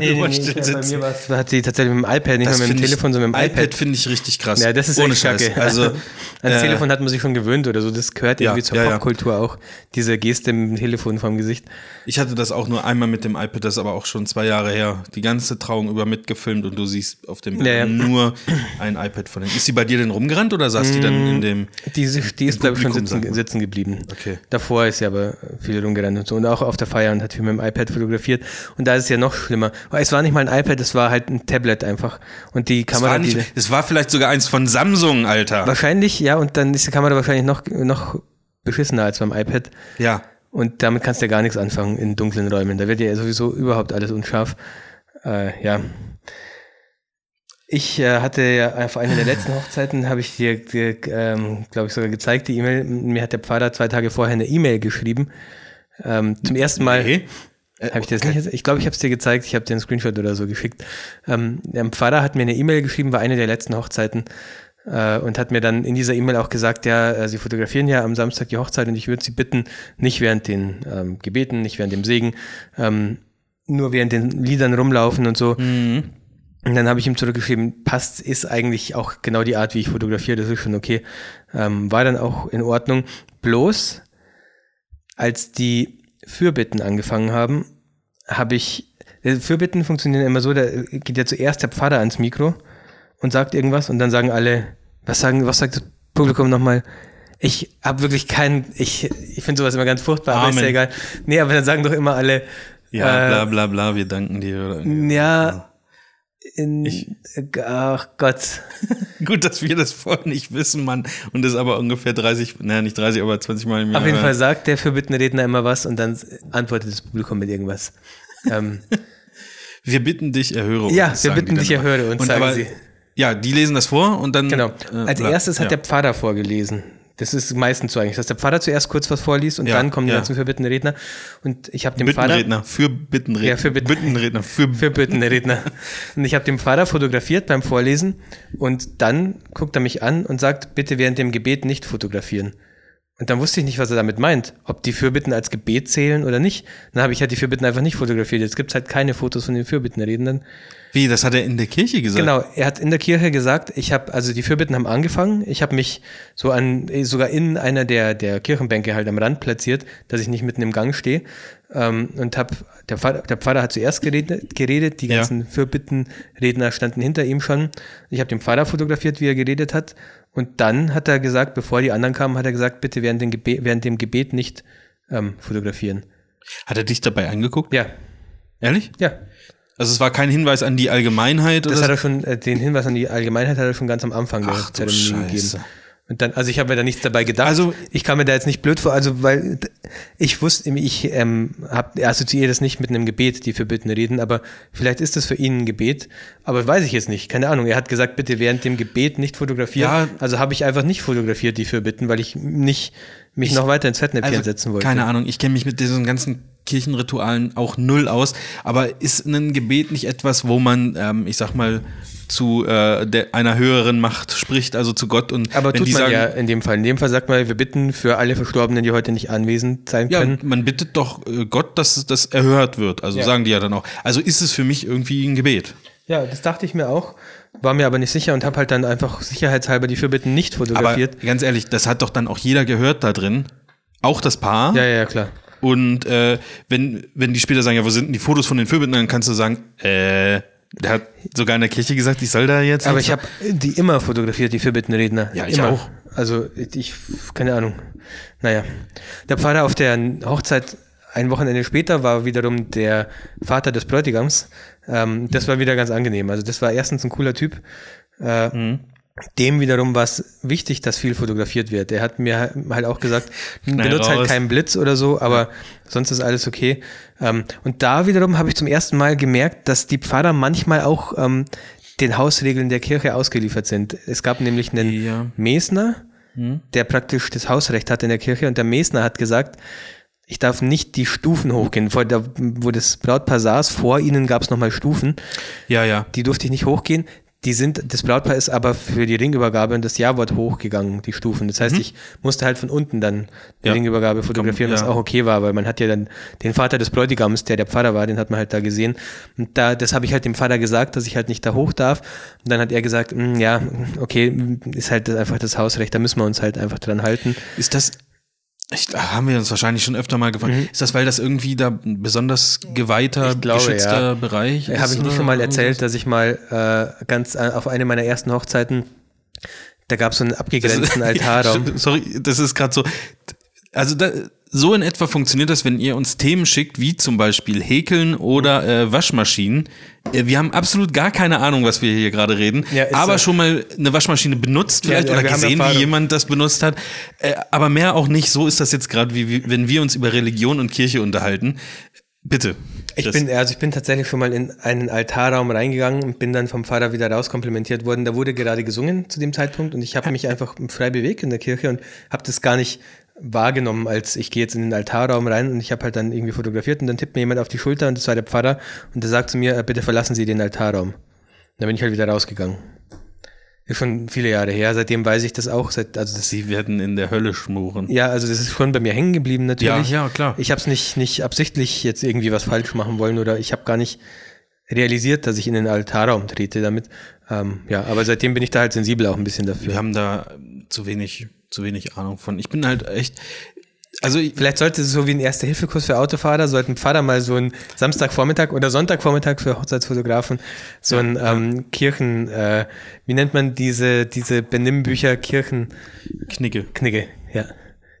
Nee, nee, nee, still bei mir war's, hat sie tatsächlich mit dem iPad, nicht Das mal mit dem Telefon, sondern mit dem iPad. iPad finde ich richtig krass. Ja, das ist Ohne echt Scheiß. kacke. Also, Ans äh, Telefon hat man sich schon gewöhnt oder so. Das gehört Ja, irgendwie zur ja, ja. Popkultur auch. Diese Geste im Telefon vorm Gesicht. Ich hatte das auch nur einmal mit dem iPad, das ist aber auch schon zwei Jahre her. Die ganze Trauung über mitgefilmt und du siehst auf dem Bild Ja, ja. nur ein iPad von denen. Ist sie bei dir denn rumgerannt oder saß die dann in dem. Die, ist- die ist, glaube ich, schon sitzen, sitzen geblieben. Okay. Davor ist sie aber viel rumgerannt und so. Und auch auf der Feier und hat viel mit dem iPad fotografiert. Und da ist es ja noch schlimmer. Es war nicht mal ein iPad, es war halt ein Tablet einfach. Und die Kamera, war, nicht, das war vielleicht sogar eins von Samsung, Alter. wahrscheinlich, ja, und dann ist die Kamera wahrscheinlich noch, noch beschissener als beim iPad. Ja. Und damit kannst du ja gar nichts anfangen in dunklen Räumen. Da wird ja sowieso überhaupt alles unscharf. Äh, ja. Ich äh, hatte ja auf einer der letzten Hochzeiten, habe ich dir, dir ähm, glaube ich, sogar gezeigt, die E-Mail. Mir hat der Pfarrer zwei Tage vorher eine E-Mail geschrieben. Ähm, zum ersten Mal. Nee. Habe ich dir das nicht? Ich glaube, ich habe es dir gezeigt. Ich habe dir einen Screenshot oder so geschickt. Ähm, der Pfarrer hat mir eine E-Mail geschrieben, war eine der letzten Hochzeiten äh, und hat mir dann in dieser E-Mail auch gesagt, ja, äh, Sie fotografieren ja am Samstag die Hochzeit und ich würde Sie bitten, nicht während den ähm, Gebeten, nicht während dem Segen, ähm, nur während den Liedern rumlaufen und so. Mhm. Und dann habe ich ihm zurückgeschrieben, passt, ist eigentlich auch genau die Art, wie ich fotografiere, das ist schon okay. Ähm, war dann auch in Ordnung. Bloß, als die Fürbitten angefangen haben, habe ich, äh, Fürbitten funktionieren immer so, da geht ja zuerst der Pfarrer ans Mikro und sagt irgendwas und dann sagen alle, was sagen, was sagt das Publikum nochmal? Ich habe wirklich keinen, ich, ich finde sowas immer ganz furchtbar, aber ist ja Amen. egal. Nee, aber dann sagen doch immer alle, Ja, äh, bla bla bla, wir danken dir. Oder irgendwie. ja, in, ach Gott. Gut, dass wir das vorher nicht wissen, Mann. Und das aber ungefähr 30, naja, nicht 30, aber 20 Mal im Jahr. Auf jeden. Fall sagt der Fürbittenredner immer was und dann antwortet das Publikum mit irgendwas. ähm, Wir bitten dich, erhöre uns. Ja, wir bitten dich, erhöre uns, Und sagen aber, sie. Ja, die lesen das vor und dann. genau. äh, Als bla- erstes hat ja. der Pfarrer vorgelesen. Das ist meistens so eigentlich, dass der Pfarrer zuerst kurz was vorliest und Ja, dann kommen die ja. ganzen Fürbittenredner. Und ich habe dem Pfarrer Bittenredner, für Bittenredner. Ja, für Bitten- Bittenredner, für, für Bittenredner. Und ich habe den Pfarrer fotografiert beim Vorlesen und dann guckt er mich an und sagt, bitte während dem Gebet nicht fotografieren. Und dann wusste ich nicht, was er damit meint. Ob die Fürbitten als Gebet zählen oder nicht. Dann habe ich halt die Fürbitten einfach nicht fotografiert. Jetzt gibt es halt keine Fotos von den Fürbittenredenden. Wie, das hat er in der Kirche gesagt? Genau, er hat in der Kirche gesagt, ich habe, also die Fürbitten haben angefangen. Ich habe mich so an, sogar in einer der, der Kirchenbänke halt am Rand platziert, dass ich nicht mitten im Gang stehe. Ähm, und habe, der Pfarrer, der Pfarrer hat zuerst geredet, geredet die ganzen ja. Fürbittenredner standen hinter ihm schon. Ich habe den Pfarrer fotografiert, wie er geredet hat. Und dann hat er gesagt, bevor die anderen kamen, hat er gesagt, bitte während dem Gebet, während dem Gebet nicht ähm, fotografieren. Hat er dich dabei angeguckt? Ja. Ehrlich? Ja. Also es war kein Hinweis an die Allgemeinheit? Das oder hat er schon, äh, den Hinweis an die Allgemeinheit hat er schon ganz am Anfang Ach, der Zeremonie gegeben. Und dann, also ich habe mir da nichts dabei gedacht. Also ich kam mir da jetzt nicht blöd vor, also weil ich wusste, ich ähm, habe assoziiere das nicht mit einem Gebet, die für Bitten reden, aber vielleicht ist das für ihn ein Gebet, aber weiß ich jetzt nicht, keine Ahnung. Er hat gesagt, bitte während dem Gebet nicht fotografieren. Ja, also habe ich einfach nicht fotografiert, die für Bitten, weil ich nicht mich ich, noch weiter ins Fettnäpfchen also, setzen wollte. Keine Ahnung, ich kenne mich mit diesen ganzen Kirchenritualen auch null aus, aber ist ein Gebet nicht etwas, wo man, ähm, ich sag mal, zu äh, der, einer höheren Macht spricht, also zu Gott. Und Aber tut man sagen, ja in dem Fall. In dem Fall sagt man, wir bitten für alle Verstorbenen, die heute nicht anwesend sein ja, können. Man bittet doch äh, Gott, dass das erhört wird. Also ja. sagen die ja dann auch. Also ist es für mich irgendwie ein Gebet. Ja, das dachte ich mir auch, war mir aber nicht sicher und habe halt dann einfach sicherheitshalber die Fürbitten nicht fotografiert. Aber ganz ehrlich, das hat doch dann auch jeder gehört da drin. Auch das Paar. Ja, ja, klar. Und äh, wenn, wenn die später sagen, ja, wo sind denn die Fotos von den Fürbitten, dann kannst du sagen, äh, der hat sogar in der Kirche gesagt, ich soll da jetzt. Aber ich habe die immer fotografiert, die Fürbittenredner. Ja, ich immer. auch. Also ich, keine Ahnung. Naja. Der Pfarrer auf der Hochzeit ein Wochenende später war wiederum der Vater des Bräutigams. Ähm, das war wieder ganz angenehm. Also das war erstens ein cooler Typ. Äh, mhm dem wiederum war es wichtig, dass viel fotografiert wird. Er hat mir halt auch gesagt, benutzt halt keinen Blitz oder so, aber sonst ist alles okay. Ähm, und da wiederum habe ich zum ersten Mal gemerkt, dass die Pfarrer manchmal auch ähm, den Hausregeln der Kirche ausgeliefert sind. Es gab nämlich einen ja. Mesner, hm. der praktisch das Hausrecht hat in der Kirche und der Mesner hat gesagt, ich darf nicht die Stufen hochgehen. Vor der, wo das Brautpaar saß, vor ihnen gab es nochmal Stufen. Ja, ja. Die durfte ich nicht hochgehen. Die sind, das Brautpaar ist aber für die Ringübergabe und das Ja-Wort hochgegangen, die Stufen. Das heißt, mhm. ich musste halt von unten dann die ja. Ringübergabe fotografieren, Komm, ja. was auch okay war, weil man hat ja dann den Vater des Bräutigams, der der Pfarrer war, den hat man halt da gesehen. Und da, das habe ich halt dem Vater gesagt, dass ich halt nicht da hoch darf. Und dann hat er gesagt, hm, ja, okay, ist halt einfach das Hausrecht, da müssen wir uns halt einfach dran halten. Ist das, ich, haben wir uns wahrscheinlich schon öfter mal gefragt. Mhm. Ist das, weil das irgendwie da ein besonders geweihter, glaube, geschützter ja. Bereich ist? Habe ich nicht schon mal erzählt, dass ich mal äh, ganz äh, auf eine meiner ersten Hochzeiten, da gab es so einen abgegrenzten Altarraum. sorry, das ist gerade so. Also da, so in etwa funktioniert das, wenn ihr uns Themen schickt, wie zum Beispiel Häkeln oder äh, Waschmaschinen. Äh, wir haben absolut gar keine Ahnung, was wir hier gerade reden, ja, aber schon mal eine Waschmaschine benutzt vielleicht ja, ja, oder gesehen, wie jemand das benutzt hat. Äh, aber mehr auch nicht. So ist das jetzt gerade, wie, wie wenn wir uns über Religion und Kirche unterhalten. Bitte. Ich bin, also ich bin tatsächlich schon mal in einen Altarraum reingegangen und bin dann vom Pfarrer wieder rauskomplimentiert worden. Da wurde gerade gesungen zu dem Zeitpunkt und ich habe mich einfach frei bewegt in der Kirche und habe das gar nicht wahrgenommen, als ich gehe jetzt in den Altarraum rein und ich habe halt dann irgendwie fotografiert und dann tippt mir jemand auf die Schulter und das war der Pfarrer und der sagt zu mir, äh, bitte verlassen Sie den Altarraum. Und dann bin ich halt wieder rausgegangen. Ist schon viele Jahre her, seitdem weiß ich das auch. Seit, also das Sie werden in der Hölle schmoren. Ja, also das ist schon bei mir hängen geblieben natürlich. Ja, ja, klar. Ich habe es nicht, nicht absichtlich jetzt irgendwie was falsch machen wollen oder ich habe gar nicht realisiert, dass ich in den Altarraum trete damit. Ähm, ja, aber seitdem bin ich da halt sensibel auch ein bisschen dafür. Wir haben da zu wenig zu wenig Ahnung von. Ich bin halt echt. Also vielleicht sollte es so wie ein Erste-Hilfe-Kurs für Autofahrer, sollten Pfarrer mal so einen Samstagvormittag oder Sonntagvormittag für Hochzeitsfotografen so ein ähm, Kirchen, äh, wie nennt man diese, diese Benimmbücher, Kirchen... Knigge. Knigge, ja.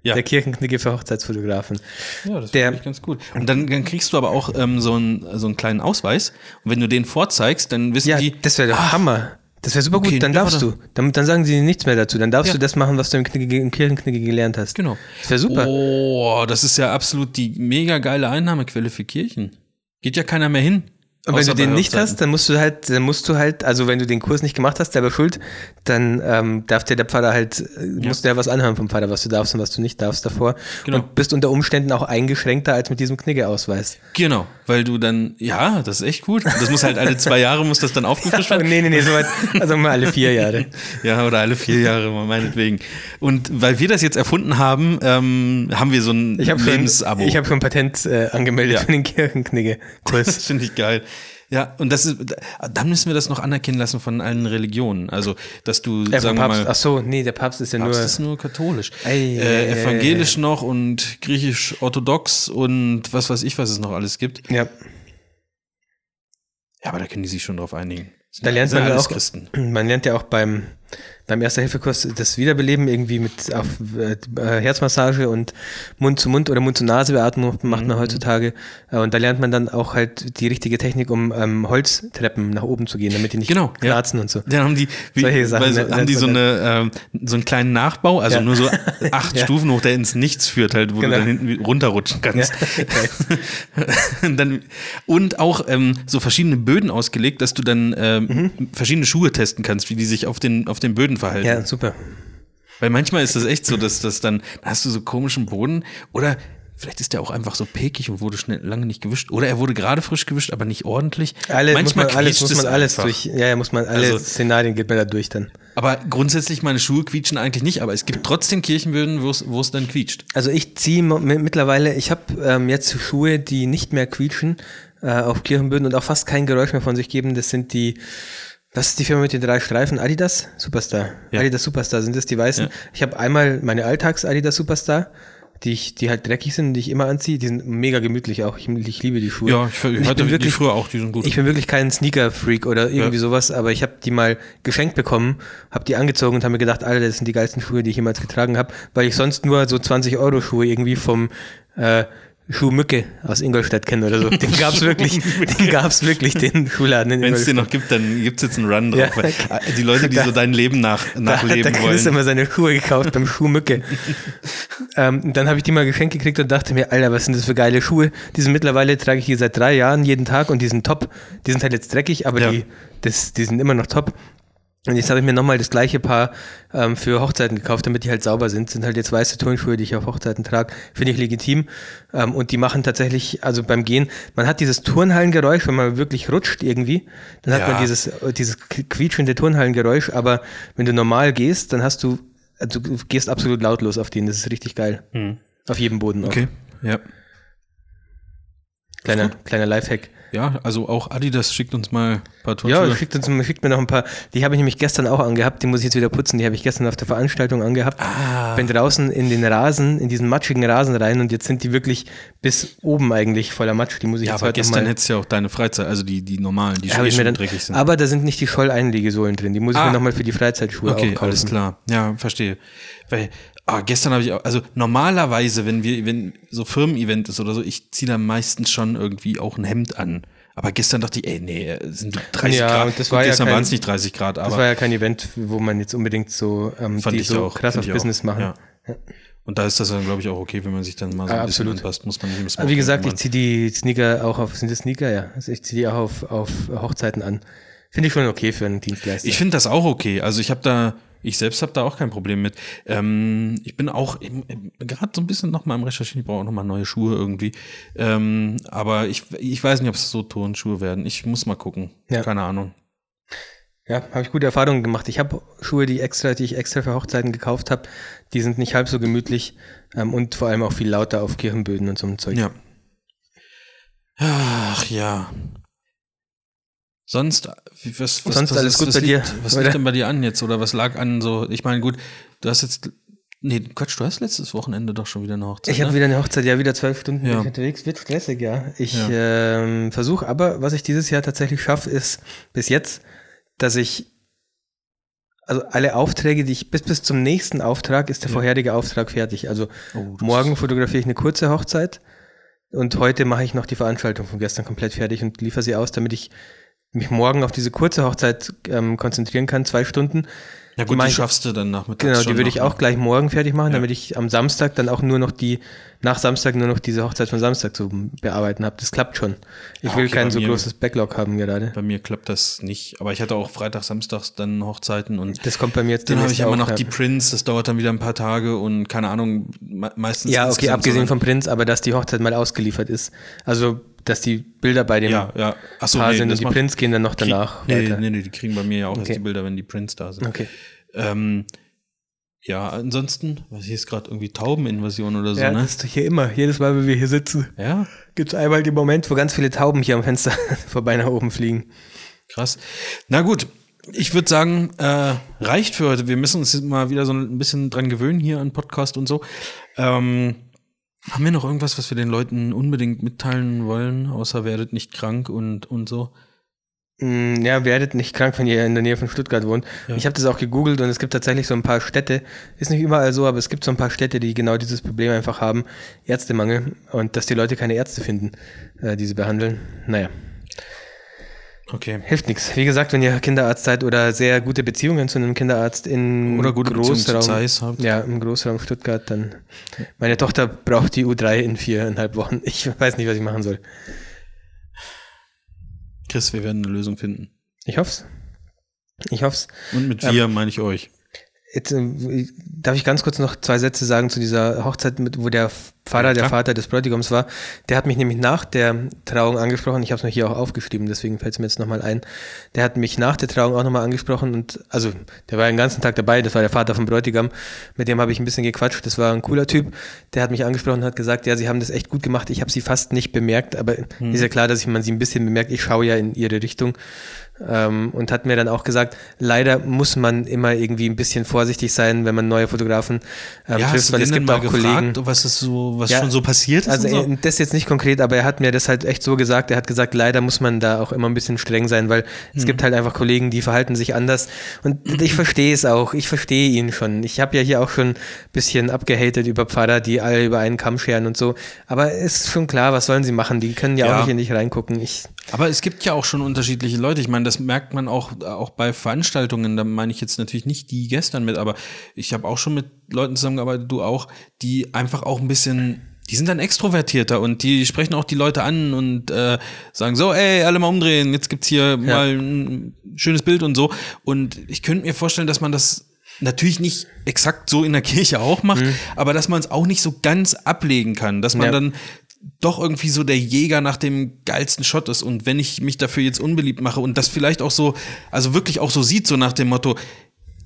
Ja. Der Kirchenknigge für Hochzeitsfotografen. Ja, das finde ich ganz gut. Und dann, dann kriegst du aber auch ähm, so, einen, so einen kleinen Ausweis. Und wenn du den vorzeigst, dann wissen ja, die. Das wäre der ah, Hammer. Das wäre super okay, gut, dann darfst du. Dann, dann sagen sie nichts mehr dazu. Dann darfst ja. du das machen, was du im, Knigge, im Kirchenknigge gelernt hast. Genau. Das wäre super. Oh, das ist ja absolut die mega geile Einnahmequelle für Kirchen. Geht ja keiner mehr hin. Und wenn du den nicht hast, dann musst du halt, dann musst du halt, also wenn du den Kurs nicht gemacht hast, selber schuld, dann ähm, darf dir der Pfarrer halt, äh, musst du ja was anhören vom Pfarrer, was du darfst und was du nicht darfst davor. Genau. Und bist unter Umständen auch eingeschränkter als mit diesem Knigge-Ausweis. Genau, weil du dann, ja, das ist echt gut. Das muss halt alle zwei Jahre muss das dann aufgefrischt werden. nee, nee, nee, soweit, also mal alle vier Jahre. Ja, oder alle vier Jahre, meinetwegen. Und weil wir das jetzt erfunden haben, ähm, haben wir so ein Ich habe schon, Lebensabo. ich hab schon Patent äh, angemeldet Ja. für den Kirchenknigge-Kurs. Das finde ich geil. Ja, und das ist, dann müssen wir das noch anerkennen lassen von allen Religionen. Also, dass du, Äh, sagen Papst, mal, ach so, nee, der Papst ist ja Papst nur. ist nur katholisch. Ei, äh, evangelisch noch und griechisch-orthodox und was weiß ich, was es noch alles gibt. ja, Ja, aber da können die sich schon drauf einigen. Da lernt man ja auch, Christen. man lernt ja auch beim, beim Erster-Hilfe-Kurs das Wiederbeleben irgendwie mit auf äh, Herzmassage und Mund-zu-Mund oder Mund-zu-Nase-Beatmung macht Mhm. man heutzutage. Äh, und da lernt man dann auch halt die richtige Technik, um ähm, Holztreppen nach oben zu gehen, damit die nicht Genau, ja. knarzen und so. Dann haben die, wie, Solche Sachen weil so, haben die so, eine, ähm, so einen kleinen Nachbau, also Ja. nur so acht Ja. Stufen hoch, der ins Nichts führt, halt, wo Genau. du dann hinten runterrutschen kannst. dann, und auch ähm, so verschiedene Böden ausgelegt, dass du dann ähm, verschiedene Schuhe testen kannst, wie die sich auf den, auf den Böden verhalten. Ja, super. Weil manchmal ist das echt so, dass das dann, da hast du so komischen Boden oder vielleicht ist der auch einfach so pekig und wurde schnell lange nicht gewischt. Oder er wurde gerade frisch gewischt, aber nicht ordentlich. Alle, manchmal muss man alles, muss man es alles einfach. durch, ja, ja, muss man alle Also- Szenarien geht man da durch dann. Aber grundsätzlich meine Schuhe quietschen eigentlich nicht, aber es gibt trotzdem Kirchenböden, wo es dann quietscht. Also ich ziehe mittlerweile, ich habe ähm, jetzt Schuhe, die nicht mehr quietschen äh, auf Kirchenböden und auch fast kein Geräusch mehr von sich geben. Das sind die, was ist die Firma mit den drei Streifen? Adidas Superstar. Ja. Adidas Superstar sind das die weißen. Ja. Ich habe einmal meine Alltags Adidas Superstar, die ich, die halt dreckig sind, die ich immer anziehe. Die sind mega gemütlich auch. Ich, ich liebe die Schuhe. Ja, ich, Und ich hatte bin die früher auch, die sind gut. ich bin wirklich kein Sneaker-Freak oder irgendwie Ja. sowas, aber ich habe die mal geschenkt bekommen, habe die angezogen und habe mir gedacht, Alter, das sind die geilsten Schuhe, die ich jemals getragen habe, weil ich sonst nur so 20 Euro Schuhe irgendwie vom äh, Schuhmücke aus Ingolstadt kenne oder so. Den gab's wirklich, den gab's wirklich, den Schuhladen in Wenn es den noch gibt, dann gibt es jetzt einen Run drauf. Ja. die Leute, die Da- so dein Leben nach, Da nachleben der Chris wollen. immer seine Schuhe gekauft beim Schuhmücke. ähm, dann habe ich die mal geschenkt gekriegt und dachte mir, Alter, was sind das für geile Schuhe? Die sind mittlerweile, trage ich die seit drei Jahren jeden Tag und die sind top. Die sind halt jetzt dreckig, aber Ja. die, das, die sind immer noch top. Und jetzt habe ich mir nochmal das gleiche Paar ähm, für Hochzeiten gekauft, damit die halt sauber sind. Sind halt jetzt weiße Turnschuhe, die ich auf Hochzeiten trage. Finde ich legitim. Ähm, und die machen tatsächlich, also beim Gehen, man hat dieses Turnhallengeräusch, wenn man wirklich rutscht irgendwie, dann hat Ja. man dieses, äh, dieses quietschende Turnhallengeräusch. Aber wenn du normal gehst, dann hast du, also du gehst absolut lautlos auf den. Das ist richtig geil. Auf jedem Boden. Auch. Okay, ja. Kleiner, kleiner Lifehack. Ja, also auch Adidas schickt uns mal ein paar Ja, Turnschuhe. schickt, uns, schickt mir noch ein paar. Die habe ich nämlich gestern auch angehabt. Die muss ich jetzt wieder putzen. Die habe ich gestern auf der Veranstaltung angehabt. Ah. Bin draußen in den Rasen, in diesen matschigen Rasen rein und jetzt sind die wirklich bis oben eigentlich voller Matsch. Die muss ich ja, jetzt aber heute gestern hättest du ja auch deine Freizeit, also die, die normalen, die schon dann, dreckig sind. Aber da sind nicht die Scholleinlegesohlen drin. Die muss ich Ah. mir nochmal für die Freizeitschuhe Okay, kaufen. alles klar. Ja, verstehe. Weil ah, gestern habe ich auch, also normalerweise, wenn wir, wenn so Firmen-Event ist oder so, ich ziehe da meistens schon irgendwie auch ein Hemd an. Aber gestern dachte ich, ey, nee, sind 30 Ja, Grad. das Gut, war ja gestern waren es nicht 30 Grad, Das aber war ja kein Event, wo man jetzt unbedingt so, ähm, fand die ich so auch. krass auf Business auch. machen. Ja. Und da ist das dann, glaube ich, auch okay, wenn man sich dann mal so Ah, ein bisschen absolut. anpasst, muss man nicht im Aber wie gesagt, ich ziehe die Sneaker auch auf, sind das Sneaker? Ja. Also ich ziehe die auch auf, auf Hochzeiten an. Finde ich schon okay für einen Dienstleister. Ich finde das auch okay. Also ich habe da, ich selbst habe da auch kein Problem mit. Ähm, ich bin auch im- im- gerade so ein bisschen noch mal am Recherchieren. Ich brauche auch noch mal neue Schuhe irgendwie. Ähm, aber ich, ich weiß nicht, ob es so Turnschuhe werden. Ich muss mal gucken. Ja. Keine Ahnung. Ja, habe ich gute Erfahrungen gemacht. Ich habe Schuhe, die extra, die ich extra für Hochzeiten gekauft habe, die sind nicht halb so gemütlich ähm, und vor allem auch viel lauter auf Kirchenböden und so ein Zeug. Ja. Ach ja. Sonst, was, was, Sonst was, alles gut was bei dir, liegt, Was oder? liegt denn bei dir an jetzt? Oder was lag an so? Ich meine, gut, du hast jetzt, nee, Quatsch, du hast letztes Wochenende doch schon wieder eine Hochzeit. Ich habe ne? wieder eine Hochzeit, ja, wieder zwölf Stunden Ja. unterwegs, wird stressig, ja. Ich Ja. ähm, versuche aber, was ich dieses Jahr tatsächlich schaffe, ist bis jetzt, dass ich also alle Aufträge, die ich bis bis zum nächsten Auftrag ist der vorherige Auftrag fertig. Also Oh, morgen fotografiere ich eine kurze Hochzeit und heute mache ich noch die Veranstaltung von gestern komplett fertig und liefere sie aus, damit ich mich morgen auf diese kurze Hochzeit ähm, konzentrieren kann, zwei Stunden. Ja gut, die, ich- schaffst du dann nachmittags Genau, die würde ich auch ne? gleich morgen fertig machen, Ja. damit ich am Samstag dann auch nur noch die, nach Samstag nur noch diese Hochzeit von Samstag zu bearbeiten habe. Das klappt schon. Ich Ja, will okay, kein so mir- großes Backlog haben gerade. Bei mir klappt das nicht. Aber ich hatte auch Freitag, Samstags dann Hochzeiten und Das kommt bei mir jetzt dann habe ich immer noch die Prints, das dauert dann wieder ein paar Tage und keine Ahnung, me meistens. Ja, okay, abgesehen so- vom Prinz, aber dass die Hochzeit mal ausgeliefert ist. Also, dass die Bilder bei dem Ja, ja. Achso, Paar nee, sind und die Prints gehen dann noch danach Nee, weiter. nee, nee, die kriegen bei mir ja auch erst Okay. die Bilder, wenn die Prints da sind. Okay. Ähm, ja, ansonsten, was hier ist gerade irgendwie Taubeninvasion oder so, ja, ne? das ist doch hier immer. Jedes Mal, wenn wir hier sitzen, Ja, gibt es einmal den Moment, wo ganz viele Tauben hier am Fenster vorbei nach oben fliegen. krass. Na gut, ich würde sagen, äh, reicht für heute. Wir müssen uns jetzt mal wieder so ein bisschen dran gewöhnen hier an Podcast und so. Ähm, haben wir noch irgendwas, was wir den Leuten unbedingt mitteilen wollen, außer werdet nicht krank und, und so? Mm, Ja, werdet nicht krank, wenn ihr in der Nähe von Stuttgart wohnt. Ja. Ich habe das auch gegoogelt und es gibt tatsächlich so ein paar Städte, ist nicht überall so, aber es gibt so ein paar Städte, die genau dieses Problem einfach haben, Ärztemangel und dass die Leute keine Ärzte finden, äh, die sie behandeln. Naja, Okay. hilft nichts. Wie gesagt, wenn ihr Kinderarzt seid oder sehr gute Beziehungen zu einem Kinderarzt in Oder gute Großraum, Zeiss habt. ja, im Großraum Stuttgart, dann meine Tochter braucht die U3 in viereinhalb Wochen. Ich weiß nicht, was ich machen soll. Chris, wir werden eine Lösung finden. Ich hoff's. Ich hoff's. Und mit Ähm, wir meine ich euch. Jetzt, äh, darf ich ganz kurz noch zwei Sätze sagen zu dieser Hochzeit, mit, wo der Pfarrer, Ja, der. Vater des Bräutigams war. Der hat mich nämlich nach der Trauung angesprochen. Ich habe es mir hier auch aufgeschrieben, deswegen fällt es mir jetzt nochmal ein. Der hat mich nach der Trauung auch nochmal angesprochen und also der war den ganzen Tag dabei. Das war der Vater vom Bräutigam. Mit dem habe ich ein bisschen gequatscht. Das war ein cooler Typ. Der hat mich angesprochen und hat gesagt, ja, sie haben das echt gut gemacht. Ich habe sie fast nicht bemerkt, aber Hm. ist ja klar, dass ich man sie ein bisschen bemerkt. Ich schaue ja in ihre Richtung ähm, und hat mir dann auch gesagt, leider muss man immer irgendwie ein bisschen vorsichtig sein, wenn man neue Fotografen ähm, ja, trifft, weil es gibt auch gefragt, Kollegen. was ist so, was Ja, schon so passiert ist? Also so? äh, das jetzt nicht konkret, aber er hat mir das halt echt so gesagt. Er hat gesagt, leider muss man da auch immer ein bisschen streng sein, weil Hm. es gibt halt einfach Kollegen, die verhalten sich anders. Und ich verstehe es auch. Ich verstehe ihn schon. Ich habe ja hier auch schon ein bisschen abgehatet über Pfarrer, die alle über einen Kamm scheren und so. Aber es ist schon klar, was sollen sie machen? Die können ja, Ja. auch nicht in dich reingucken. Ich, Aber es gibt ja auch schon unterschiedliche Leute. Ich meine, das merkt man auch, auch bei Veranstaltungen. Da meine ich jetzt natürlich nicht die gestern mit, aber ich habe auch schon mit Leuten zusammengearbeitet, du auch, die einfach auch ein bisschen, die sind dann extrovertierter und die sprechen auch die Leute an und äh, sagen so, ey, alle mal umdrehen, jetzt gibt's hier mal ein schönes Bild und so. Und ich könnte mir vorstellen, dass man das natürlich nicht exakt so in der Kirche auch macht, aber dass man es auch nicht so ganz ablegen kann, dass man Ja. dann doch irgendwie so der Jäger nach dem geilsten Shot ist. Und wenn ich mich dafür jetzt unbeliebt mache und das vielleicht auch so, also wirklich auch so sieht, so nach dem Motto,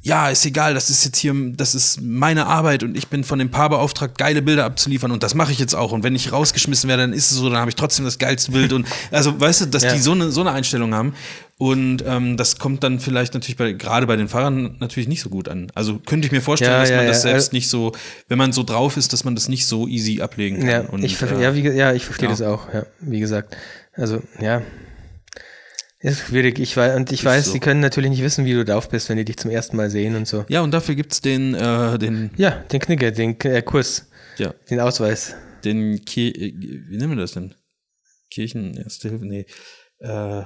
ja, ist egal, das ist jetzt hier, das ist meine Arbeit und ich bin von dem Paar beauftragt, geile Bilder abzuliefern und das mache ich jetzt auch. Und wenn ich rausgeschmissen werde, dann ist es so, dann habe ich trotzdem das geilste Bild und also weißt du, dass Ja. die so eine, so eine Einstellung haben. Und ähm, das kommt dann vielleicht natürlich bei, gerade bei den Fahrern natürlich nicht so gut an. Also könnte ich mir vorstellen, Ja, dass man ja, das ja. selbst nicht so, wenn man so drauf ist, dass man das nicht so easy ablegen kann. ja, und, ich, äh, ja, wie, ja, ich verstehe ja. das auch. Ja, wie gesagt. Also, ja. Ist schwierig. Ich weiß, und ich weiß, so. sie können natürlich nicht wissen, wie du drauf bist, wenn die dich zum ersten Mal sehen und so. Ja, und dafür gibt's den, äh, den, Ja, den Knicker, den äh, Kurs, ja, den Ausweis. den, Ki äh, wie nennen wir das denn? Kirchen, Erste Hilfe, nee, äh,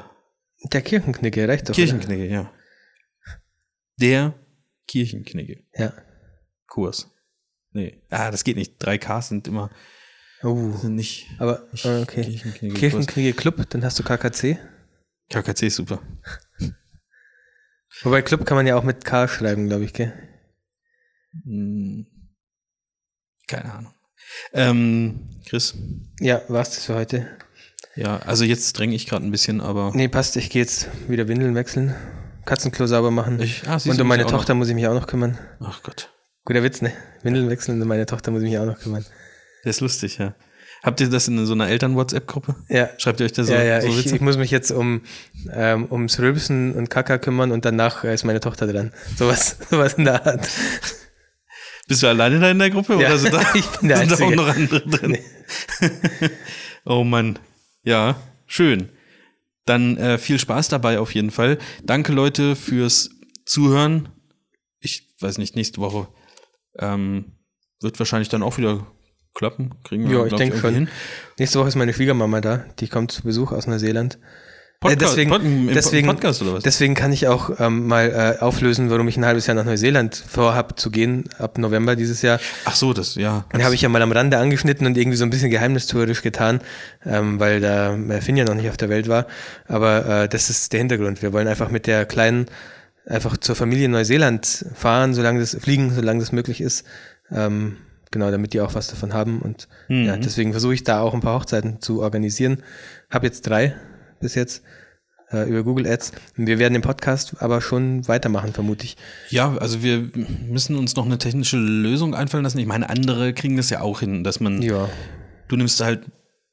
Der Kirchenknicke, reicht doch. Kirchenknigge, ja. Der Kirchenknigge. Oder? Ja. Kurs. Nee, ah, das geht nicht. 3Ks sind immer, Oh. sind nicht, Aber, äh, okay. Kirchenknicke Club, dann hast du KKC. KKC ist super. Wobei Club kann man ja auch mit K schreiben, glaube ich, gell? Hm, keine Ahnung. Ähm, Chris? Ja, war's das für heute? Ja, also jetzt dränge ich gerade ein bisschen, aber Nee, passt, ich gehe jetzt wieder Windeln wechseln, Katzenklo sauber machen. ich, ah, und du, um meine Tochter muss ich mich auch noch kümmern. Ach Gott. Guter Witz, ne? Windeln wechseln und um meine Tochter muss ich mich auch noch kümmern. Der ist lustig, ja. Habt ihr das in so einer Eltern-WhatsApp-Gruppe? Ja. Schreibt ihr euch da so, ja, ja, so ich, ich muss mich jetzt um ähm, ums Rülpsen und Kaka kümmern und danach ist meine Tochter dran. Sowas, sowas in der Art. Bist du alleine da in der Gruppe Ja, oder sind da, ich bin der sind da auch noch andere drin? oh Mann. Ja, schön. Dann äh, viel Spaß dabei auf jeden Fall. Danke Leute fürs Zuhören. Ich weiß nicht, nächste Woche ähm, wird wahrscheinlich dann auch wieder klappen. Kriegen wir, Ja, ich denke schon. Nächste Woche ist meine Schwiegermama da. Die kommt zu Besuch aus Neuseeland. Äh, deswegen, Pod- deswegen, Podcast oder was? deswegen kann ich auch ähm, mal äh, auflösen, warum ich ein halbes Jahr nach Neuseeland vorhab zu gehen, ab November dieses Jahr. Ach so, das, ja. Den habe ich ja mal am Rande angeschnitten und irgendwie so ein bisschen geheimnistuerisch getan, ähm, weil da äh, Finn ja noch nicht auf der Welt war. Aber äh, das ist der Hintergrund. Wir wollen einfach mit der Kleinen einfach zur Familie in Neuseeland fahren, solange das fliegen, solange das möglich ist. Ähm, genau, damit die auch was davon haben. Und ja, deswegen versuche ich da auch ein paar Hochzeiten zu organisieren. Hab jetzt drei bis jetzt äh, über Google Ads. Und wir werden den Podcast aber schon weitermachen, vermute ich. Ja, also wir müssen uns noch eine technische Lösung einfallen lassen. Ich meine, andere kriegen das ja auch hin, dass man, Ja. du nimmst halt,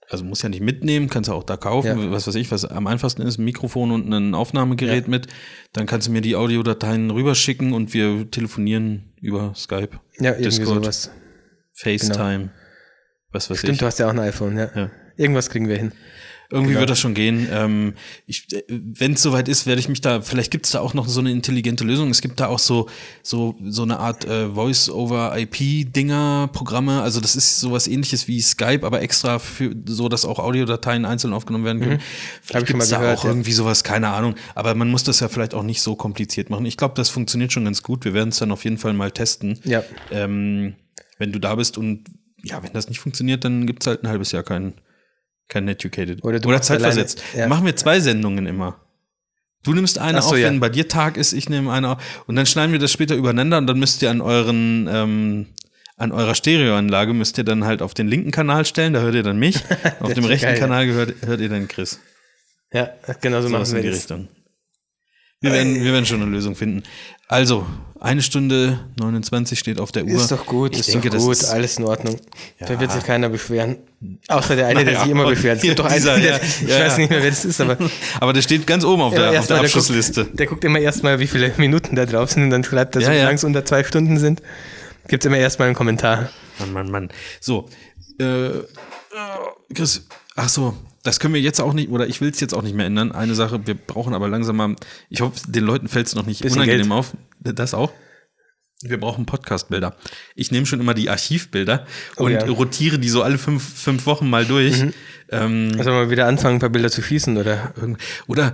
also musst ja nicht mitnehmen, kannst ja auch da kaufen, Ja. was weiß ich, was am einfachsten ist, ein Mikrofon und ein Aufnahmegerät mit. Dann kannst du mir die Audiodateien rüberschicken und wir telefonieren über Skype, Ja, irgendwie Discord. sowas. FaceTime, was weiß Stimmt, ich. du hast ja auch ein iPhone, ja. Ja. Irgendwas kriegen wir hin. Irgendwie Genau. wird das schon gehen. Ähm, ich, wenn es soweit ist, werde ich mich da, vielleicht gibt es da auch noch so eine intelligente Lösung. Es gibt da auch so, so, so eine Art äh, Voice-over-IP-Dinger, Programme. Also das ist sowas ähnliches wie Skype, aber extra für so, dass auch Audiodateien einzeln aufgenommen werden können. Mhm. Vielleicht gibt es da gehört, auch ja. irgendwie sowas, keine Ahnung. Aber man muss das ja vielleicht auch nicht so kompliziert machen. Ich glaube, das funktioniert schon ganz gut. Wir werden es dann auf jeden Fall mal testen. Ja. Ähm, wenn du da bist und ja, wenn das nicht funktioniert, dann gibt es halt ein halbes Jahr keinen kein Educated. Oder Oder, zeitversetzt. ja. Machen wir zwei Sendungen immer. Du nimmst eine so, auf, ja. wenn bei dir Tag ist, ich nehme eine auf. Und dann schneiden wir das später übereinander und dann müsst ihr an euren, ähm, an eurer Stereoanlage müsst ihr dann halt auf den linken Kanal stellen, da hört ihr dann mich. auf dem rechten geil. Kanal hört, hört ihr dann Chris. Ja, genau so Sowas machen in wir die das. Richtung. Wir werden, wir werden schon eine Lösung finden. Also, eine Stunde 29 steht auf der Uhr. Ist doch gut, ich ist denke, doch gut, ist, alles in Ordnung. Da Ja. wird sich keiner beschweren. Außer der eine, der Naja, sich immer beschwert. Es gibt doch einen, dieser, der, ja, ich ja, weiß ja. nicht mehr, wer das ist, aber Aber der steht ganz oben auf der, Ja, auf der erstmal, Abschlussliste. guckt, der guckt immer erstmal, wie viele Minuten da drauf sind und dann schreibt er, Ja, so, ja. solange es unter zwei Stunden sind, gibt es immer erstmal einen Kommentar. Mann, Mann, Mann. So, äh, äh, Chris, ach so, das können wir jetzt auch nicht, oder ich will es jetzt auch nicht mehr ändern. Eine Sache, wir brauchen aber langsam mal, ich hoffe, den Leuten fällt es noch nicht Bisschen unangenehm Geld. auf. Das auch? Wir brauchen Podcast-Bilder. Ich nehme schon immer die Archivbilder Oh und ja. Mhm. rotiere die so alle fünf, fünf Wochen mal durch. Ähm, Also mal wieder anfangen, ein paar Bilder zu schießen, oder? Oder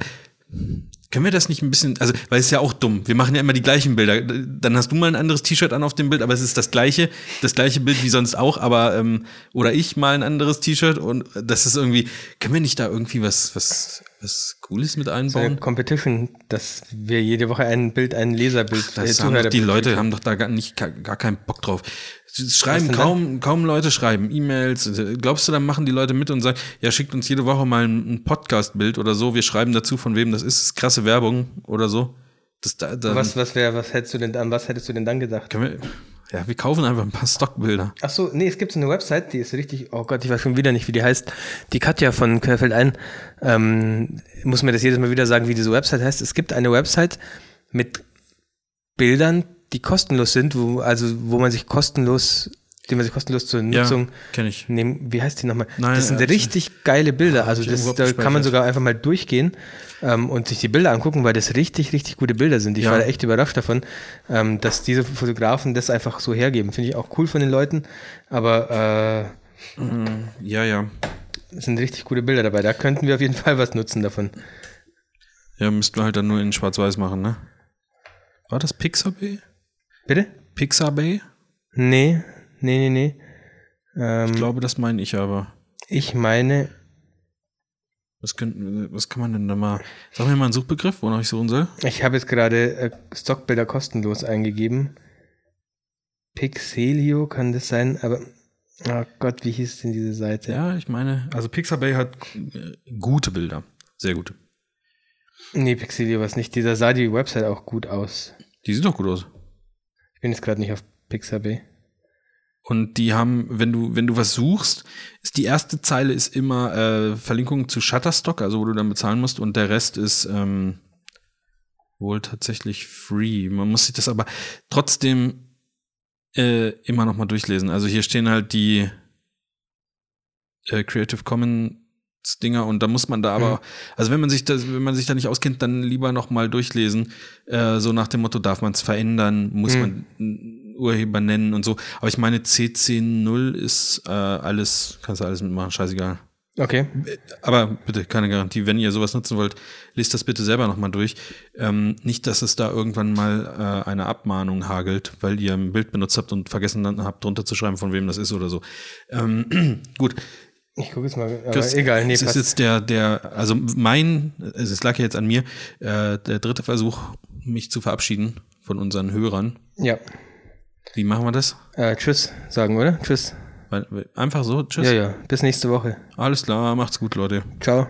können wir das nicht ein bisschen, also, weil es ist ja auch dumm. Wir machen ja immer die gleichen Bilder. Dann hast du mal ein anderes T-Shirt an auf dem Bild, aber es ist das gleiche, das gleiche Bild wie sonst auch, aber, ähm, oder ich mal ein anderes T-Shirt und das ist irgendwie, können wir nicht da irgendwie was, was, was Cooles mit So einbauen? Competition, dass wir jede Woche ein Bild, ein Leserbild, äh, Das haben doch die Leute haben doch da gar nicht, gar, gar keinen Bock drauf. Schreiben kaum, kaum Leute schreiben E-Mails. Glaubst du, dann machen die Leute mit und sagen, ja, schickt uns jede Woche mal ein, ein Podcast-Bild oder so. Wir schreiben dazu, von wem das ist. Das ist krasse Werbung oder so. Das, da, da, Was, was wäre, was hättest du denn, an was hättest du denn dann gedacht? Wir, ja, wir kaufen einfach ein paar Stockbilder. Ach so, nee, es gibt so eine Website, die ist richtig, oh Gott, ich weiß schon wieder nicht, wie die heißt. Die Katja von Querfeld ein, ähm, muss mir das jedes Mal wieder sagen, wie diese Website heißt. Es gibt eine Website mit Bildern, die kostenlos sind, wo, also wo man sich kostenlos, die man sich kostenlos zur Nutzung kenne ich. nehmen. Wie heißt die nochmal? Nein, das sind ich richtig geile Bilder. Also das, da kann man sogar einfach mal durchgehen ähm, und sich die Bilder angucken, weil das richtig, richtig gute Bilder sind. Ich Ja. war da echt überrascht davon, ähm, dass diese Fotografen das einfach so hergeben. Finde ich auch cool von den Leuten, aber äh, Ja, ja. es sind richtig gute Bilder dabei. Da könnten wir auf jeden Fall was nutzen davon. Ja, müssten wir halt dann nur in Schwarz-Weiß machen, ne? War das Pixabay? Bitte? Pixabay? Nee, nee, nee, nee. Ähm, Ich glaube, das meine ich aber. ich meine, Was, können, was kann man denn da mal. Sag mir mal einen Suchbegriff, wonach ich suchen soll. ich habe jetzt gerade äh, Stockbilder kostenlos eingegeben. Pixelio kann das sein, aber oh Gott, wie hieß denn diese Seite? Ja, ich meine, also Pixabay hat äh, gute Bilder. Sehr gute. Nee, Pixelio war es nicht. Dieser sah die Website auch gut aus. Die sieht doch gut aus. Bin jetzt gerade nicht auf Pixabay. Und die haben, wenn du, wenn du was suchst, ist die erste Zeile ist immer äh, Verlinkung zu Shutterstock, also wo du dann bezahlen musst, und der Rest ist ähm, wohl tatsächlich free. Man muss sich das aber trotzdem äh, immer noch mal durchlesen. Also hier stehen halt die äh, Creative Commons Dinger und da muss man da aber, also wenn man sich das, wenn man sich da nicht auskennt, dann lieber noch mal durchlesen. Äh, so nach dem Motto, darf man es verändern, muss Mhm. man Urheber nennen und so. Aber ich meine, CC0 ist äh, alles, kannst du alles mitmachen, scheißegal. Okay. Aber bitte, keine Garantie. Wenn ihr sowas nutzen wollt, lest das bitte selber nochmal durch. Ähm, nicht, dass es da irgendwann mal äh, eine Abmahnung hagelt, weil ihr ein Bild benutzt habt und vergessen dann habt, drunter zu schreiben, von wem das ist oder so. Ähm, gut. Ich gucke es mal. Chris, egal, nee, ist passt. jetzt der, der, also mein, es ist- lag ja jetzt an mir, äh, der dritte Versuch, mich zu verabschieden von unseren Hörern. Ja. Wie machen wir das? Äh, tschüss sagen, oder? Tschüss. Einfach so, tschüss. Ja, ja. Bis nächste Woche. Alles klar, macht's gut, Leute. Ciao.